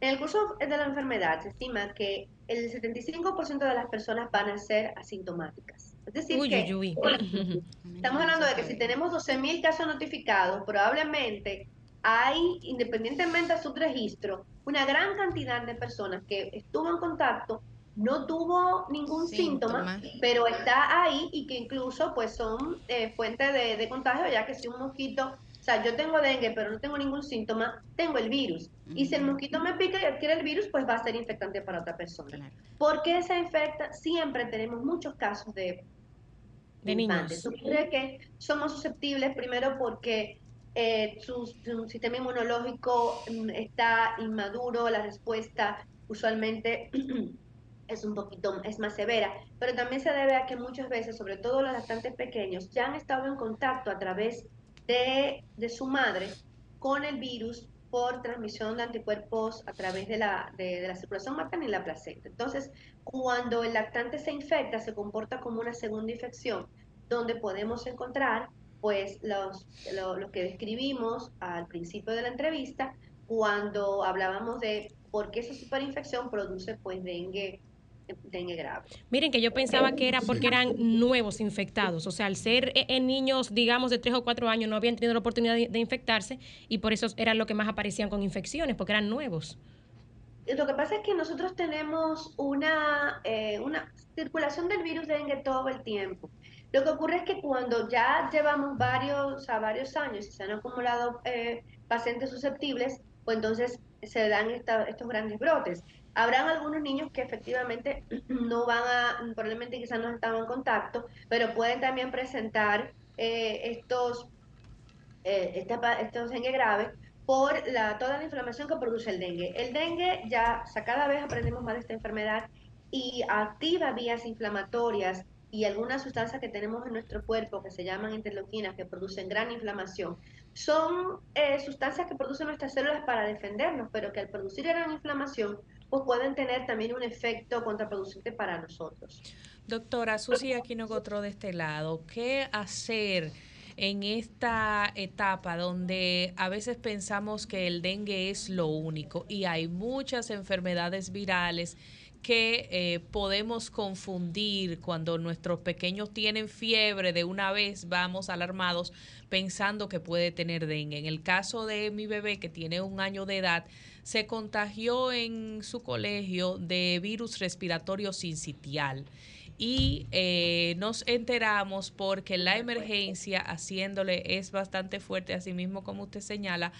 En el curso de la enfermedad se estima que el 75% de las personas van a ser asintomáticas. Es decir, Uy, que uy, uy. Estamos hablando de que si tenemos 12.000 casos notificados, probablemente hay, independientemente de su registro, una gran cantidad de personas que estuvo en contacto, no tuvo ningún síntoma, Síntoma. pero está ahí y que incluso pues son eh, fuente de, de contagio, ya que si un mosquito, o sea, yo tengo dengue, pero no tengo ningún síntoma, tengo el virus. Y si el mosquito me pica y adquiere el virus, pues va a ser infectante para otra persona. ¿Por qué se infecta? Siempre tenemos muchos casos de De infantes. niños. Que somos susceptibles primero porque eh, su, su sistema inmunológico mm, está inmaduro, la respuesta usualmente es un poquito, es más severa, pero también se debe a que muchas veces, sobre todo los lactantes pequeños, ya han estado en contacto a través de, de su madre con el virus por transmisión de anticuerpos a través de la, de, de la circulación materna y la placenta. Entonces, cuando el lactante se infecta, se comporta como una segunda infección, donde podemos encontrar pues los, lo, lo que describimos al principio de la entrevista, cuando hablábamos de por qué esa superinfección produce pues dengue, dengue grave. Miren que yo pensaba que era porque eran nuevos infectados, o sea, al ser eh, en niños, digamos, de 3 o 4 años, no habían tenido la oportunidad de, de infectarse y por eso eran los que más aparecían con infecciones, porque eran nuevos. lo que pasa es que nosotros tenemos una, eh, una circulación del virus dengue todo el tiempo. Lo que ocurre es que cuando ya llevamos varios, a varios años y se han acumulado eh, pacientes susceptibles, pues entonces se dan estos grandes brotes. Habrán algunos niños que efectivamente no van a, probablemente quizás no están en contacto, pero pueden también presentar eh, estos, eh, estos dengue graves por la, toda la inflamación que produce el dengue. El dengue ya, cada vez aprendemos más de esta enfermedad y activa vías inflamatorias y algunas sustancias que tenemos en nuestro cuerpo que se llaman interleuquinas, que producen gran inflamación, son eh, sustancias que producen nuestras células para defendernos, pero que al producir gran inflamación, pues pueden tener también un efecto contraproducente para nosotros. Doctora Susi Aquinogotro de este lado, ¿qué hacer? en esta etapa donde a veces pensamos que el dengue es lo único y hay muchas enfermedades virales que eh, podemos confundir cuando nuestros pequeños tienen fiebre, de una vez vamos alarmados pensando que puede tener dengue. En el caso de mi bebé que tiene un año de edad, se contagió en su colegio de virus respiratorio sincitial y eh, nos enteramos porque la emergencia haciéndole es bastante fuerte, así mismo como usted señala,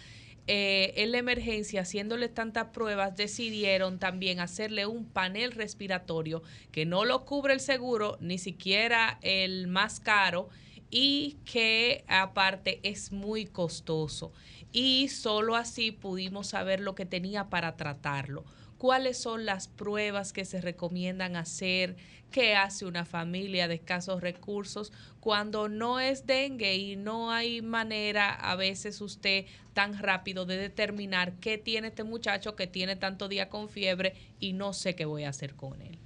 eh, en la emergencia, haciéndole tantas pruebas, decidieron también hacerle un panel respiratorio que no lo cubre el seguro, ni siquiera el más caro, y que aparte es muy costoso. Y solo así pudimos saber lo que tenía para tratarlo. Cuáles son las pruebas que se recomiendan hacer, qué hace una familia de escasos recursos cuando no es dengue y no hay manera a veces usted tan rápido de determinar qué tiene este muchacho que tiene tanto día con fiebre y no sé qué voy a hacer con él.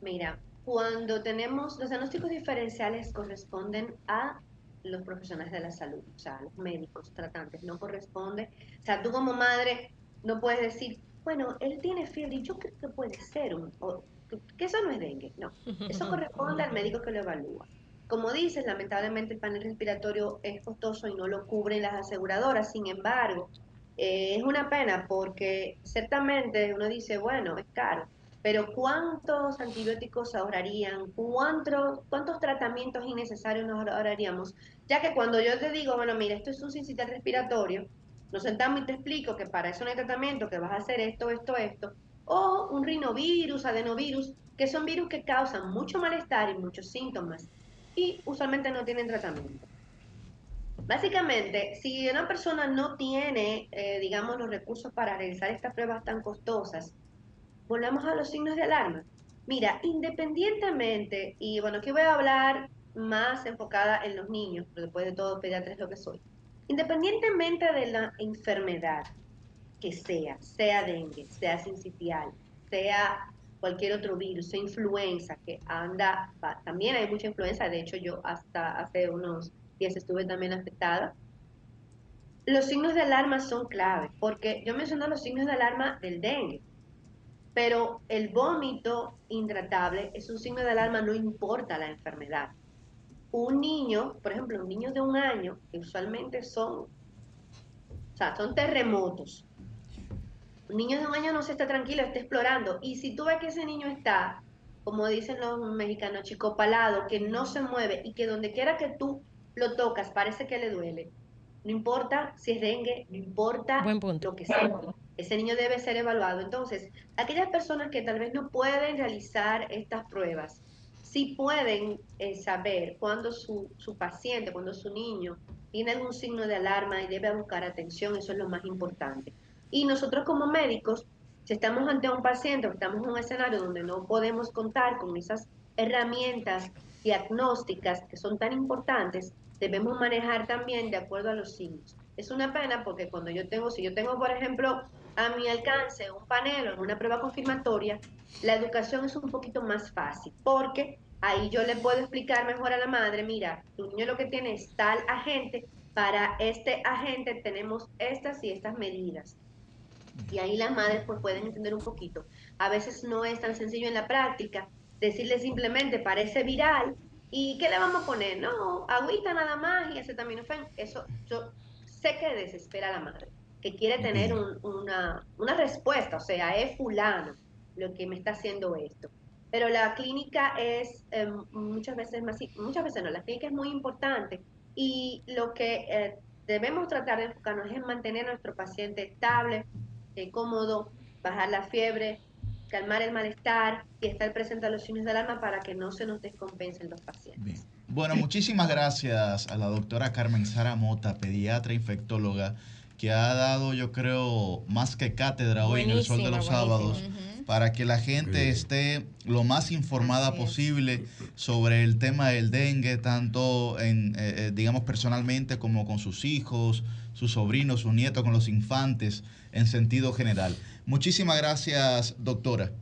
Mira, cuando tenemos los diagnósticos diferenciales corresponden a los profesionales de la salud, o sea, los médicos tratantes, no corresponde, o sea, tú como madre no puedes decir, bueno, él tiene fiebre y yo creo que puede ser un, que eso no es dengue, no, eso corresponde al médico que lo evalúa. Como dices, lamentablemente el panel respiratorio es costoso y no lo cubren las aseguradoras, sin embargo, eh, es una pena porque ciertamente uno dice, bueno, es caro, pero ¿cuántos antibióticos ahorrarían? ¿Cuántos, cuántos tratamientos innecesarios nos ahorraríamos? Ya que cuando yo te digo, bueno, mira, esto es un sincitial respiratorio, nos sentamos y te explico que para eso no hay tratamiento, que vas a hacer esto, esto, esto. O un rinovirus, adenovirus, que son virus que causan mucho malestar y muchos síntomas y usualmente no tienen tratamiento. Básicamente, si una persona no tiene, eh, digamos, los recursos para realizar estas pruebas tan costosas, volvemos a los signos de alarma. Mira, independientemente, y bueno, aquí voy a hablar más enfocada en los niños, pero después de todo, pediatra es lo que soy. Independientemente de la enfermedad que sea, sea dengue, sea sincitial, sea cualquier otro virus, sea influenza, que anda, también hay mucha influenza, de hecho yo hasta hace unos días estuve también afectada. Los signos de alarma son clave, porque yo menciono los signos de alarma del dengue, pero el vómito intratable es un signo de alarma, no importa la enfermedad un niño, por ejemplo, un niño de un año, que usualmente son, o sea, son terremotos. Un niño de un año no se está tranquilo, está explorando. Y si tú ves que ese niño está, como dicen los mexicanos, chico palado, que no se mueve y que donde quiera que tú lo tocas parece que le duele, no importa si es dengue, no importa lo que sea. Ese niño debe ser evaluado. Entonces, aquellas personas que tal vez no pueden realizar estas pruebas, si pueden eh, saber cuando su, su paciente, cuando su niño tiene algún signo de alarma y debe buscar atención, eso es lo más importante. Y nosotros como médicos, si estamos ante un paciente o estamos en un escenario donde no podemos contar con esas herramientas diagnósticas que son tan importantes, debemos manejar también de acuerdo a los signos. Es una pena porque cuando yo tengo, si yo tengo, por ejemplo, a mi alcance un panel o una prueba confirmatoria, la educación es un poquito más fácil, porque ahí yo le puedo explicar mejor a la madre, mira, tu niño lo que tiene es tal agente, para este agente tenemos estas y estas medidas. Y ahí las madres pues pueden entender un poquito. A veces no es tan sencillo en la práctica decirle simplemente parece viral y ¿qué le vamos a poner? No, agüita nada más y acetaminofén. Eso yo sé que desespera a la madre. que quiere tener una, una respuesta, o sea, es fulano lo que me está haciendo esto. Pero la clínica es em, muchas veces más, muchas veces no, la clínica es muy importante y lo que eh, debemos tratar de enfocarnos es en mantener a nuestro paciente estable, eh, cómodo, bajar la fiebre, calmar el malestar y estar presente a los signos del alma para que no se nos descompensen los pacientes. Bueno, muchísimas gracias a la doctora Carmen Sara Mota, pediatra infectóloga, que ha dado, yo creo, más que cátedra hoy en el Sol de los Sábados para que la gente esté lo más informada posible sobre el tema del dengue, tanto en, eh, eh, digamos, personalmente como con sus hijos, sus sobrinos, sus nietos, con los infantes, en sentido general. Muchísimas gracias, doctora.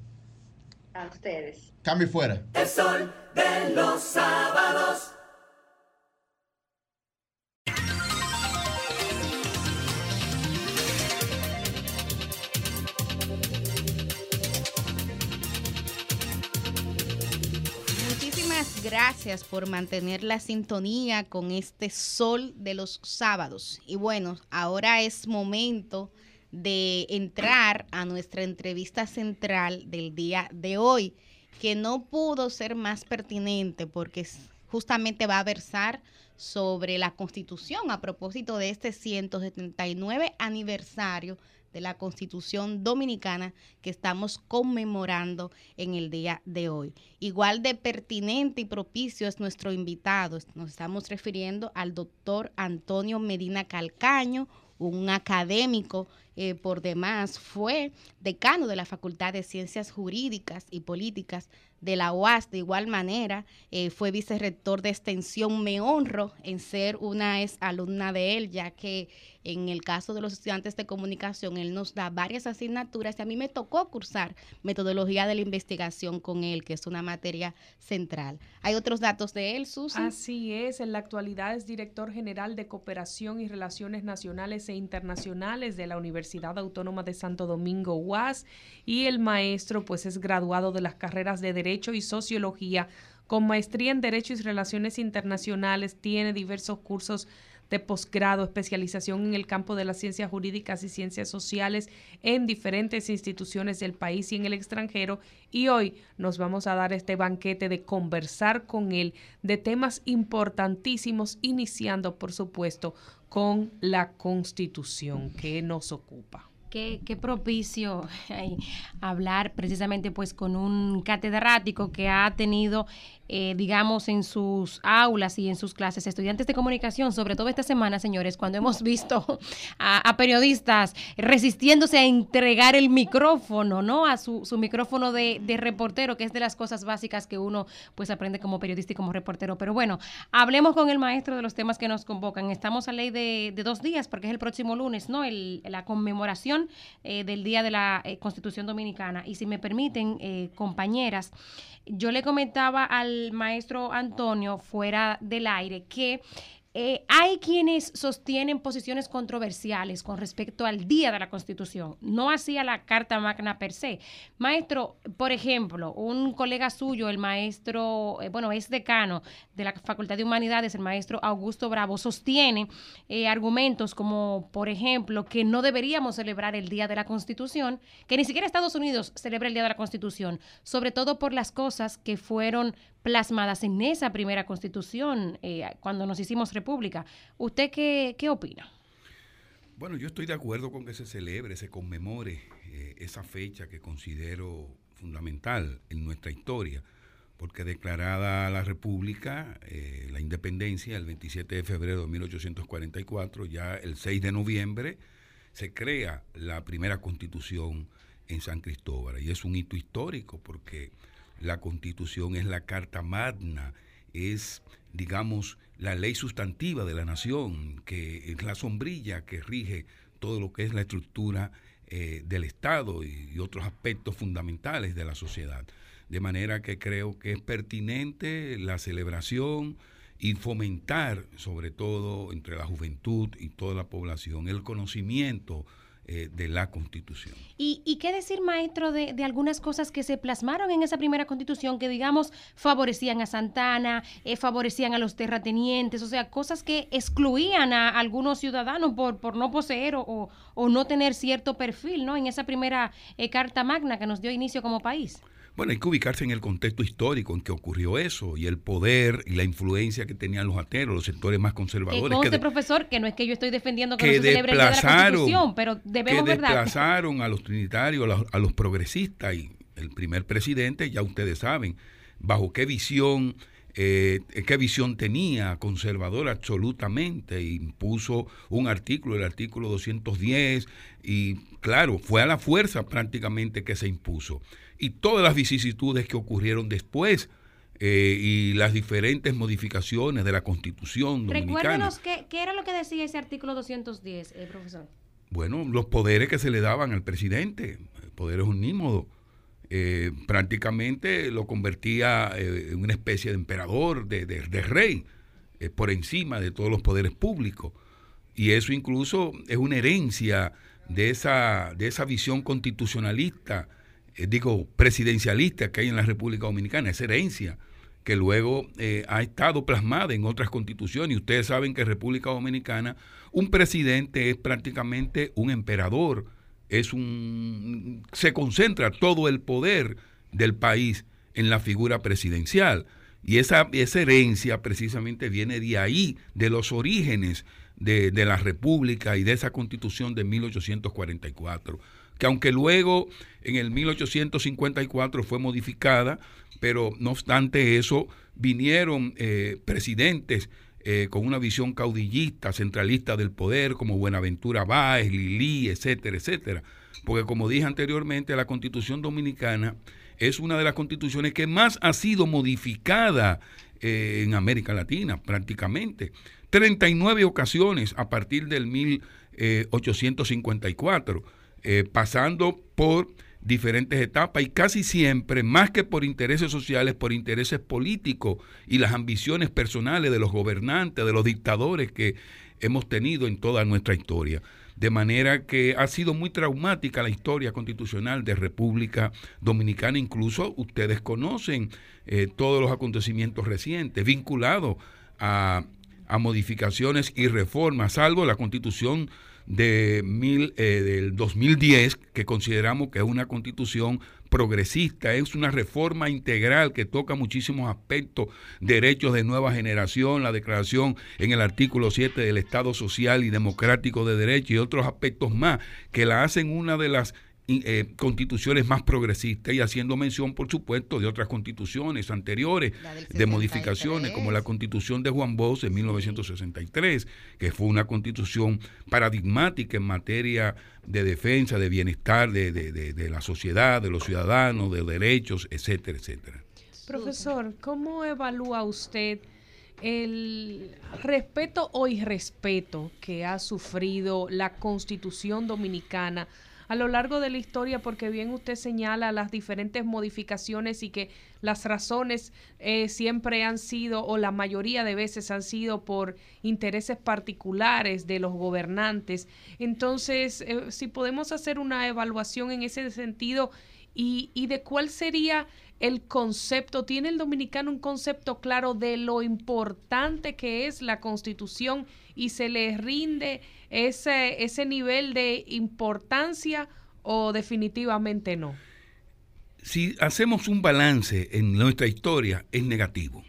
A ustedes. Cambio fuera. El sol de los sábados. gracias por mantener la sintonía con este sol de los sábados. Y bueno, ahora es momento de entrar a nuestra entrevista central del día de hoy, que no pudo ser más pertinente porque justamente va a versar sobre la Constitución a propósito de este 179 aniversario de la Constitución Dominicana que estamos conmemorando en el día de hoy. Igual de pertinente y propicio es nuestro invitado. Nos estamos refiriendo al doctor Antonio Medina Calcaño, un académico eh, por demás, fue decano de la Facultad de Ciencias Jurídicas y Políticas de la UAS. De igual manera, eh, fue vicerrector de extensión. Me honro en ser una ex alumna de él, ya que en el caso de los estudiantes de comunicación, él nos da varias asignaturas y a mí me tocó cursar metodología de la investigación con él, que es una materia central. ¿Hay otros datos de él, Susan? Así es, en la actualidad es director general de Cooperación y Relaciones Nacionales e Internacionales de la Universidad Autónoma de Santo Domingo, UAS, y el maestro pues es graduado de las carreras de Derecho y Sociología con maestría en Derecho y Relaciones Internacionales, tiene diversos cursos de posgrado, especialización en el campo de las ciencias jurídicas y ciencias sociales en diferentes instituciones del país y en el extranjero. Y hoy nos vamos a dar este banquete de conversar con él de temas importantísimos, iniciando, por supuesto, con la constitución que nos ocupa. Qué, propicio hablar precisamente pues con un catedrático que ha tenido eh, digamos, en sus aulas y en sus clases, estudiantes de comunicación, sobre todo esta semana, señores, cuando hemos visto a, periodistas resistiéndose a entregar el micrófono, ¿no? A su, micrófono de, reportero, que es de las cosas básicas que uno pues aprende como periodista y como reportero. Pero bueno, hablemos con el maestro de los temas que nos convocan. Estamos a ley de, dos días, porque es el próximo lunes, ¿no? El, la conmemoración eh, del Día de la eh, Constitución Dominicana. Y si me permiten, compañeras, yo le comentaba al maestro Antonio fuera del aire que eh, hay quienes sostienen posiciones controversiales con respecto al día de la Constitución, no así a la Carta Magna per se. Maestro, por ejemplo, un colega suyo, el maestro, eh, bueno, es decano de la Facultad de Humanidades, el maestro Augusto Bravo, sostiene eh, argumentos como, por ejemplo, que no deberíamos celebrar el Día de la Constitución, que ni siquiera Estados Unidos celebra el Día de la Constitución, sobre todo por las cosas que fueron plasmadas en esa primera constitución eh, cuando nos hicimos república. ¿Usted qué, qué, opina? Bueno, yo estoy de acuerdo con que se celebre, se conmemore eh, esa fecha que considero fundamental en nuestra historia, porque declarada la República, eh, la independencia, el 27 de febrero de 1844, ya el 6 de noviembre, se crea la primera constitución en San Cristóbal. Y es un hito histórico porque la constitución es la carta magna, es, digamos, la ley sustantiva de la nación, que es la sombrilla que rige todo lo que es la estructura eh, del Estado y, otros aspectos fundamentales de la sociedad. De manera que creo que es pertinente la celebración y fomentar, sobre todo entre la juventud y toda la población, el conocimiento eh, de la Constitución. ¿Y, qué decir, maestro, de, algunas cosas que se plasmaron en esa primera constitución que, digamos, favorecían a Santana, eh, favorecían a los terratenientes, o sea, cosas que excluían a algunos ciudadanos por, por no poseer o, o, no tener cierto perfil, ¿no? En esa primera eh, Carta Magna que nos dio inicio como país? Bueno, hay que ubicarse en el contexto histórico en que ocurrió eso y el poder y la influencia que tenían los ateros, los sectores más conservadores. Que conste, profesor, que no es que yo estoy defendiendo que, no se celebre el día de la Constitución, pero debemos que desplazaron a los trinitarios, a los, progresistas y el primer presidente, ya ustedes saben, bajo qué visión eh, qué visión tenía, conservador absolutamente, impuso un artículo, el artículo 210, y claro, fue a la fuerza prácticamente que se impuso y todas las vicisitudes que ocurrieron después eh, y las diferentes modificaciones de la Constitución dominicana. Recuérdenos qué, era lo que decía ese artículo 210, eh, profesor. Bueno, los poderes que se le daban al presidente, el poder es un eh, prácticamente lo convertía eh, en una especie de emperador, de, de rey, por encima de todos los poderes públicos. Y eso incluso es una herencia de esa, de esa visión constitucionalista eh, digo, presidencialista que hay en la República Dominicana, esa herencia que luego eh, ha estado plasmada en otras constituciones. Y ustedes saben que en República Dominicana un presidente es prácticamente un emperador, es un se concentra todo el poder del país en la figura presidencial. Y esa, esa herencia precisamente viene de ahí, de los orígenes de, de la República y de esa constitución de 1844 que aunque luego en el 1854 fue modificada, pero no obstante eso, vinieron eh, presidentes eh, con una visión caudillista, centralista del poder, como Buenaventura Báez, Lili, etcétera, etcétera. Porque como dije anteriormente, la constitución dominicana es una de las constituciones que más ha sido modificada eh, en América Latina, prácticamente. 39 ocasiones a partir del 1854 eh, pasando por diferentes etapas y casi siempre, más que por intereses sociales, por intereses políticos y las ambiciones personales de los gobernantes, de los dictadores que hemos tenido en toda nuestra historia. De manera que ha sido muy traumática la historia constitucional de República Dominicana. Incluso ustedes conocen eh, todos los acontecimientos recientes vinculados a, a modificaciones y reformas, salvo la constitución de mil, eh, del 2010, que consideramos que es una constitución progresista, es una reforma integral que toca muchísimos aspectos, derechos de nueva generación, la declaración en el artículo 7 del Estado Social y Democrático de Derecho y otros aspectos más, que la hacen una de las eh, constituciones más progresistas y haciendo mención, por supuesto, de otras constituciones anteriores, de modificaciones, como la constitución de Juan Bosch en 1963, que fue una constitución paradigmática en materia de defensa, de bienestar de, de la sociedad, de los ciudadanos, de derechos, etcétera, etcétera. Profesor, ¿cómo evalúa usted el respeto o irrespeto que ha sufrido la constitución dominicana? A lo largo de la historia, porque bien usted señala las diferentes modificaciones y que las razones eh, siempre han sido, o la mayoría de veces han sido por intereses particulares de los gobernantes. Entonces, eh, si podemos hacer una evaluación en ese sentido y, y de cuál sería el concepto, ¿tiene el dominicano un concepto claro de lo importante que es la constitución y se le rinde ese, ese nivel de importancia o definitivamente no? Si hacemos un balance en nuestra historia, es negativo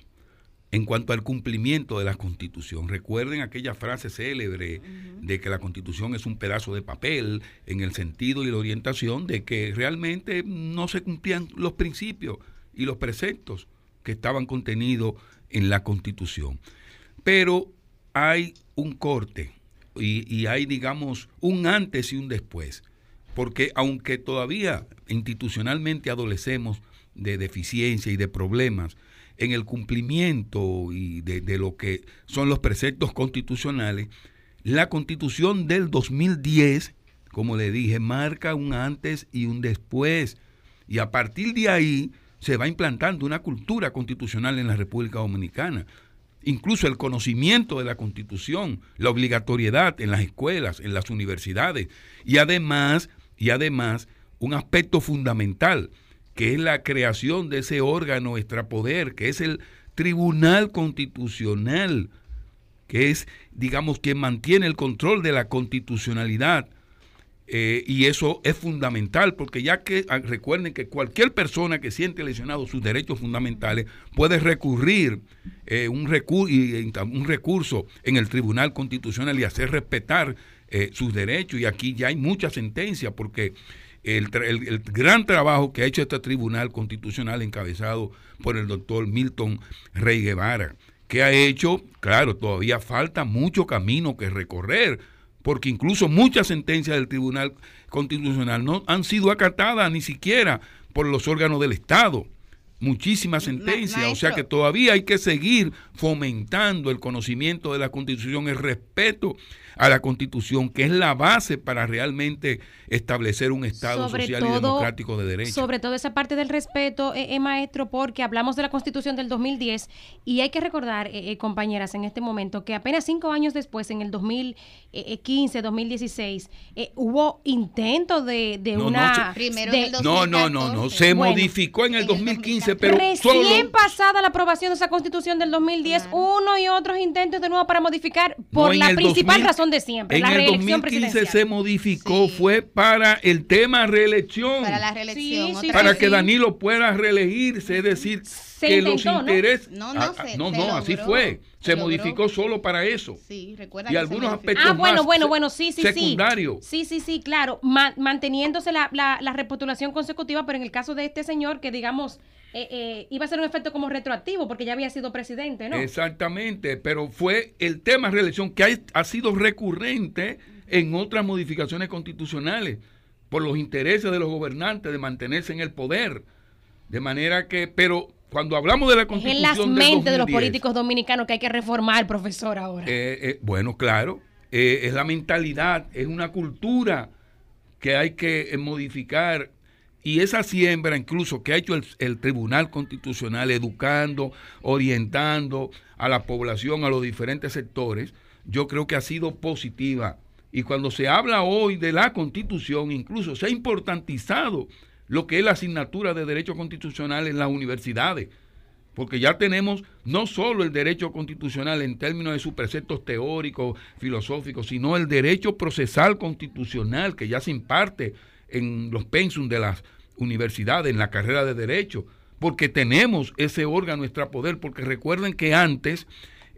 en cuanto al cumplimiento de la Constitución. Recuerden aquella frase célebre de que la Constitución es un pedazo de papel en el sentido y la orientación de que realmente no se cumplían los principios y los preceptos que estaban contenidos en la Constitución. Pero hay un corte y, hay, digamos, un antes y un después. Porque aunque todavía institucionalmente adolecemos de deficiencia y de problemas en el cumplimiento y de, de, lo que son los preceptos constitucionales, la constitución del 2010, como le dije, marca un antes y un después. Y a partir de ahí se va implantando una cultura constitucional en la República Dominicana incluso el conocimiento de la Constitución, la obligatoriedad en las escuelas, en las universidades. Y además, y además un aspecto fundamental que es la creación de ese órgano extrapoder, que es el Tribunal Constitucional, que es, digamos, quien mantiene el control de la constitucionalidad eh, y eso es fundamental porque ya que ah, recuerden que cualquier persona que siente lesionado sus derechos fundamentales puede recurrir eh, un, recurso en el Tribunal Constitucional y hacer respetar eh, sus derechos. Y aquí ya hay muchas sentencias porque el, gran trabajo que ha hecho este Tribunal Constitucional encabezado por el doctor Milton Rey Guevara, que ha hecho, claro, todavía falta mucho camino que recorrer porque incluso muchas sentencias del Tribunal Constitucional no han sido acatadas ni siquiera por los órganos del Estado. Muchísimas sentencias, o sea que todavía hay que seguir fomentando el conocimiento de la Constitución, el respeto a la Constitución, que es la base para realmente establecer un Estado social y democrático de derecho. Sobre todo esa parte del respeto, eh, eh, maestro, porque hablamos de la Constitución del 2010 y hay que recordar, eh, compañeras, en este momento, que apenas cinco años después, en el 2015, 2016, hubo intento de, una... No, no, no, no, se modificó en el 2015, pero... Recién pasada la aprobación de esa Constitución del 2010, uno y otros intentos de nuevo para modificar por la principal razón de siempre. En el 2015 se modificó, fue para el tema reelección. Para la reelección. para que Danilo pueda reelegirse, es decir, que los intereses. No, no, ah, no, no, así fue. Se, modificó solo para eso. Sí, recuerda. Y algunos aspectos ah, bueno, bueno, bueno, sí, sí, secundarios. Sí, sí, sí, claro. manteniéndose la, la, la reputulación consecutiva, pero en el caso de este señor, que digamos eh, eh, iba a ser un efecto como retroactivo porque ya había sido presidente, ¿no? Exactamente, pero fue el tema de reelección que ha, sido recurrente en otras modificaciones constitucionales por los intereses de los gobernantes de mantenerse en el poder. De manera que, pero cuando hablamos de la constitución. Es en las mentes de los políticos dominicanos que hay que reformar, profesor, ahora. Eh, bueno, claro, es la mentalidad, es una cultura que hay que modificar y esa siembra incluso que ha hecho el, Tribunal Constitucional educando, orientando a la población, a los diferentes sectores, yo creo que ha sido positiva. Y cuando se habla hoy de la Constitución, incluso se ha importantizado lo que es la asignatura de Derecho Constitucional en las universidades. Porque ya tenemos no solo el derecho constitucional en términos de sus preceptos teóricos, filosóficos, sino el derecho procesal constitucional que ya se imparte en los pensum de las universidades, en la carrera de derecho, porque tenemos ese órgano poder porque recuerden que antes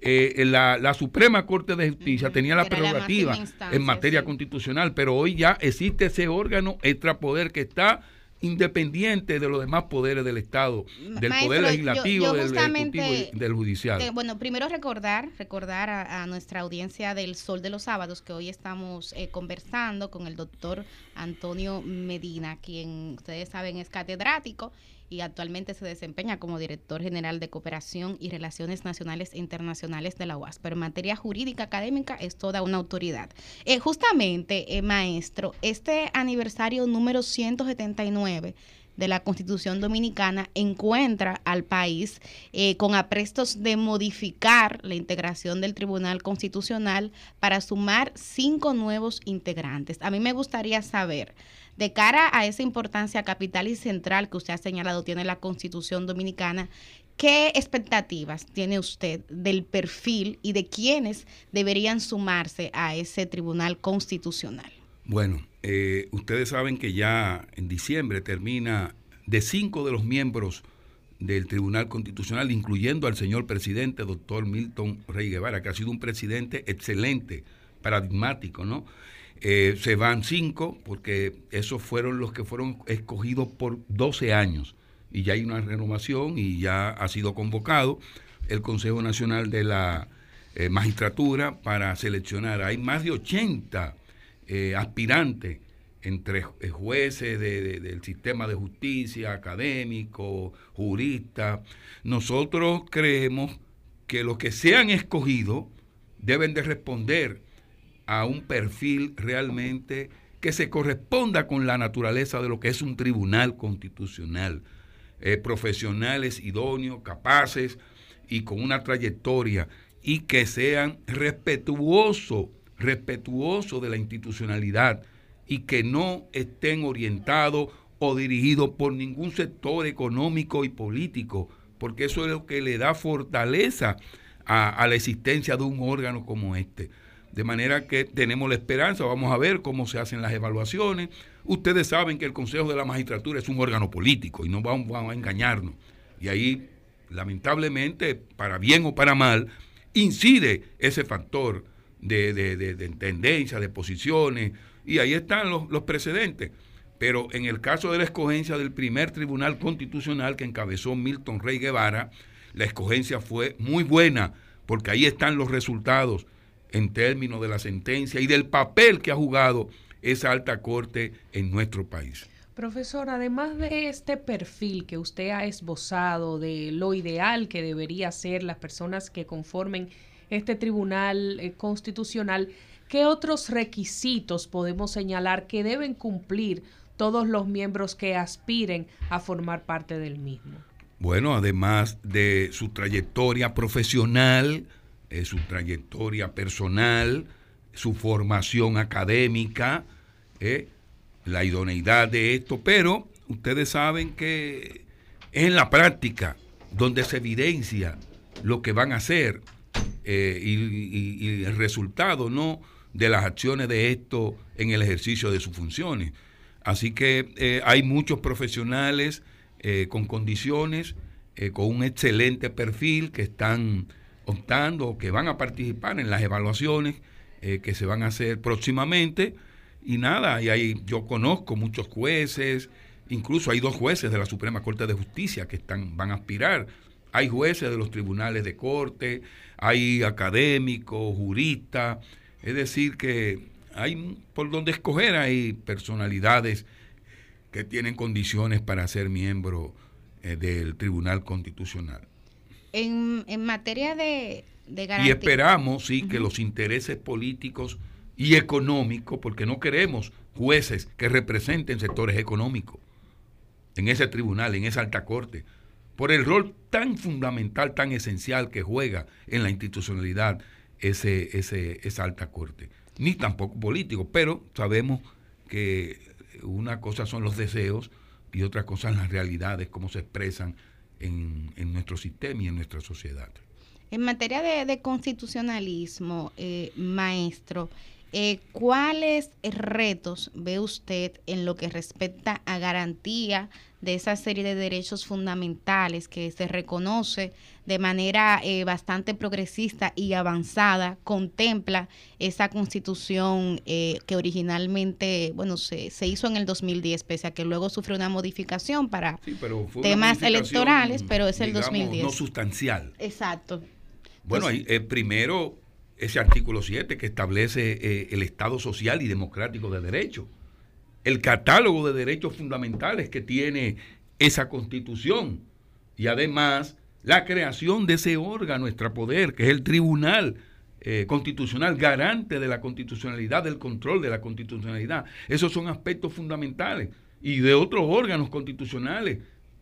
eh, la, Suprema Corte de Justicia tenía la prerrogativa en materia constitucional, pero hoy ya existe ese órgano extrapoder que está independiente de los demás poderes del Estado, del poder legislativo, del ejecutivo y del judicial. bueno, primero recordar, recordar a, nuestra audiencia del Sol de los Sábados que hoy estamos eh, conversando con el doctor Antonio Medina, quien ustedes saben es catedrático y actualmente se desempeña como director general de cooperación y relaciones nacionales e internacionales de la UAS. Pero en materia jurídica académica es toda una autoridad. Eh, justamente, eh, maestro, este aniversario número 179 de la Constitución Dominicana encuentra al país eh, con aprestos de modificar la integración del Tribunal Constitucional para sumar cinco nuevos integrantes. A mí me gustaría saber de cara a esa importancia capital y central que usted ha señalado tiene la Constitución Dominicana, ¿qué expectativas tiene usted del perfil y de quiénes deberían sumarse a ese Tribunal Constitucional? Bueno, eh, ustedes saben que ya en diciembre termina de cinco de los miembros del Tribunal Constitucional, incluyendo al señor presidente, doctor Milton Rey Guevara, que ha sido un presidente excelente, paradigmático, ¿no? Eh, se van cinco, porque esos fueron los que fueron escogidos por 12 años. Y ya hay una renovación y ya ha sido convocado el Consejo Nacional de la eh, Magistratura para seleccionar. Hay más de 80 eh, aspirantes entre jueces del sistema de justicia, académicos, juristas. Nosotros creemos que los que sean escogidos deben de responder a un perfil realmente que se corresponda con la naturaleza de lo que es un tribunal constitucional. Eh, profesionales idóneos, capaces y con una trayectoria y que sean respetuosos, respetuosos de la institucionalidad y que no estén orientados o dirigidos por ningún sector económico y político, porque eso es lo que le da fortaleza a, a la existencia de un órgano como este. De manera que tenemos la esperanza, vamos a ver cómo se hacen las evaluaciones. Ustedes saben que el Consejo de la Magistratura es un órgano político y no vamos, vamos a engañarnos. Y ahí, lamentablemente, para bien o para mal, incide ese factor de, de, de, de tendencia, de posiciones, y ahí están los, los, precedentes. Pero en el caso de la escogencia del primer tribunal constitucional que encabezó Milton Rey Guevara, la escogencia fue muy buena, porque ahí están los resultados en términos de la sentencia y del papel que ha jugado esa alta corte en nuestro país. Profesor, además de este perfil que usted ha esbozado de lo ideal que debería ser las personas que conformen este tribunal eh, constitucional, ¿qué otros requisitos podemos señalar que deben cumplir todos los miembros que aspiren a formar parte del mismo? Bueno, además de su trayectoria profesional, eh, su trayectoria personal, su formación académica, eh, la idoneidad de esto, pero ustedes saben que es en la práctica donde se evidencia lo que van a hacer eh, y, el resultado no de las acciones de esto en el ejercicio de sus funciones. Así que eh, hay muchos profesionales eh, con condiciones, eh, con un excelente perfil que están optando, que van a participar en las evaluaciones que se van a hacer próximamente y nada, y ahí yo conozco muchos jueces, incluso hay dos jueces de la Suprema Corte de Justicia que están, van a aspirar. Hay jueces de los tribunales de corte, hay académicos, juristas, es decir, que hay por donde escoger, hay personalidades que tienen condiciones para ser miembro eh, del Tribunal Constitucional. En, en materia de, de garantía. Y esperamos, sí, uh -huh. que los intereses políticos y económico, porque no queremos jueces que representen sectores económicos en ese tribunal, en esa alta corte, por el rol tan fundamental, tan esencial que juega en la institucionalidad ese, esa alta corte, ni tampoco político, pero sabemos que una cosa son los deseos y otra cosa las realidades, cómo se expresan en, en nuestro sistema y en nuestra sociedad. En materia de, de constitucionalismo, eh, maestro, eh, ¿Cuáles retos ve usted en lo que respecta a garantía de esa serie de derechos fundamentales que se reconoce de manera eh, bastante progresista y avanzada, contempla esa constitución eh, que originalmente, bueno, se, se, hizo en el 2010, pese a que luego sufrió una modificación para sí, pero temas electorales, pero es el digamos, 2010. No sustancial. Exacto. Bueno, Entonces, hay, primero ese artículo 7 que establece eh, el Estado social y democrático de derecho, el catálogo de derechos fundamentales que tiene esa constitución y además la creación de ese órgano extrapoder que es el Tribunal eh, Constitucional, garante de la constitucionalidad, del control de la constitucionalidad. Esos son aspectos fundamentales y de otros órganos constitucionales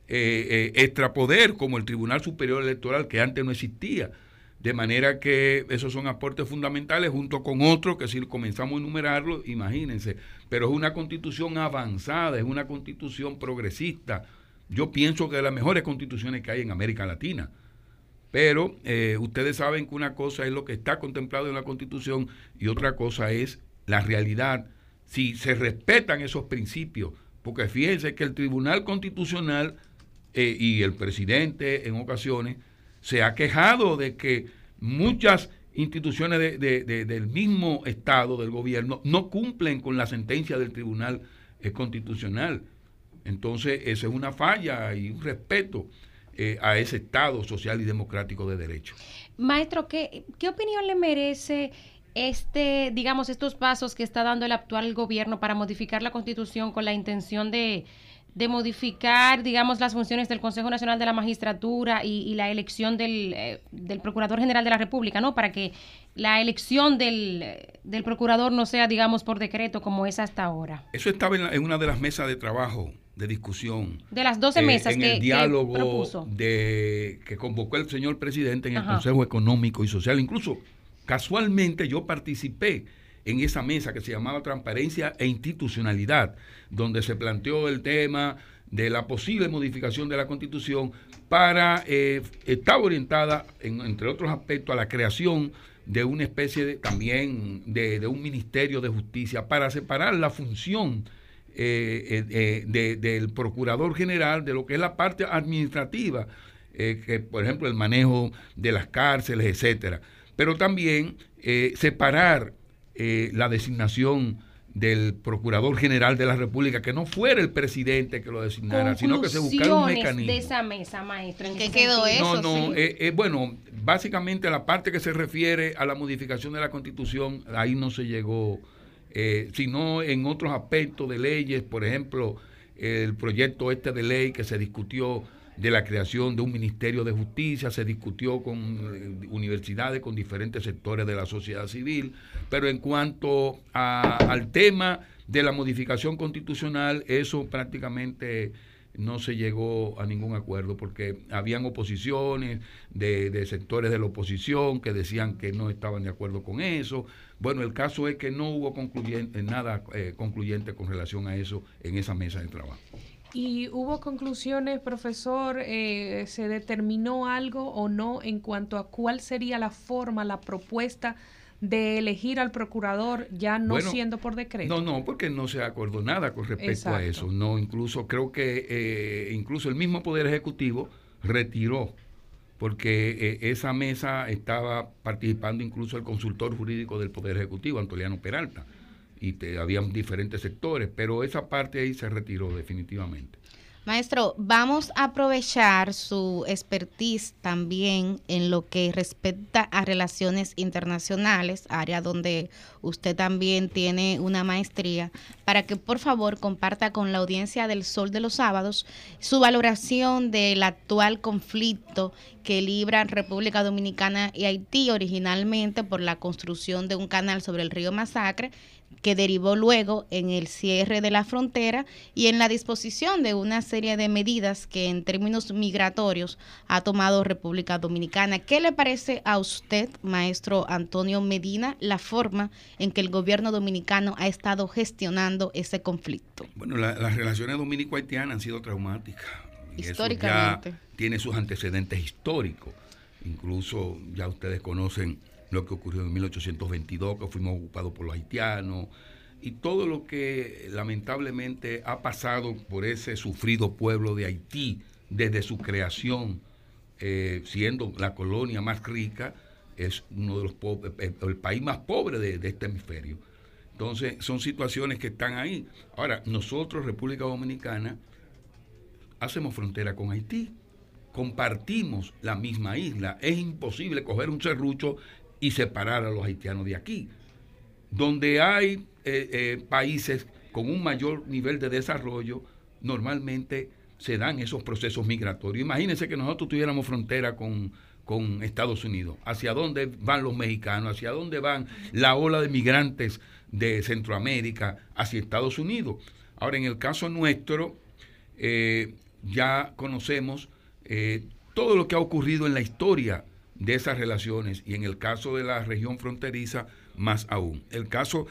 eh, extrapoder como el Tribunal Superior Electoral que antes no existía. De manera que esos son aportes fundamentales junto con otros que si comenzamos a enumerarlos, imagínense. Pero es una constitución avanzada, es una constitución progresista. Yo pienso que de las mejores constituciones que hay en América Latina. Pero eh, ustedes saben que una cosa es lo que está contemplado en la constitución y otra cosa es la realidad. Si se respetan esos principios, porque fíjense que el Tribunal Constitucional eh, y el presidente en ocasiones se ha quejado de que muchas instituciones de, de, de, del mismo Estado, del gobierno, no cumplen con la sentencia del Tribunal eh, Constitucional. Entonces, eso es una falla y un respeto eh, a ese Estado social y democrático de derecho. Maestro, ¿qué, qué opinión le merece este, digamos, estos pasos que está dando el actual gobierno para modificar la Constitución con la intención de de modificar, digamos, las funciones del Consejo Nacional de la Magistratura y, y la elección del, eh, del, Procurador General de la República, ¿no? Para que la elección del, del, Procurador no sea, digamos, por decreto como es hasta ahora. Eso estaba en, la, en una de las mesas de trabajo de discusión. De las 12 eh, mesas en que, el que diálogo propuso. de que convocó el señor presidente en el Ajá. Consejo Económico y Social. Incluso, casualmente, yo participé en esa mesa que se llamaba Transparencia e Institucionalidad, donde se planteó el tema de la posible modificación de la Constitución para, eh, orientada, en- entre otros aspectos, a la creación de una especie de, también de, un Ministerio de Justicia para separar la función eh, eh, de- del Procurador General de lo que es la parte administrativa, eh, que por ejemplo el manejo de las cárceles, etcétera. Pero también separar eh, la designación del Procurador General de la República, que no fuera el presidente que lo designara, sino que se buscara un mecanismo. de esa mesa, maestro. ¿En qué qué quedó sentido? eso? No, no, sí. eh, eh, bueno, básicamente la parte que se refiere a la modificación de la constitución, ahí no se llegó, eh, sino en otros aspectos de leyes, por ejemplo, el proyecto este de ley que se discutió de la creación de un Ministerio de Justicia, se discutió con eh, universidades, con diferentes sectores de la sociedad civil, pero en cuanto a- al tema de la modificación constitucional, eso prácticamente no se llegó a ningún acuerdo porque habían oposiciones de, sectores de la oposición que decían que no estaban de acuerdo con eso. Bueno, el caso es que no hubo concluyente, nada eh, concluyente con relación a eso en esa mesa de trabajo. ¿Y hubo conclusiones, profesor? Eh, ¿Se determinó algo o no en cuanto a cuál sería la forma, la propuesta de elegir al procurador ya no Bueno, siendo por decreto? No, no, porque no se acordó nada con respecto a eso. No, incluso creo que eh, incluso el mismo Poder Ejecutivo retiró, porque eh, esa mesa estaba participando incluso el consultor jurídico del Poder Ejecutivo, Antoliano Peralta, y te, habían diferentes sectores, pero esa parte ahí se retiró definitivamente. Maestro, vamos a aprovechar su expertise también en lo que respecta a relaciones internacionales, área donde usted también tiene una maestría, para que por favor comparta con la audiencia del Sol de los Sábados su valoración del actual conflicto que libran República Dominicana y Haití originalmente por la construcción de un canal sobre el río Masacre que derivó luego en el cierre de la frontera y en la disposición de una serie de medidas que en términos migratorios ha tomado República Dominicana. ¿Qué le parece a usted, maestro Antonio Medina, la forma en que el gobierno dominicano ha estado gestionando ese conflicto? Bueno, la- las relaciones dominico-haitianas han sido traumáticas. Eso Históricamente. ya tiene sus antecedentes históricos. Incluso ya ustedes conocen lo que ocurrió en 1822, que fuimos ocupados por los haitianos, y todo lo que lamentablemente ha pasado por ese sufrido pueblo de Haití desde su creación, eh, siendo la colonia más rica, es uno de los po- eh, el país más pobre de, de este hemisferio. Entonces, son situaciones que están ahí. Ahora, nosotros, República Dominicana, hacemos frontera con Haití, compartimos la misma isla. Es imposible coger un serrucho y separar a los haitianos de aquí. Donde hay eh, eh, países con un mayor nivel de desarrollo, normalmente se dan esos procesos migratorios. Imagínense que nosotros tuviéramos frontera con, con Estados Unidos. ¿Hacia dónde van los mexicanos? ¿Hacia dónde van la ola de migrantes de Centroamérica hacia Estados Unidos? Ahora, en el caso nuestro, eh, ya conocemos todo lo que ha ocurrido en la historia de esas relaciones y en el caso de la región fronteriza, más aún. El caso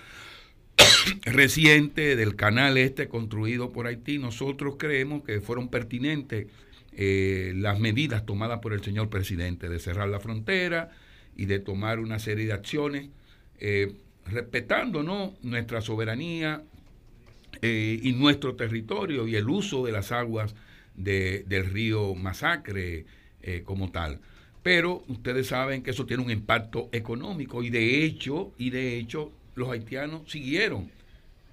reciente del canal este construido por Haití, nosotros creemos que fueron pertinentes eh, las medidas tomadas por el señor presidente de cerrar la frontera y de tomar una serie de acciones eh, respetando ¿no? nuestra soberanía eh, y nuestro territorio y el uso de las aguas de- del río Masacre eh, como tal. Pero ustedes saben que eso tiene un impacto económico y de hecho, y de hecho, los haitianos siguieron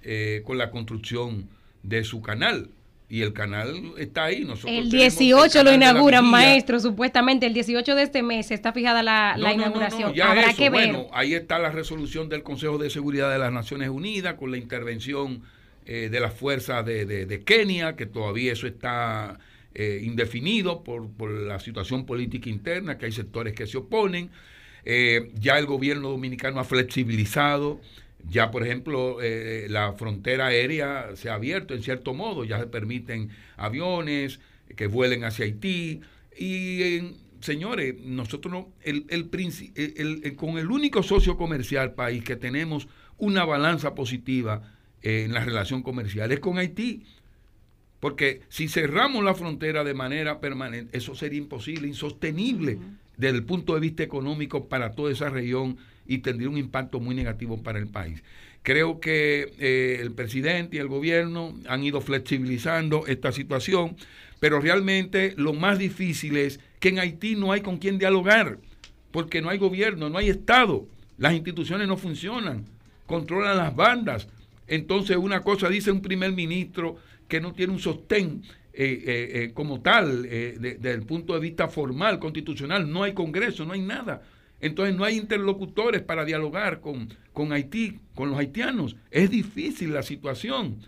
eh, con la construcción de su canal. Y el canal está ahí. Nosotros El tenemos 18 lo inauguran, maestro, supuestamente. El 18 de este mes está fijada la, la No, no, no, inauguración. Habrá eso, que ver. Bueno, ahí está la resolución del Consejo de Seguridad de las Naciones Unidas con la intervención eh, de las fuerzas de, de- de Kenia, que todavía eso está eh, indefinido por, por la situación política interna, que hay sectores que se oponen. Eh, ya el gobierno dominicano ha flexibilizado Ya, por ejemplo, eh, la frontera aérea se ha abierto en cierto modo, ya se permiten aviones que vuelen hacia Haití. Y, señores, nosotros no, el, el, el, con el único socio comercial país que tenemos una balanza positiva en la relación comercial es con Haití. Porque si cerramos la frontera de manera permanente, eso sería imposible, insostenible desde el punto de vista económico para toda esa región y tendría un impacto muy negativo para el país. Creo que eh, el presidente y el gobierno han ido flexibilizando esta situación, pero realmente lo más difícil es que en Haití no hay con quien dialogar, porque no hay gobierno, no hay Estado, las instituciones no funcionan, controlan las bandas. Entonces una cosa dice un primer ministro que no tiene un sostén eh, eh, como tal, desde el punto de vista formal, constitucional, no hay Congreso, no hay nada. Entonces no hay interlocutores para dialogar con, con Haití, con los haitianos. Es difícil la situación.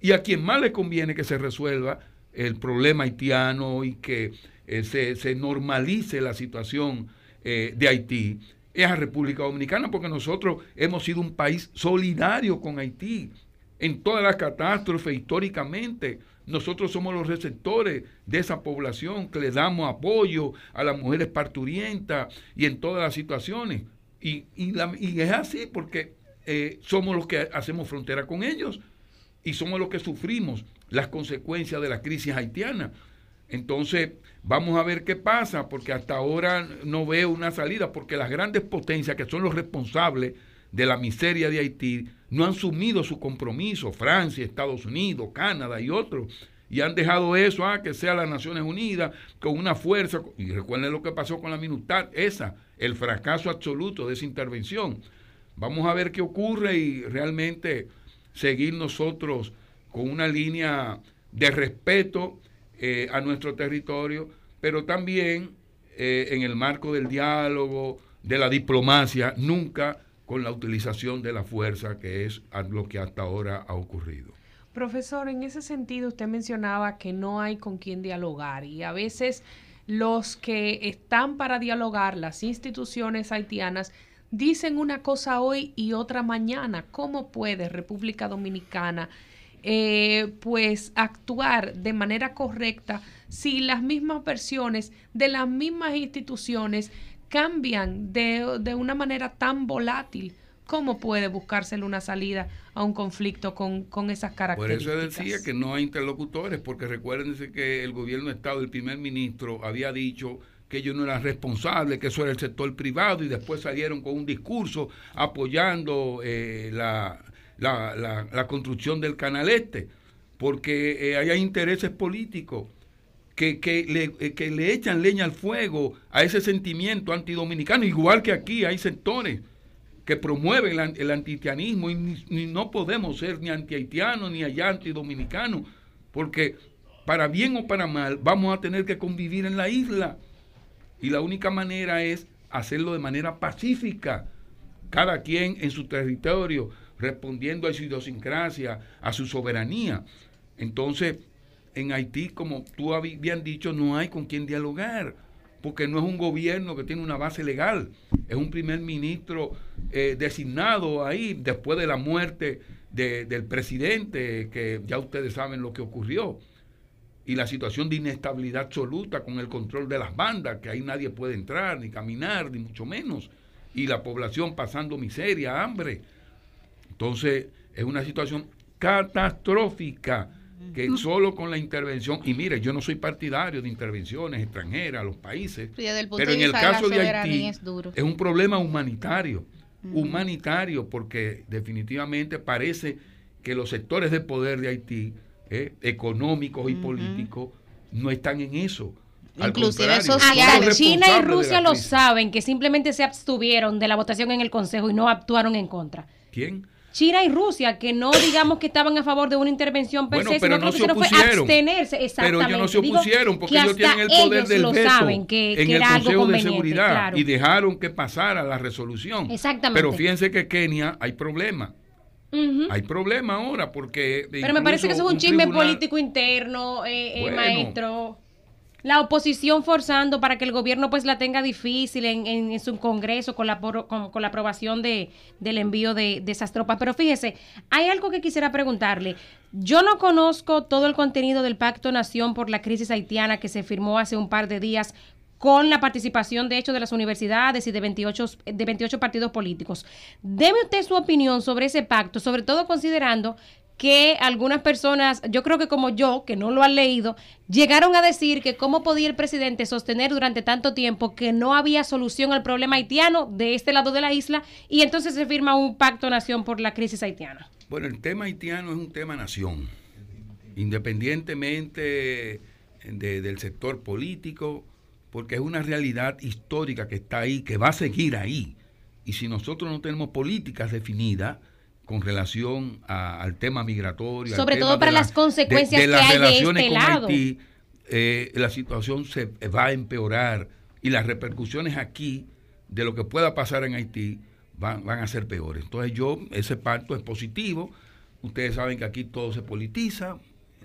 Y a quien más le conviene que se resuelva el problema haitiano y que eh, se, normalice la situación eh, de Haití es a República Dominicana, porque nosotros hemos sido un país solidario con Haití en todas las catástrofes históricamente. Nosotros somos los receptores de esa población que le damos apoyo a las mujeres parturientas y en todas las situaciones. Y, es así porque eh, somos los que hacemos frontera con ellos y somos los que sufrimos las consecuencias de la crisis haitiana. Entonces, vamos a ver qué pasa, porque hasta ahora no veo una salida, porque las grandes potencias que son los responsables de la miseria de Haití no han asumido su compromiso, Francia, Estados Unidos, Canadá y otros, y han dejado eso a ah, que sea las Naciones Unidas con una fuerza, y recuerden lo que pasó con la minutar esa, el fracaso absoluto de esa intervención. Vamos a ver qué ocurre y realmente seguir nosotros con una línea de respeto eh, a nuestro territorio, pero también eh, en el marco del diálogo, de la diplomacia, nunca con la utilización de la fuerza, que es lo que hasta ahora ha ocurrido. Profesor, en ese sentido usted mencionaba que no hay con quién dialogar y a veces los que están para dialogar, las instituciones haitianas, dicen una cosa hoy y otra mañana. ¿Cómo puede República Dominicana eh, pues actuar de manera correcta si las mismas versiones de las mismas instituciones cambian de, de una manera tan volátil. ¿Cómo puede buscársele una salida a un conflicto con, con, esas características? Por eso decía que no hay interlocutores, porque recuérdense que el gobierno de Estado, el primer ministro, había dicho que ellos no eran responsables, que eso era el sector privado, y después salieron con un discurso apoyando eh, la, la, la, construcción del canal este, porque eh, hay intereses políticos que, que, le, eh, que le echan leña al fuego a ese sentimiento antidominicano, igual que aquí hay sectores que promueven el, antitianismo y no podemos ser ni antihaitianos ni allá antidominicanos, porque para bien o para mal vamos a tener que convivir en la isla y la única manera es hacerlo de manera pacífica, cada quien en su territorio, respondiendo a su idiosincrasia, a su soberanía. Entonces, en Haití, como tú habían dicho, no hay con quien dialogar, porque no es un gobierno que tiene una base legal, es un primer ministro eh, designado ahí después de la muerte del presidente, que ya ustedes saben lo que ocurrió, y la situación de inestabilidad absoluta con el control de las bandas, que ahí nadie puede entrar, ni caminar, ni mucho menos, y la población pasando miseria, hambre. Entonces, es una situación catastrófica que solo con la intervención, y mire, yo no soy partidario de intervenciones extranjeras a los países, pero en el caso de, Haití es, un problema humanitario, humanitario, porque definitivamente parece que los sectores de poder de Haití, eh, económicos y políticos, no están en eso. Inclusive social. China y Rusia lo saben, que simplemente se abstuvieron de la votación en el Consejo y no actuaron en contra. ¿Quién? China y Rusia, que no digamos que estaban a favor de una intervención per se, pero no se opusieron. abstenerse. Pero ellos no se opusieron porque ellos tienen el poder del veto saben, que, en el Consejo de Seguridad y dejaron que pasara la resolución. Exactamente. Pero fíjense que Kenia hay problema. Hay problema ahora porque... Pero me parece que eso es un chisme político interno, eh, eh, maestro. La oposición forzando para que el gobierno pues la tenga difícil en, su congreso con la, con la aprobación de, del envío de, de esas tropas. Pero fíjese, hay algo que quisiera preguntarle. Yo no conozco todo el contenido del Pacto Nación por la crisis haitiana que se firmó hace un par de días con la participación, de hecho, de las universidades y de 28, de 28 partidos políticos. Deme usted su opinión sobre ese pacto, sobre todo considerando que algunas personas, yo creo que como yo, que no lo han leído, llegaron a decir que cómo podía el presidente sostener durante tanto tiempo que no había solución al problema haitiano de este lado de la isla y entonces se firma un pacto nación por la crisis haitiana. Bueno, el tema haitiano es un tema nación, independientemente de, del sector político, porque es una realidad histórica que está ahí, que va a seguir ahí. Y si nosotros no tenemos políticas definidas, con relación al tema migratorio. Sobre todo para las consecuencias de, las relaciones este con Haití, eh, la situación se va a empeorar y las repercusiones aquí de lo que pueda pasar en Haití van, van a ser peores. Entonces yo, ese pacto es positivo. Ustedes saben que aquí todo se politiza,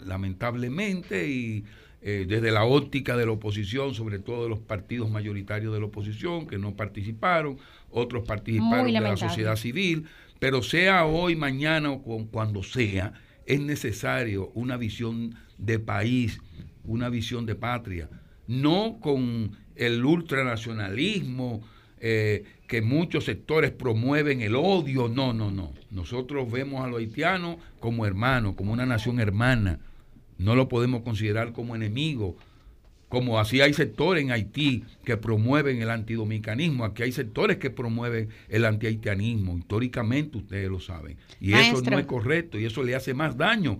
lamentablemente, y eh, desde la óptica de la oposición, sobre todo de los partidos mayoritarios de la oposición que no participaron, otros participaron de la sociedad civil, pero sea hoy, mañana o cuando sea, es necesario una visión de país, una visión de patria, no con el ultranacionalismo eh, que muchos sectores promueven el odio, no, no, no. Nosotros vemos a los haitianos como hermanos, como una nación hermana, no lo podemos considerar como enemigo, como así hay sectores en Haití que promueven el antidominicanismo, aquí hay sectores que promueven el antihaitianismo, históricamente ustedes lo saben. Y eso no es correcto y eso le hace más daño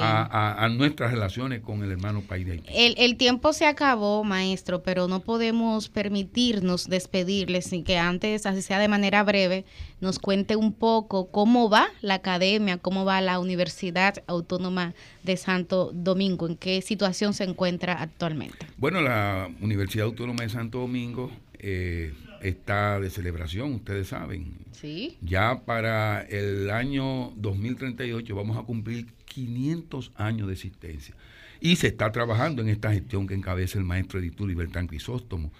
a, nuestras relaciones con el hermano país de Haití. El, el, tiempo se acabó, maestro, pero no podemos permitirnos despedirles sin que antes, así sea de manera breve, nos cuente un poco cómo va la academia, cómo va la Universidad Autónoma de Santo Domingo, en qué situación se encuentra actualmente. Bueno, la Universidad Autónoma de Santo Domingo eh, está de celebración, ustedes saben. Sí. Ya para el año 2038 vamos a cumplir 500 años de existencia. Y se está trabajando en esta gestión que encabeza el maestro editor Libertán Crisóstomo.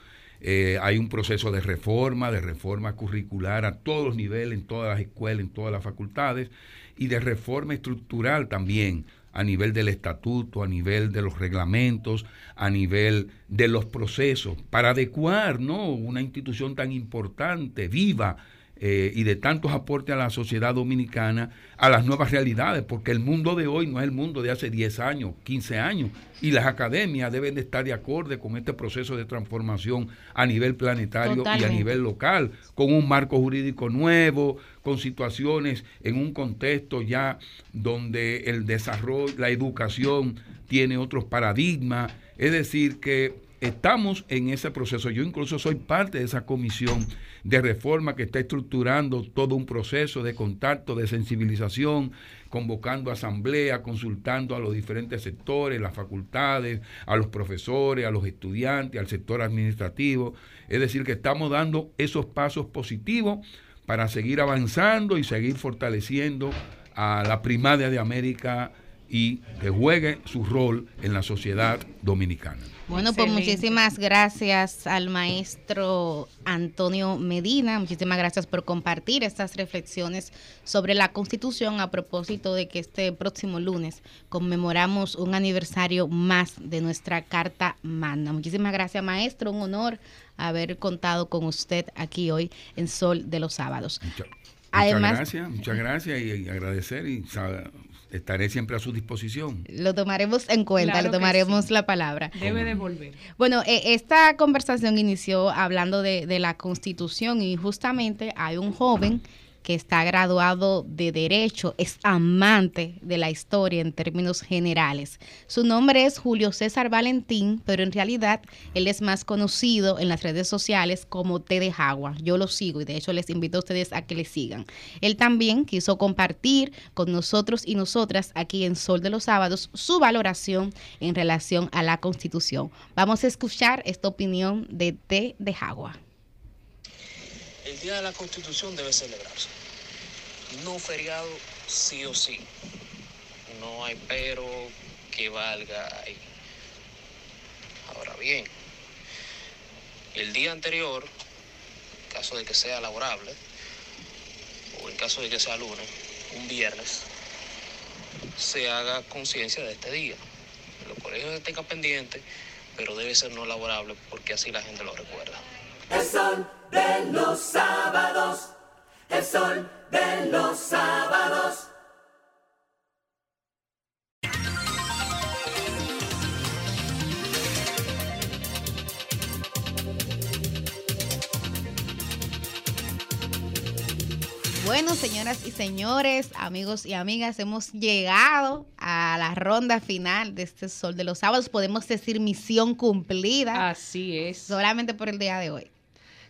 Eh, hay un proceso de reforma, de reforma curricular a todos los niveles, en todas las escuelas, en todas las facultades, y de reforma estructural también a nivel del estatuto, a nivel de los reglamentos, a nivel de los procesos, para adecuar ¿no? una institución tan importante, viva, eh, y de tantos aportes a la sociedad dominicana a las nuevas realidades, porque el mundo de hoy no es el mundo de hace 10 años, 15 años, y las academias deben de estar de acorde con este proceso de transformación a nivel planetario y a nivel local, con un marco jurídico nuevo, con situaciones en un contexto ya donde el desarrollo, la educación tiene otros paradigmas, es decir, que estamos en ese proceso. Yo incluso soy parte de esa comisión de reforma que está estructurando todo un proceso de contacto, de sensibilización, convocando asamblea, consultando a los diferentes sectores, las facultades, a los profesores, a los estudiantes, al sector administrativo. Es decir, que estamos dando esos pasos positivos para seguir avanzando y seguir fortaleciendo a la primaria de América y que juegue su rol en la sociedad dominicana. Bueno, pues muchísimas gracias al maestro Antonio Medina, muchísimas gracias por compartir estas reflexiones sobre la Constitución a propósito de que este próximo lunes conmemoramos un aniversario más de nuestra Carta Magna. Muchísimas gracias, maestro, un honor haber contado con usted aquí hoy en Sol de los Sábados. Muchas gracias, muchas gracias y agradecer y estaré siempre a su disposición. Lo tomaremos en cuenta, lo tomaremos la palabra. Debe devolver. Bueno, e, esta conversación inició hablando de, de la Constitución y justamente hay un joven que está graduado de Derecho, es amante de la historia en términos generales. Su nombre es Julio César Valentín, pero en realidad él es más conocido en las redes sociales como T de Jagua. Yo lo sigo y de hecho les invito a ustedes a que le sigan. Él también quiso compartir con nosotros y nosotras aquí en Sol de los Sábados su valoración en relación a la Constitución. Vamos a escuchar esta opinión de T de Jagua. El Día de la Constitución debe celebrarse. No feriado sí o sí. No hay pero que valga ahí. Ahora, bien. El día anterior, en caso de que sea laborable, o en caso de que sea lunes, un viernes, se haga conciencia de este día. Los colegios se tengan pendientes, pero debe ser no laborable porque así la gente lo recuerda. El sol de los sábados. El sol de los sábados. Bueno, señoras y señores, amigos y amigas, hemos llegado a la ronda final de este Sol de los Sábados. Podemos decir misión cumplida. Así es. Solamente por el día de hoy.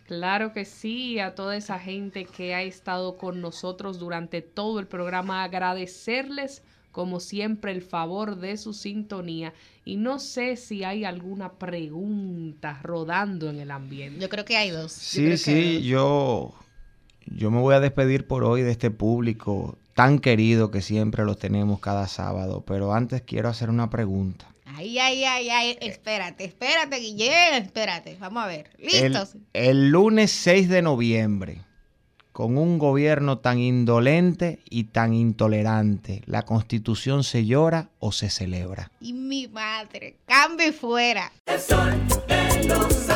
Claro que sí, a toda esa gente que ha estado con nosotros durante todo el programa, agradecerles como siempre el favor de su sintonía. Y no sé si hay alguna pregunta rodando en el ambiente. Yo creo que hay dos. Sí, sí, yo, yo me voy a despedir por hoy de este público tan querido que siempre lo tenemos cada sábado, pero antes quiero hacer una pregunta. Ay, ay, ay, ay, espérate, espérate, Guillén, espérate. Vamos a ver. ¿Listos? El, el lunes 6 de noviembre, con un gobierno tan indolente y tan intolerante, ¿la constitución se llora o se celebra? Y mi madre, cambie fuera. El sol de los.